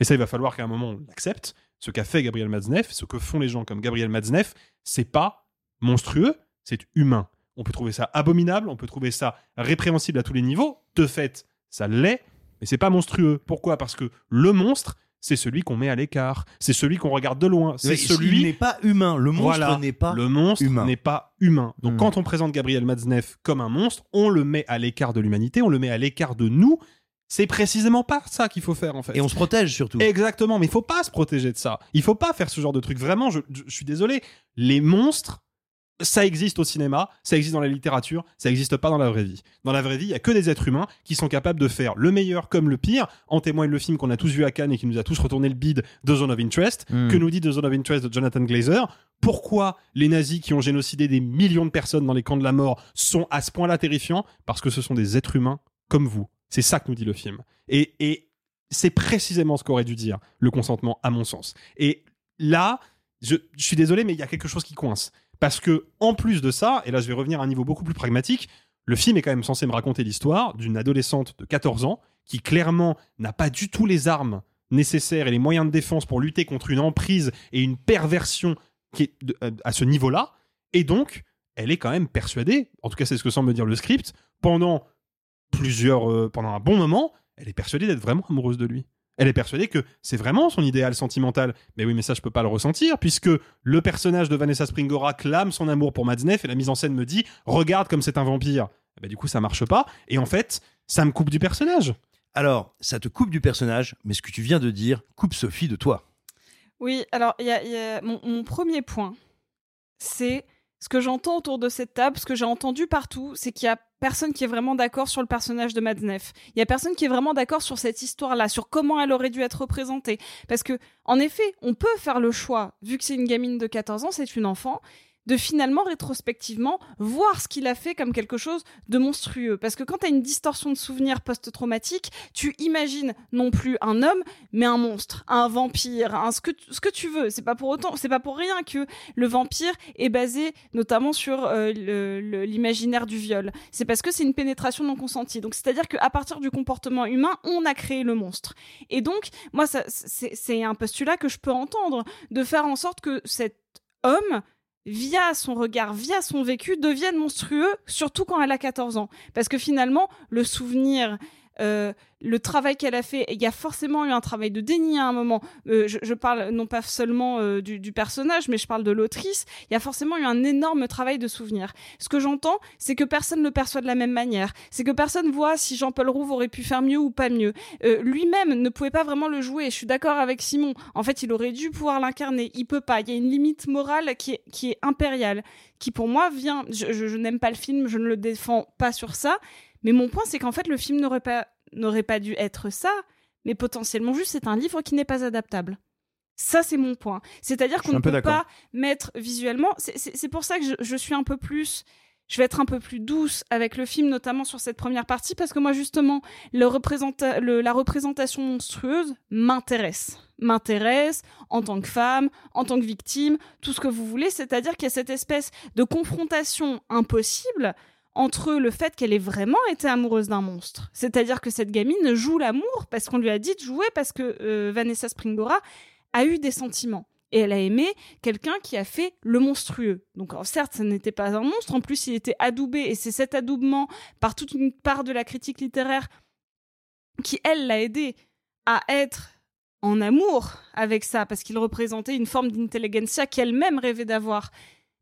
Et ça, il va falloir qu'à un moment on l'accepte. Ce qu'a fait Gabriel Matzneff, ce que font les gens comme Gabriel Matzneff, c'est pas monstrueux, c'est humain. On peut trouver ça abominable, on peut trouver ça répréhensible à tous les niveaux. De fait, ça l'est, mais c'est pas monstrueux. Pourquoi? Parce que le monstre, c'est celui qu'on met à l'écart, c'est celui qu'on regarde de loin, c'est celui il n'est pas humain. Le monstre Voilà. n'est pas le monstre humain. n'est pas humain. Donc Hmm. quand on présente Gabriel Matzneff comme un monstre, on le met à l'écart de l'humanité, on le met à l'écart de nous. C'est précisément pas ça qu'il faut faire en fait. Et on se protège surtout. Exactement, mais il faut pas se protéger de ça. Il faut pas faire ce genre de truc. Vraiment, je, je- je suis désolé. Les monstres, ça existe au cinéma, ça existe dans la littérature, ça existe pas dans la vraie vie. Dans la vraie vie, il y a que des êtres humains qui sont capables de faire le meilleur comme le pire. En témoigne le film qu'on a tous vu à Cannes et qui nous a tous retourné le bide de Zone of Interest. Mm. Que nous dit de Zone of Interest de Jonathan Glazer Pourquoi les nazis qui ont génocidé des millions de personnes dans les camps de la mort sont à ce point-là terrifiants? Parce que ce sont des êtres humains comme vous. C'est ça que nous dit le film. Et, et c'est précisément ce qu'aurait dû dire le consentement, à mon sens. Et là, je, je suis désolé, mais il y a quelque chose qui coince. Parce que, en plus de ça, et là je vais revenir à un niveau beaucoup plus pragmatique, le film est quand même censé me raconter l'histoire d'une adolescente de 14 ans qui clairement n'a pas du tout les armes nécessaires et les moyens de défense pour lutter contre une emprise et une perversion qui est euh, à ce niveau-là. Et donc, elle est quand même persuadée, en tout cas c'est ce que semble me dire le script, pendant plusieurs, euh, pendant un bon moment, elle est persuadée d'être vraiment amoureuse de lui. Elle est persuadée que c'est vraiment son idéal sentimental. Mais oui, mais ça, je peux pas le ressentir, puisque le personnage de Vanessa Springora clame son amour pour Madsnef et la mise en scène me dit Regarde comme c'est un vampire. Eh ben, du coup, ça marche pas. Et en fait, ça me coupe du personnage. Alors, ça te coupe du personnage, mais ce que tu viens de dire coupe Sophie de toi. Oui, alors il y a, y a mon, mon premier point, c'est ce que j'entends autour de cette table, ce que j'ai entendu partout, c'est qu'il y a personne qui est vraiment d'accord sur le personnage de Madsnef. Il y a personne qui est vraiment d'accord sur cette histoire-là, sur comment elle aurait dû être représentée. Parce que, en effet, on peut faire le choix, vu que c'est une gamine de 14 ans, c'est une enfant, de finalement rétrospectivement voir ce qu'il a fait comme quelque chose de monstrueux. Parce que quand tu as une distorsion de souvenir post-traumatique, tu imagines non plus un homme, mais un monstre, un vampire, un, ce, que, ce que tu veux. C'est pas pour autant, c'est pas pour rien que le vampire est basé notamment sur euh, l'imaginaire du viol. C'est parce que c'est une pénétration non consentie. Donc c'est-à-dire qu'à partir du comportement humain, on a créé le monstre. Et donc, moi, c'est un postulat que je peux entendre, de faire en sorte que cet homme via son regard, via son vécu, devienne monstrueux, surtout quand elle a 14 ans. Parce que finalement, le souvenir, euh, le travail qu'elle a fait, il y a forcément eu un travail de déni à un moment. Euh, je, parle non pas seulement euh, du, personnage, mais je parle de l'autrice. Il y a forcément eu un énorme travail de souvenir. Ce que j'entends, c'est que personne ne le perçoit de la même manière. C'est que personne voit si Jean-Paul Rouve aurait pu faire mieux ou pas mieux. Lui-même ne pouvait pas vraiment le jouer. Je suis d'accord avec Simon. En fait, il aurait dû pouvoir l'incarner. Il peut pas. Il y a une limite morale qui est, impériale, qui pour moi vient. Je n'aime pas le film, je ne le défends pas sur ça. Mais mon point, c'est qu'en fait, le film n'aurait pas n'aurait pas dû être ça, mais potentiellement juste c'est un livre qui n'est pas adaptable. Ça, c'est mon point. C'est-à-dire qu'on ne peut pas mettre visuellement. C'est pour ça que je, je, suis un peu plus. Je vais être un peu plus douce avec le film, notamment sur cette première partie, parce que moi, justement, le représenta le, la représentation monstrueuse m'intéresse. M'intéresse en tant que femme, en tant que victime, tout ce que vous voulez. C'est-à-dire qu'il y a cette espèce de confrontation impossible entre le fait qu'elle ait vraiment été amoureuse d'un monstre. C'est-à-dire que cette gamine joue l'amour parce qu'on lui a dit de jouer parce que euh, Vanessa Springora a eu des sentiments. Et elle a aimé quelqu'un qui a fait le monstrueux. Donc certes, ce n'était pas un monstre, en plus il était adoubé, et c'est cet adoubement par toute une part de la critique littéraire qui, elle, l'a aidé à être en amour avec ça, parce qu'il représentait une forme d'intelligentsia qu'elle-même rêvait d'avoir.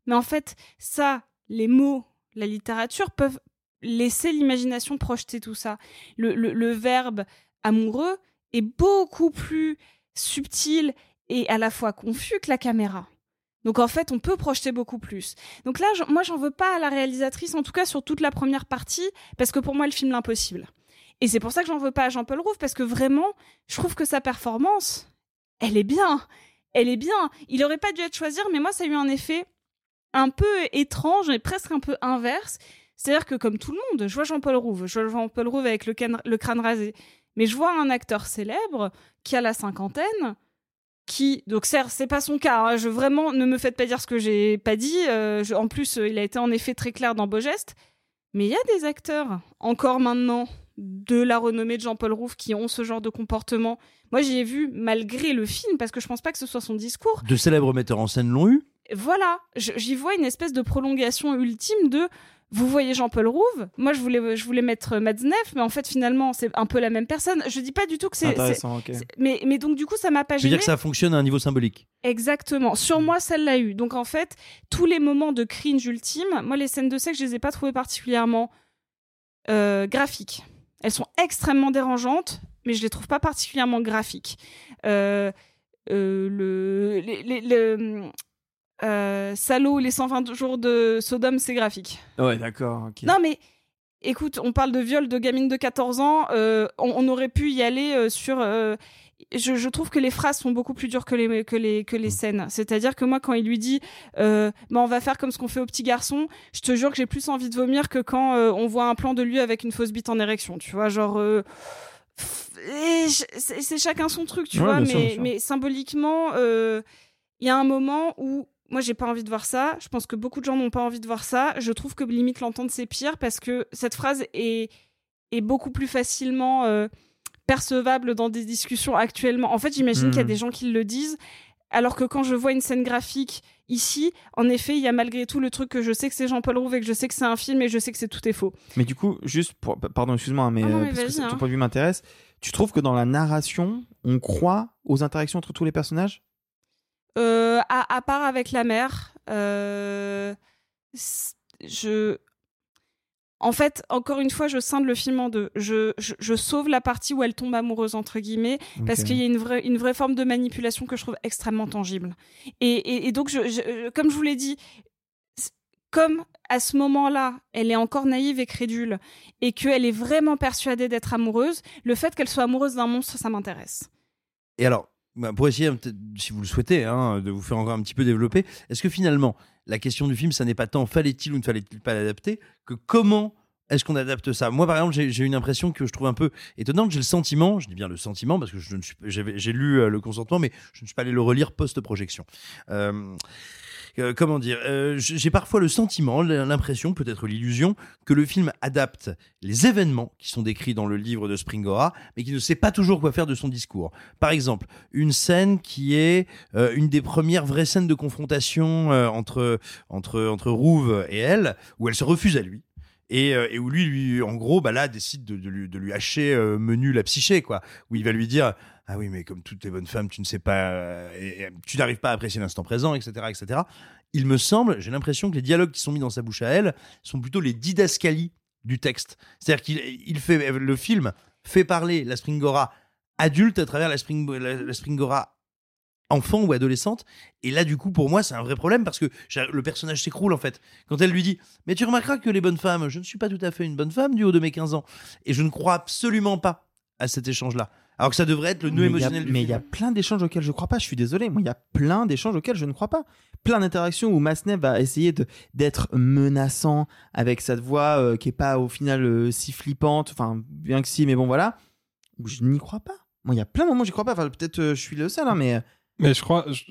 Mais en fait, ça, les mots la littérature peuvent laisser l'imagination projeter tout ça. Le, verbe amoureux est beaucoup plus subtil et à la fois confus que la caméra. Donc en fait, on peut projeter beaucoup plus. Donc là, moi, j'en veux pas à la réalisatrice, en tout cas sur toute la première partie, parce que pour moi, le film l'impossible. Et c'est pour ça que j'en veux pas à Jean-Paul Rouve, parce que vraiment, je trouve que sa performance, elle est bien. Elle est bien. Il aurait pas dû être choisi, mais moi, ça a eu un effet un peu étrange et presque un peu inverse. C'est-à-dire que comme tout le monde, je vois Jean-Paul Rouve, je vois Jean-Paul Rouve avec le, crâne rasé, mais je vois un acteur célèbre qui a la cinquantaine, qui donc certes c'est pas son cas. Hein, je vraiment ne me faites pas dire ce que j'ai pas dit. Euh, en plus, euh, il a été en effet très clair dans Beau Geste, mais il y a des acteurs encore maintenant de la renommée de Jean-Paul Rouve qui ont ce genre de comportement. Moi, j'y ai vu malgré le film parce que je pense pas que ce soit son discours. De célèbres metteurs en scène l'ont eu voilà, j'y vois une espèce de prolongation ultime de vous voyez Jean-Paul Rouve, moi je voulais je voulais mettre Madsnef, mais en fait finalement c'est un peu la même personne. Je dis pas du tout que c'est okay. mais mais donc du coup ça m'a pas gêné. Je veux dire que ça fonctionne à un niveau symbolique. Exactement. Sur moi, celle l'a eu. Donc en fait, tous les moments de cringe ultime, moi les scènes de sexe, je les ai pas trouvées particulièrement euh, graphiques. Elles sont extrêmement dérangeantes, mais je les trouve pas particulièrement graphiques. Euh, euh, le, les, les, le, euh, Salaud, les 120 jours de Sodome, c'est graphique. Ouais, d'accord. Okay. Non, mais écoute, on parle de viol de gamine de 14 ans. Euh, on, on, aurait pu y aller euh, sur. Je, je, trouve que les phrases sont beaucoup plus dures que les, que les, que les scènes. C'est-à-dire que moi, quand il lui dit bah, on va faire comme ce qu'on fait aux petits garçons, je te jure que j'ai plus envie de vomir que quand on voit un plan de lui avec une fausse bite en érection. Tu vois, genre. c'est chacun son truc, tu ouais, vois, mais, sûr, sûr. mais symboliquement, il y a un moment où moi j'ai pas envie de voir ça. Je pense que beaucoup de gens n'ont pas envie de voir ça. Je trouve que limite l'entendre c'est pire parce que cette phrase est, est beaucoup plus facilement euh, percevable dans des discussions actuellement. En fait, j'imagine mmh. qu'il y a des gens qui le disent Alors que quand je vois une scène graphique ici, en effet, il y a malgré tout le truc que je sais que c'est Jean-Paul Rouve et que je sais que c'est un film et je sais que c'est tout est faux. Mais du coup, juste pour. Pardon, excuse-moi, mais, Ah non, euh, mais parce que vas-y, ça- hein. ton point de vue m'intéresse. Tu trouves que dans la narration, on croit aux interactions entre tous les personnages? Euh, à, à part avec la mère, euh, je. En fait, encore une fois, je scinde le film en deux. Je, je, je sauve la partie où elle tombe amoureuse, entre guillemets, parce qu'il y a une vraie, une vraie forme de manipulation que je trouve extrêmement tangible. Et, et, et donc, je, je- comme je vous l'ai dit, comme à ce moment-là, elle est encore naïve et crédule, et qu'elle est vraiment persuadée d'être amoureuse, le fait qu'elle soit amoureuse d'un monstre, ça m'intéresse. Et alors, bah, pour essayer, si vous le souhaitez, hein, de vous faire encore un petit peu développer, est-ce que finalement, la question du film, ça n'est pas tant fallait-il ou ne fallait-il pas l'adapter, que comment est-ce qu'on adapte ça? Moi, par exemple, j'ai une impression que je trouve un peu étonnante. J'ai le sentiment, je dis bien le sentiment, parce que j'ai lu euh, le consentement, mais je ne suis pas allé le relire post-projection. Euh, comment dire euh, J'ai parfois le sentiment, l'impression, peut-être l'illusion, que le film adapte les événements qui sont décrits dans le livre de Springora, mais qui ne sait pas toujours quoi faire de son discours. Par exemple, une scène qui est euh, une des premières vraies scènes de confrontation euh, entre, entre, entre Rouve et elle, où elle se refuse à lui. Et, euh, et où lui, lui, en gros, bah là, décide de, lui, de lui hacher euh, menu la psyché, quoi. Où il va lui dire Ah oui, mais comme toutes les bonnes femmes, tu ne sais pas, euh, tu n'arrives pas à apprécier l'instant présent, etc., etc. Il me semble, j'ai l'impression que les dialogues qui sont mis dans sa bouche à elle sont plutôt les didascalies du texte. C'est-à-dire qu'il il fait le film fait parler la Springora adulte à travers la, la Springora enfant ou adolescente. Et là, du coup, pour moi, c'est un vrai problème parce que le personnage s'écroule en fait. Quand elle lui dit Mais tu remarqueras que les bonnes femmes, je ne suis pas tout à fait une bonne femme du haut de mes 15 ans. Et je ne crois absolument pas à cet échange-là. Alors que ça devrait être le nœud Mais il y a- émotionnel du Mais il y a plein d'échanges auxquels je crois pas. Je suis désolé. Moi, il y a plein d'échanges auxquels je ne crois pas. Plein d'interactions où Massenet va essayer d'être menaçant avec cette voix euh, qui est pas au final euh, si flippante. Enfin, bien que si, mais bon, voilà. Où je n'y crois pas. Moi, il y a plein de moments où j'y crois pas. Enfin, peut-être euh, je suis le seul, hein, mais. Mais je crois. je-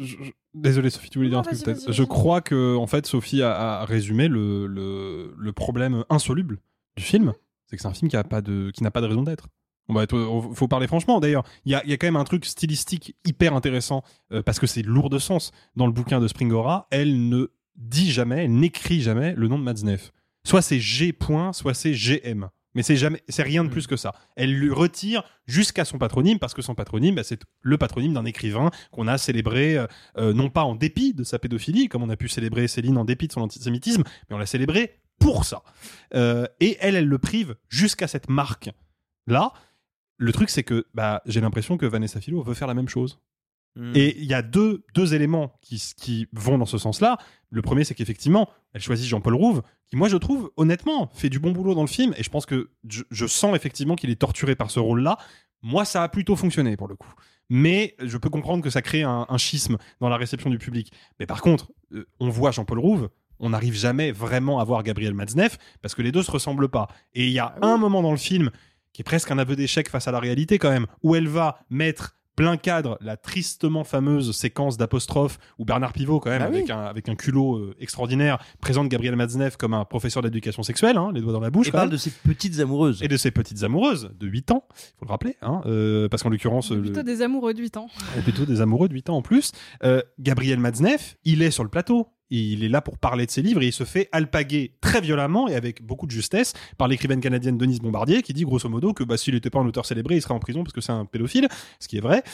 Désolé, Sophie, tu voulais dire Non, un truc peut-être. Je crois que, en fait, Sophie a, a résumé le, le, le problème insoluble du film. C'est que c'est un film qui a pas de, qui n'a pas de raison d'être. On va être, faut parler franchement. D'ailleurs, il y a, y a quand même un truc stylistique hyper intéressant euh, parce que c'est lourd de sens. Dans le bouquin de Springora, elle ne dit jamais, elle n'écrit jamais le nom de Matzneff. Soit c'est G. point, soit c'est GM. Mais c'est jamais, c'est rien de plus que ça. Elle lui retire jusqu'à son patronyme parce que son patronyme, bah, c'est le patronyme d'un écrivain qu'on a célébré euh, euh, non pas en dépit de sa pédophilie, comme on a pu célébrer Céline en dépit de son antisémitisme, mais on l'a célébré pour ça. Euh, et elle, elle le prive jusqu'à cette marque là. Le truc, c'est que bah, j'ai l'impression que Vanessa Philo veut faire la même chose. Hmm. Et il y a deux, deux éléments qui, qui vont dans ce sens-là. Le premier, c'est qu'effectivement, elle choisit Jean-Paul Rouve, qui, moi, je trouve, honnêtement, fait du bon boulot dans le film. Et je pense que je, je sens effectivement qu'il est torturé par ce rôle-là. Moi, ça a plutôt fonctionné pour le coup. Mais je peux comprendre que ça crée un, un schisme dans la réception du public. Mais par contre, euh, on voit Jean-Paul Rouve, on n'arrive jamais vraiment à voir Gabriel Matzneff parce que les deux se ressemblent pas. Et il y a un moment dans le film qui est presque un aveu d'échec face à la réalité quand même, où elle va mettre plein cadre la tristement fameuse séquence d'apostrophe où Bernard Pivot quand même Bah oui. avec, un, avec un culot euh, extraordinaire présente Gabriel Matzneff comme un professeur d'éducation sexuelle hein, les doigts dans la bouche Et parle même. de ses petites amoureuses. et de ses petites amoureuses de 8 ans il faut le rappeler hein, euh, parce qu'en l'occurrence le- Plutôt des amoureux de 8 ans. et plutôt des amoureux de 8 ans en plus. Euh, Gabriel Matzneff, il est sur le plateau. Il est là pour parler de ses livres et il se fait alpaguer très violemment et avec beaucoup de justesse par l'écrivaine canadienne Denise Bombardier qui dit grosso modo que bah, s'il n'était pas un auteur célébré, il serait en prison parce que c'est un pédophile, ce qui est vrai.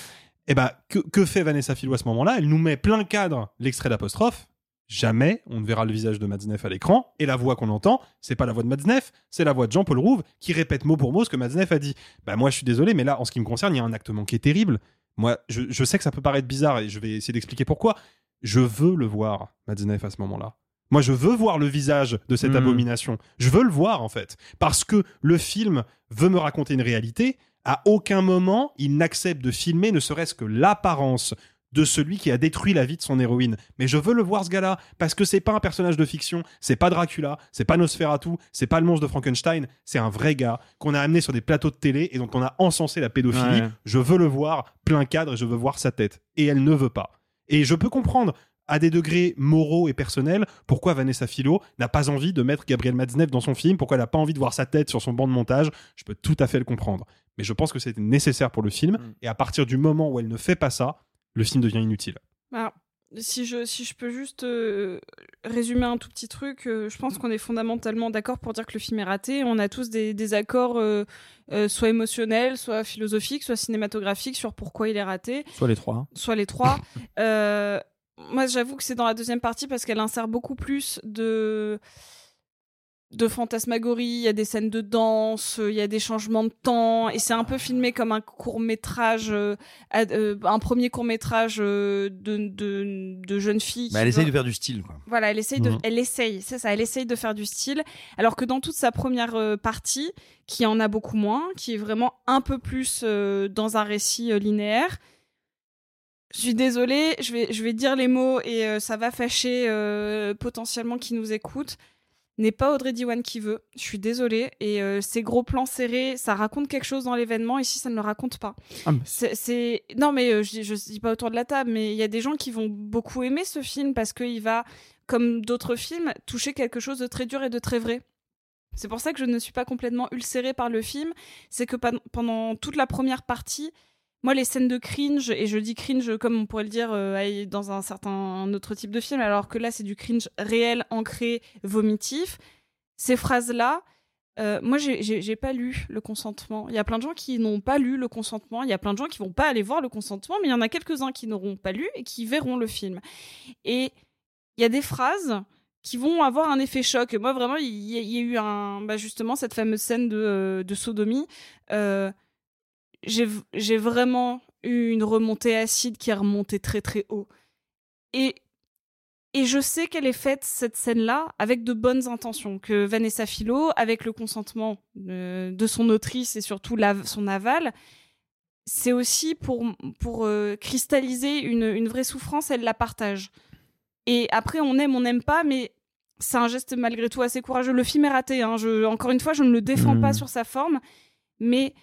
Et bah, que, fait Vanessa Philo à ce moment-là? Elle nous met plein cadre l'extrait d'apostrophe. Jamais on ne verra le visage de Matzneff à l'écran et la voix qu'on entend, c'est pas la voix de Matzneff, c'est la voix de Jean-Paul Rouve qui répète mot pour mot ce que Matzneff a dit. Bah moi je suis désolé, mais là en ce qui me concerne, il y a un acte manqué terrible. Moi, je sais que ça peut paraître bizarre et je vais essayer d'expliquer pourquoi. Je veux le voir, Matzneff, à ce moment-là. Moi, je veux voir le visage de cette Hmm. abomination. Je veux le voir, en fait. Parce que le film veut me raconter une réalité. À aucun moment, il n'accepte de filmer ne serait-ce que l'apparence de celui qui a détruit la vie de son héroïne. Mais je veux le voir, ce gars-là, parce que c'est pas un personnage de fiction, c'est pas Dracula, c'est pas Nosferatu, c'est pas le monstre de Frankenstein, c'est un vrai gars qu'on a amené sur des plateaux de télé et dont on a encensé la pédophilie. Ouais. Je veux le voir plein cadre et je veux voir sa tête. Et elle ne veut pas. Et je peux comprendre à des degrés moraux et personnels pourquoi Vanessa Philo n'a pas envie de mettre Gabriel Matzneff dans son film, pourquoi elle n'a pas envie de voir sa tête sur son banc de montage. Je peux tout à fait le comprendre. Mais je pense que c'était nécessaire pour le film. Et à partir du moment où elle ne fait pas ça, le film devient inutile. Alors, si je, si je peux juste euh, résumer un tout petit truc, euh, je pense qu'on est fondamentalement d'accord pour dire que le film est raté. On a tous des, des accords euh, soit émotionnels, soit philosophiques, soit cinématographiques sur pourquoi il est raté. Soit les trois. Soit les trois. Moi, j'avoue que c'est dans la deuxième partie parce qu'elle insère beaucoup plus de de fantasmagorie, il y a des scènes de danse, euh, il y a des changements de temps, et c'est un peu filmé comme un court métrage, un premier court métrage de, de, de jeune fille. Bah, elle essaye de faire du style, quoi. Voilà, elle essaye de, Mhm. elle essaye, c'est ça, elle essaye de faire du style, alors que dans toute sa première euh, partie, qui en a beaucoup moins, qui est vraiment un peu plus euh, dans un récit euh, linéaire. Je suis désolée, je vais, je vais dire les mots et euh, ça va fâcher euh, potentiellement qui nous écoute. N'est pas Audrey Diwan qui veut. Je suis désolée. Et euh, ces gros plans serrés, ça raconte quelque chose dans l'événement. Ici, ça ne le raconte pas. Ah, mais- C'est, c'est- non, mais euh, je, je dis pas autour de la table, mais il y a des gens qui vont beaucoup aimer ce film parce qu'il va, comme d'autres films, toucher quelque chose de très dur et de très vrai. C'est pour ça que je ne suis pas complètement ulcérée par le film. C'est que pendant toute la première partie, moi, les scènes de cringe, et je dis cringe comme on pourrait le dire euh, dans un certain autre type de film, alors que là, c'est du cringe réel, ancré, vomitif. Ces phrases-là, euh, moi, j'ai- pas lu le consentement. Il y a plein de gens qui n'ont pas lu le consentement. Il y a plein de gens qui vont pas aller voir le consentement, mais il y en a quelques-uns qui n'auront pas lu et qui verront le film. Et il y a des phrases qui vont avoir un effet choc. Moi, vraiment, il y, a- eu un, bah, justement cette fameuse scène de, euh, sodomie. Euh, j'ai vraiment eu une remontée acide qui est remontée très très haut. Et, et je sais qu'elle est faite, cette scène-là, avec de bonnes intentions. Que Vanessa Philo, avec le consentement de son autrice et surtout la- son aval, c'est aussi pour, pour euh, cristalliser une, une vraie souffrance, elle la partage. Et après, on aime, on n'aime pas, mais c'est un geste malgré tout assez courageux. Le film est raté, hein. je, encore une fois, je ne le défends pas sur sa forme, mais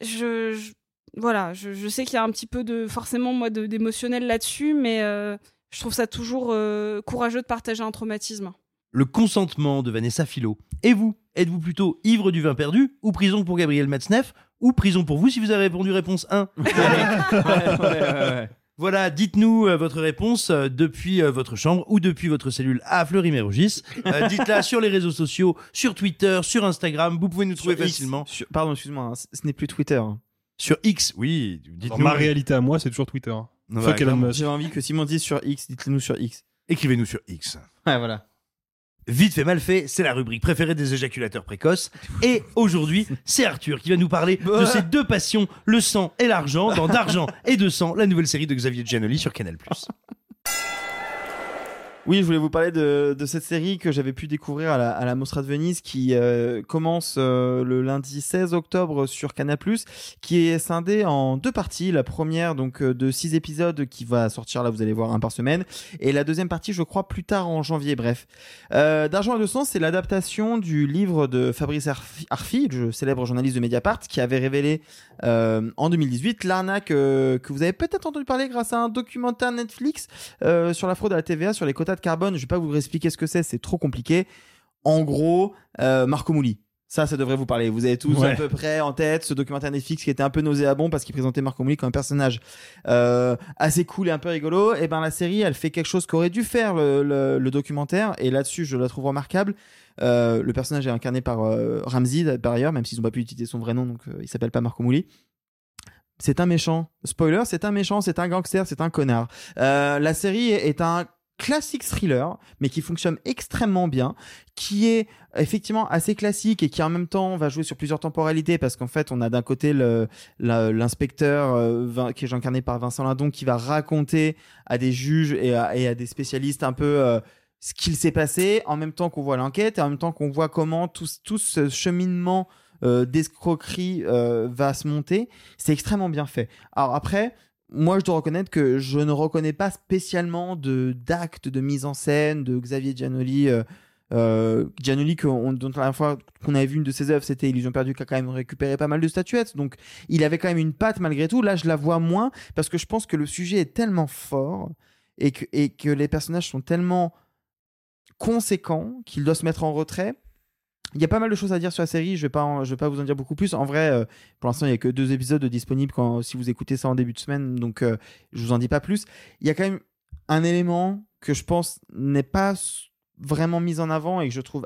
je, je- voilà, je, je sais qu'il y a un petit peu de forcément moi d'émotionnel là-dessus, mais euh, je trouve ça toujours euh, courageux de partager un traumatisme. Le consentement de Vanessa Philo. Et vous Êtes-vous plutôt ivre du vin perdu ou prison pour Gabriel Matzneff ou prison pour vous si vous avez répondu réponse 1 Voilà, dites-nous euh, votre réponse euh, depuis euh, votre chambre ou depuis votre cellule à Fleury-Mérogis. Euh, Dites-la sur les réseaux sociaux, sur Twitter, sur Instagram. Vous pouvez nous trouver Sur X. facilement. Sur- pardon, excuse-moi, hein, ce n'est plus Twitter. hein. Sur X, oui. Dites-nous. Ma réalité à moi, c'est toujours Twitter. Non, Fuck bah, Elon clairement. Musk. J'ai envie que Simon dise sur X, dites-le-nous sur X. Écrivez-nous sur X. Ouais, voilà. Vite fait, mal fait, c'est la rubrique préférée des éjaculateurs précoces. Et aujourd'hui, c'est Arthur qui va nous parler de ses deux passions, le sang et l'argent, dans D'argent et de sang, la nouvelle série de Xavier Giannoli sur Canal+. Oui, je voulais vous parler de, cette série que j'avais pu découvrir à la, à Mostra de Venise qui euh, commence euh, le lundi 16 octobre sur Canal+, qui est scindée en deux parties. La première, donc, euh, de six épisodes qui va sortir, là, vous allez voir, un par semaine. Et la deuxième partie, je crois, plus tard en janvier, bref. D'argent et de sang, c'est l'adaptation du livre de Fabrice Arfi, le célèbre journaliste de Mediapart, qui avait révélé en 2018 l'arnaque que vous avez peut-être entendu parler grâce à un documentaire Netflix sur la fraude à la TVA, sur les quotas de carbone. Je vais pas vous expliquer ce que c'est, c'est trop compliqué. En gros, euh, Marco Mouli. Ça, ça devrait vous parler. Vous avez tous Ouais. à peu près en tête ce documentaire Netflix qui était un peu nauséabond parce qu'il présentait Marco Mouli comme un personnage euh, assez cool et un peu rigolo. Et ben la série, elle fait quelque chose qu'aurait dû faire le, le- le documentaire. Et là-dessus, je la trouve remarquable. Euh, le personnage est incarné par euh, Ramsey par ailleurs, même s'ils n'ont pas pu utiliser son vrai nom, donc il s'appelle pas Marco Mouli. C'est un méchant. Spoiler, c'est un méchant, c'est un gangster, c'est un connard. Euh, la série est un classique thriller, mais qui fonctionne extrêmement bien, qui est effectivement assez classique et qui en même temps va jouer sur plusieurs temporalités parce qu'en fait on a d'un côté l'inspecteur euh, qui est incarné par Vincent Lindon qui va raconter à des juges et à, des spécialistes un peu euh, ce qu'il s'est passé en même temps qu'on voit l'enquête et en même temps qu'on voit comment tout, ce cheminement euh, d'escroquerie va se monter. C'est extrêmement bien fait. Alors après, moi je dois reconnaître que je ne reconnais pas spécialement de d'actes de mise en scène de Xavier Giannoli. Euh, euh, Giannoli, on- dont la dernière fois qu'on avait vu une de ses œuvres, c'était Illusion perdue, qui a quand même récupéré pas mal de statuettes. Donc, il avait quand même une patte malgré tout. Là, je la vois moins parce que je pense que le sujet est tellement fort et que, et que les personnages sont tellement conséquents qu'il doit se mettre en retrait. Il y a pas mal de choses à dire sur la série, je vais pas, je vais pas vous en dire beaucoup plus. En vrai, euh, pour l'instant, il y a que deux épisodes disponibles quand, si vous écoutez ça en début de semaine, donc euh, je vous en dis pas plus. Il y a quand même un élément que je pense n'est pas vraiment mis en avant et que je trouve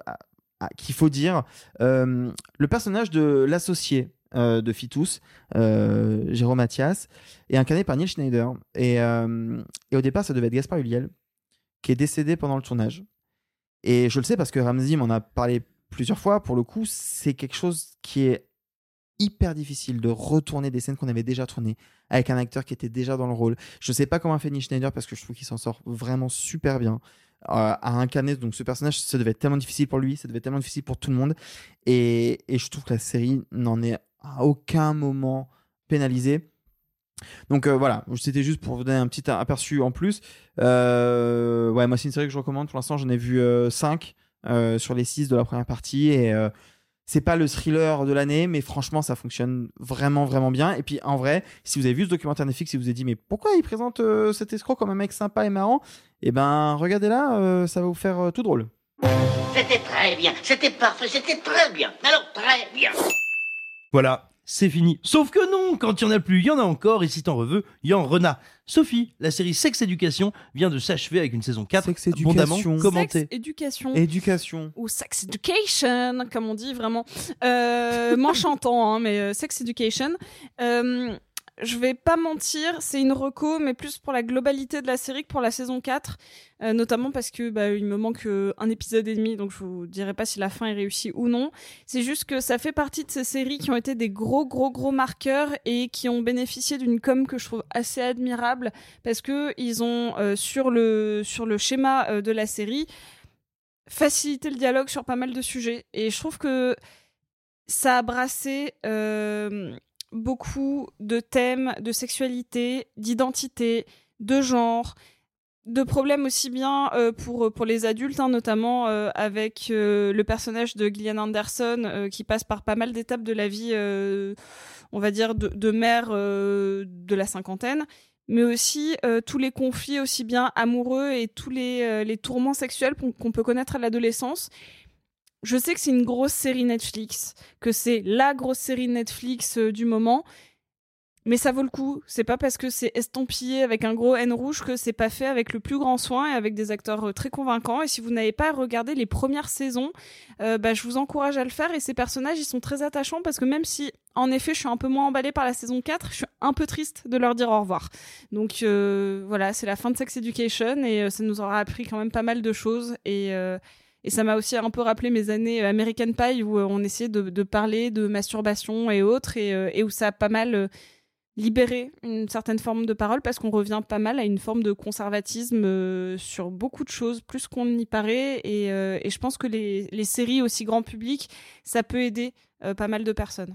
qu'il faut dire. Euh, le personnage de l'associé euh, de Fitus, Jérôme Mathias, est incarné par Neil Schneider. Et, et au départ, ça devait être Gaspard Ulliel, qui est décédé pendant le tournage. Et je le sais parce que Ramsey m'en a parlé plusieurs fois. Pour le coup, c'est quelque chose qui est hyper difficile de retourner des scènes qu'on avait déjà tournées avec un acteur qui était déjà dans le rôle. Je sais pas comment fait Neil Schneider parce que je trouve qu'il s'en sort vraiment super bien. Euh, à incarner donc ce personnage, ça devait être tellement difficile pour lui, ça devait être tellement difficile pour tout le monde. Et, je trouve que la série n'en est à aucun moment pénalisée. Donc euh, voilà, c'était juste pour vous donner un petit aperçu en plus. Euh, ouais, moi c'est une série que je recommande. Pour l'instant, j'en ai vu 5 sur les 6 de la première partie. Et euh, c'est pas le thriller de l'année, mais franchement, ça fonctionne vraiment, vraiment bien. Et puis en vrai, si vous avez vu ce documentaire Netflix et vous avez dit, mais pourquoi il présente euh, cet escroc comme un mec sympa et marrant? Eh ben, regardez là, euh, ça va vous faire euh, tout drôle. C'était très bien, c'était parfait, c'était très bien. Alors très bien. Voilà, c'est fini. Sauf que non, quand il y en a plus, il y en a encore, et si t'en veux, il y en rena. Sophie, la série Sex Education vient de s'achever avec une saison 4 abondamment Education. commentée. Sex Education. Éducation. Ou Sex Education, comme on dit vraiment. Euh, M'enchantant, hein, mais euh, Sex Education. Euh, je vais pas mentir, c'est une reco, mais plus pour la globalité de la série que pour la saison 4. euh, notamment parce que bah, il me manque euh, un épisode et demi, donc je vous dirai pas si la fin est réussie ou non. C'est juste que ça fait partie de ces séries qui ont été des gros, gros, gros marqueurs et qui ont bénéficié d'une com que je trouve assez admirable parce que ils ont euh, sur le sur le schéma de la série facilité le dialogue sur pas mal de sujets. Et je trouve que ça a brassé beaucoup de thèmes de sexualité, d'identité, de genre, de problèmes aussi bien euh, pour, pour les adultes, hein, notamment euh, avec euh, le personnage de Gillian Anderson qui passe par pas mal d'étapes de la vie, on va dire, de, de mère de la cinquantaine mais aussi tous les conflits aussi bien amoureux et tous les, les tourments sexuels qu'on peut connaître à l'adolescence. Je sais que c'est une grosse série Netflix, que c'est la grosse série Netflix euh, du moment, mais ça vaut le coup. C'est pas parce que c'est estampillé avec un gros N rouge que c'est pas fait avec le plus grand soin et avec des acteurs euh, très convaincants. Et si vous n'avez pas regardé les premières saisons, euh, bah, je vous encourage à le faire. Et ces personnages, ils sont très attachants parce que même si, en effet, je suis un peu moins emballée par la saison 4, je suis un peu triste de leur dire au revoir. Donc voilà, c'est la fin de Sex Education et ça nous aura appris quand même pas mal de choses. Et, et ça m'a aussi un peu rappelé mes années euh, American Pie où euh, on essayait de, parler de masturbation et autres et, euh, où ça a pas mal libéré une certaine forme de parole parce qu'on revient pas mal à une forme de conservatisme sur beaucoup de choses, plus qu'on n'y paraît. Et, je pense que les, séries aussi grand public, ça peut aider pas mal de personnes.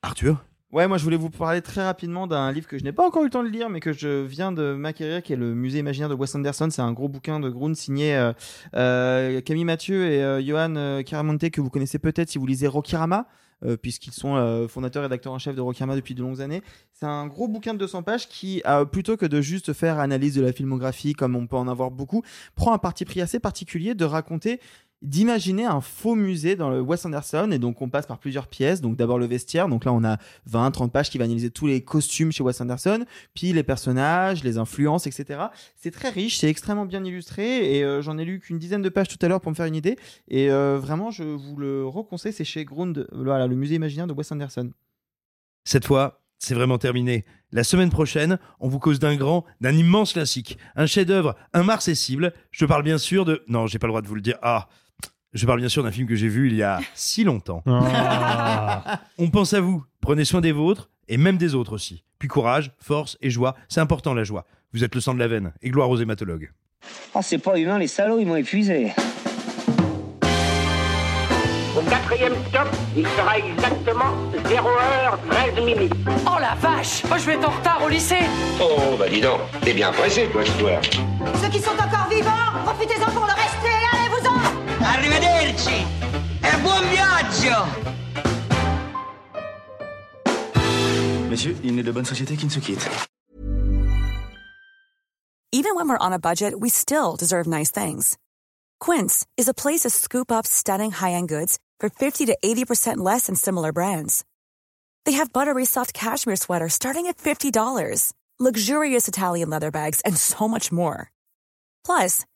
Arthur? Ouais, moi je voulais vous parler très rapidement d'un livre que je n'ai pas encore eu le temps de lire, mais que je viens de m'acquérir, qui est le Musée imaginaire de Wes Anderson. C'est un gros bouquin de Grun signé euh, euh, Camille Mathieu et euh, Johan euh, Caramonte, que vous connaissez peut-être si vous lisez Rokirama. puisqu'ils sont fondateurs et rédacteurs en chef de Rokirama depuis de longues années. C'est un gros bouquin de 200 pages qui, plutôt que de juste faire analyse de la filmographie, comme on peut en avoir beaucoup, prend un parti pris assez particulier de raconter d'imaginer un faux musée dans le Wes Anderson et donc on passe par plusieurs pièces donc d'abord le vestiaire donc là on a 20 30 pages qui va analyser tous les costumes chez Wes Anderson puis les personnages les influences etc c'est très riche c'est extrêmement bien illustré et euh, j'en ai lu qu'une dizaine de pages tout à l'heure pour me faire une idée et euh, vraiment je vous le reconseille c'est chez Grund voilà le musée imaginaire de Wes Anderson Cette fois, c'est vraiment terminé. La semaine prochaine, on vous cause d'un grand, d'un immense classique, un chef-d'œuvre inmarcessible. Je parle bien sûr de. Non, j'ai pas le droit de vous le dire. Ah, je parle bien sûr d'un film que j'ai vu il y a si longtemps. on pense à vous. Prenez soin des vôtres et même des autres aussi. Puis courage, force et joie. C'est important la joie. Vous êtes le sang de la veine. Et gloire aux hématologues. Oh, c'est pas humain, les salauds, ils m'ont épuisé. Au quatrième stop, il sera exactement 0h13 minutes. Oh la vache Moi je vais être en retard au lycée Oh, bah dis donc, t'es bien pressé, toi, toi. Ceux qui sont encore vivants, profitez-en pour le rester, Arrivederci e buon viaggio Messieurs, il n'est de bonne société qui ne se quitte. Even when we're on a budget, we still deserve nice things. Quince is a place to scoop up stunning high-end goods for 50 to 80% less than similar brands. They have buttery soft cashmere sweaters starting at $50, luxurious Italian leather bags, and so much more. Plus,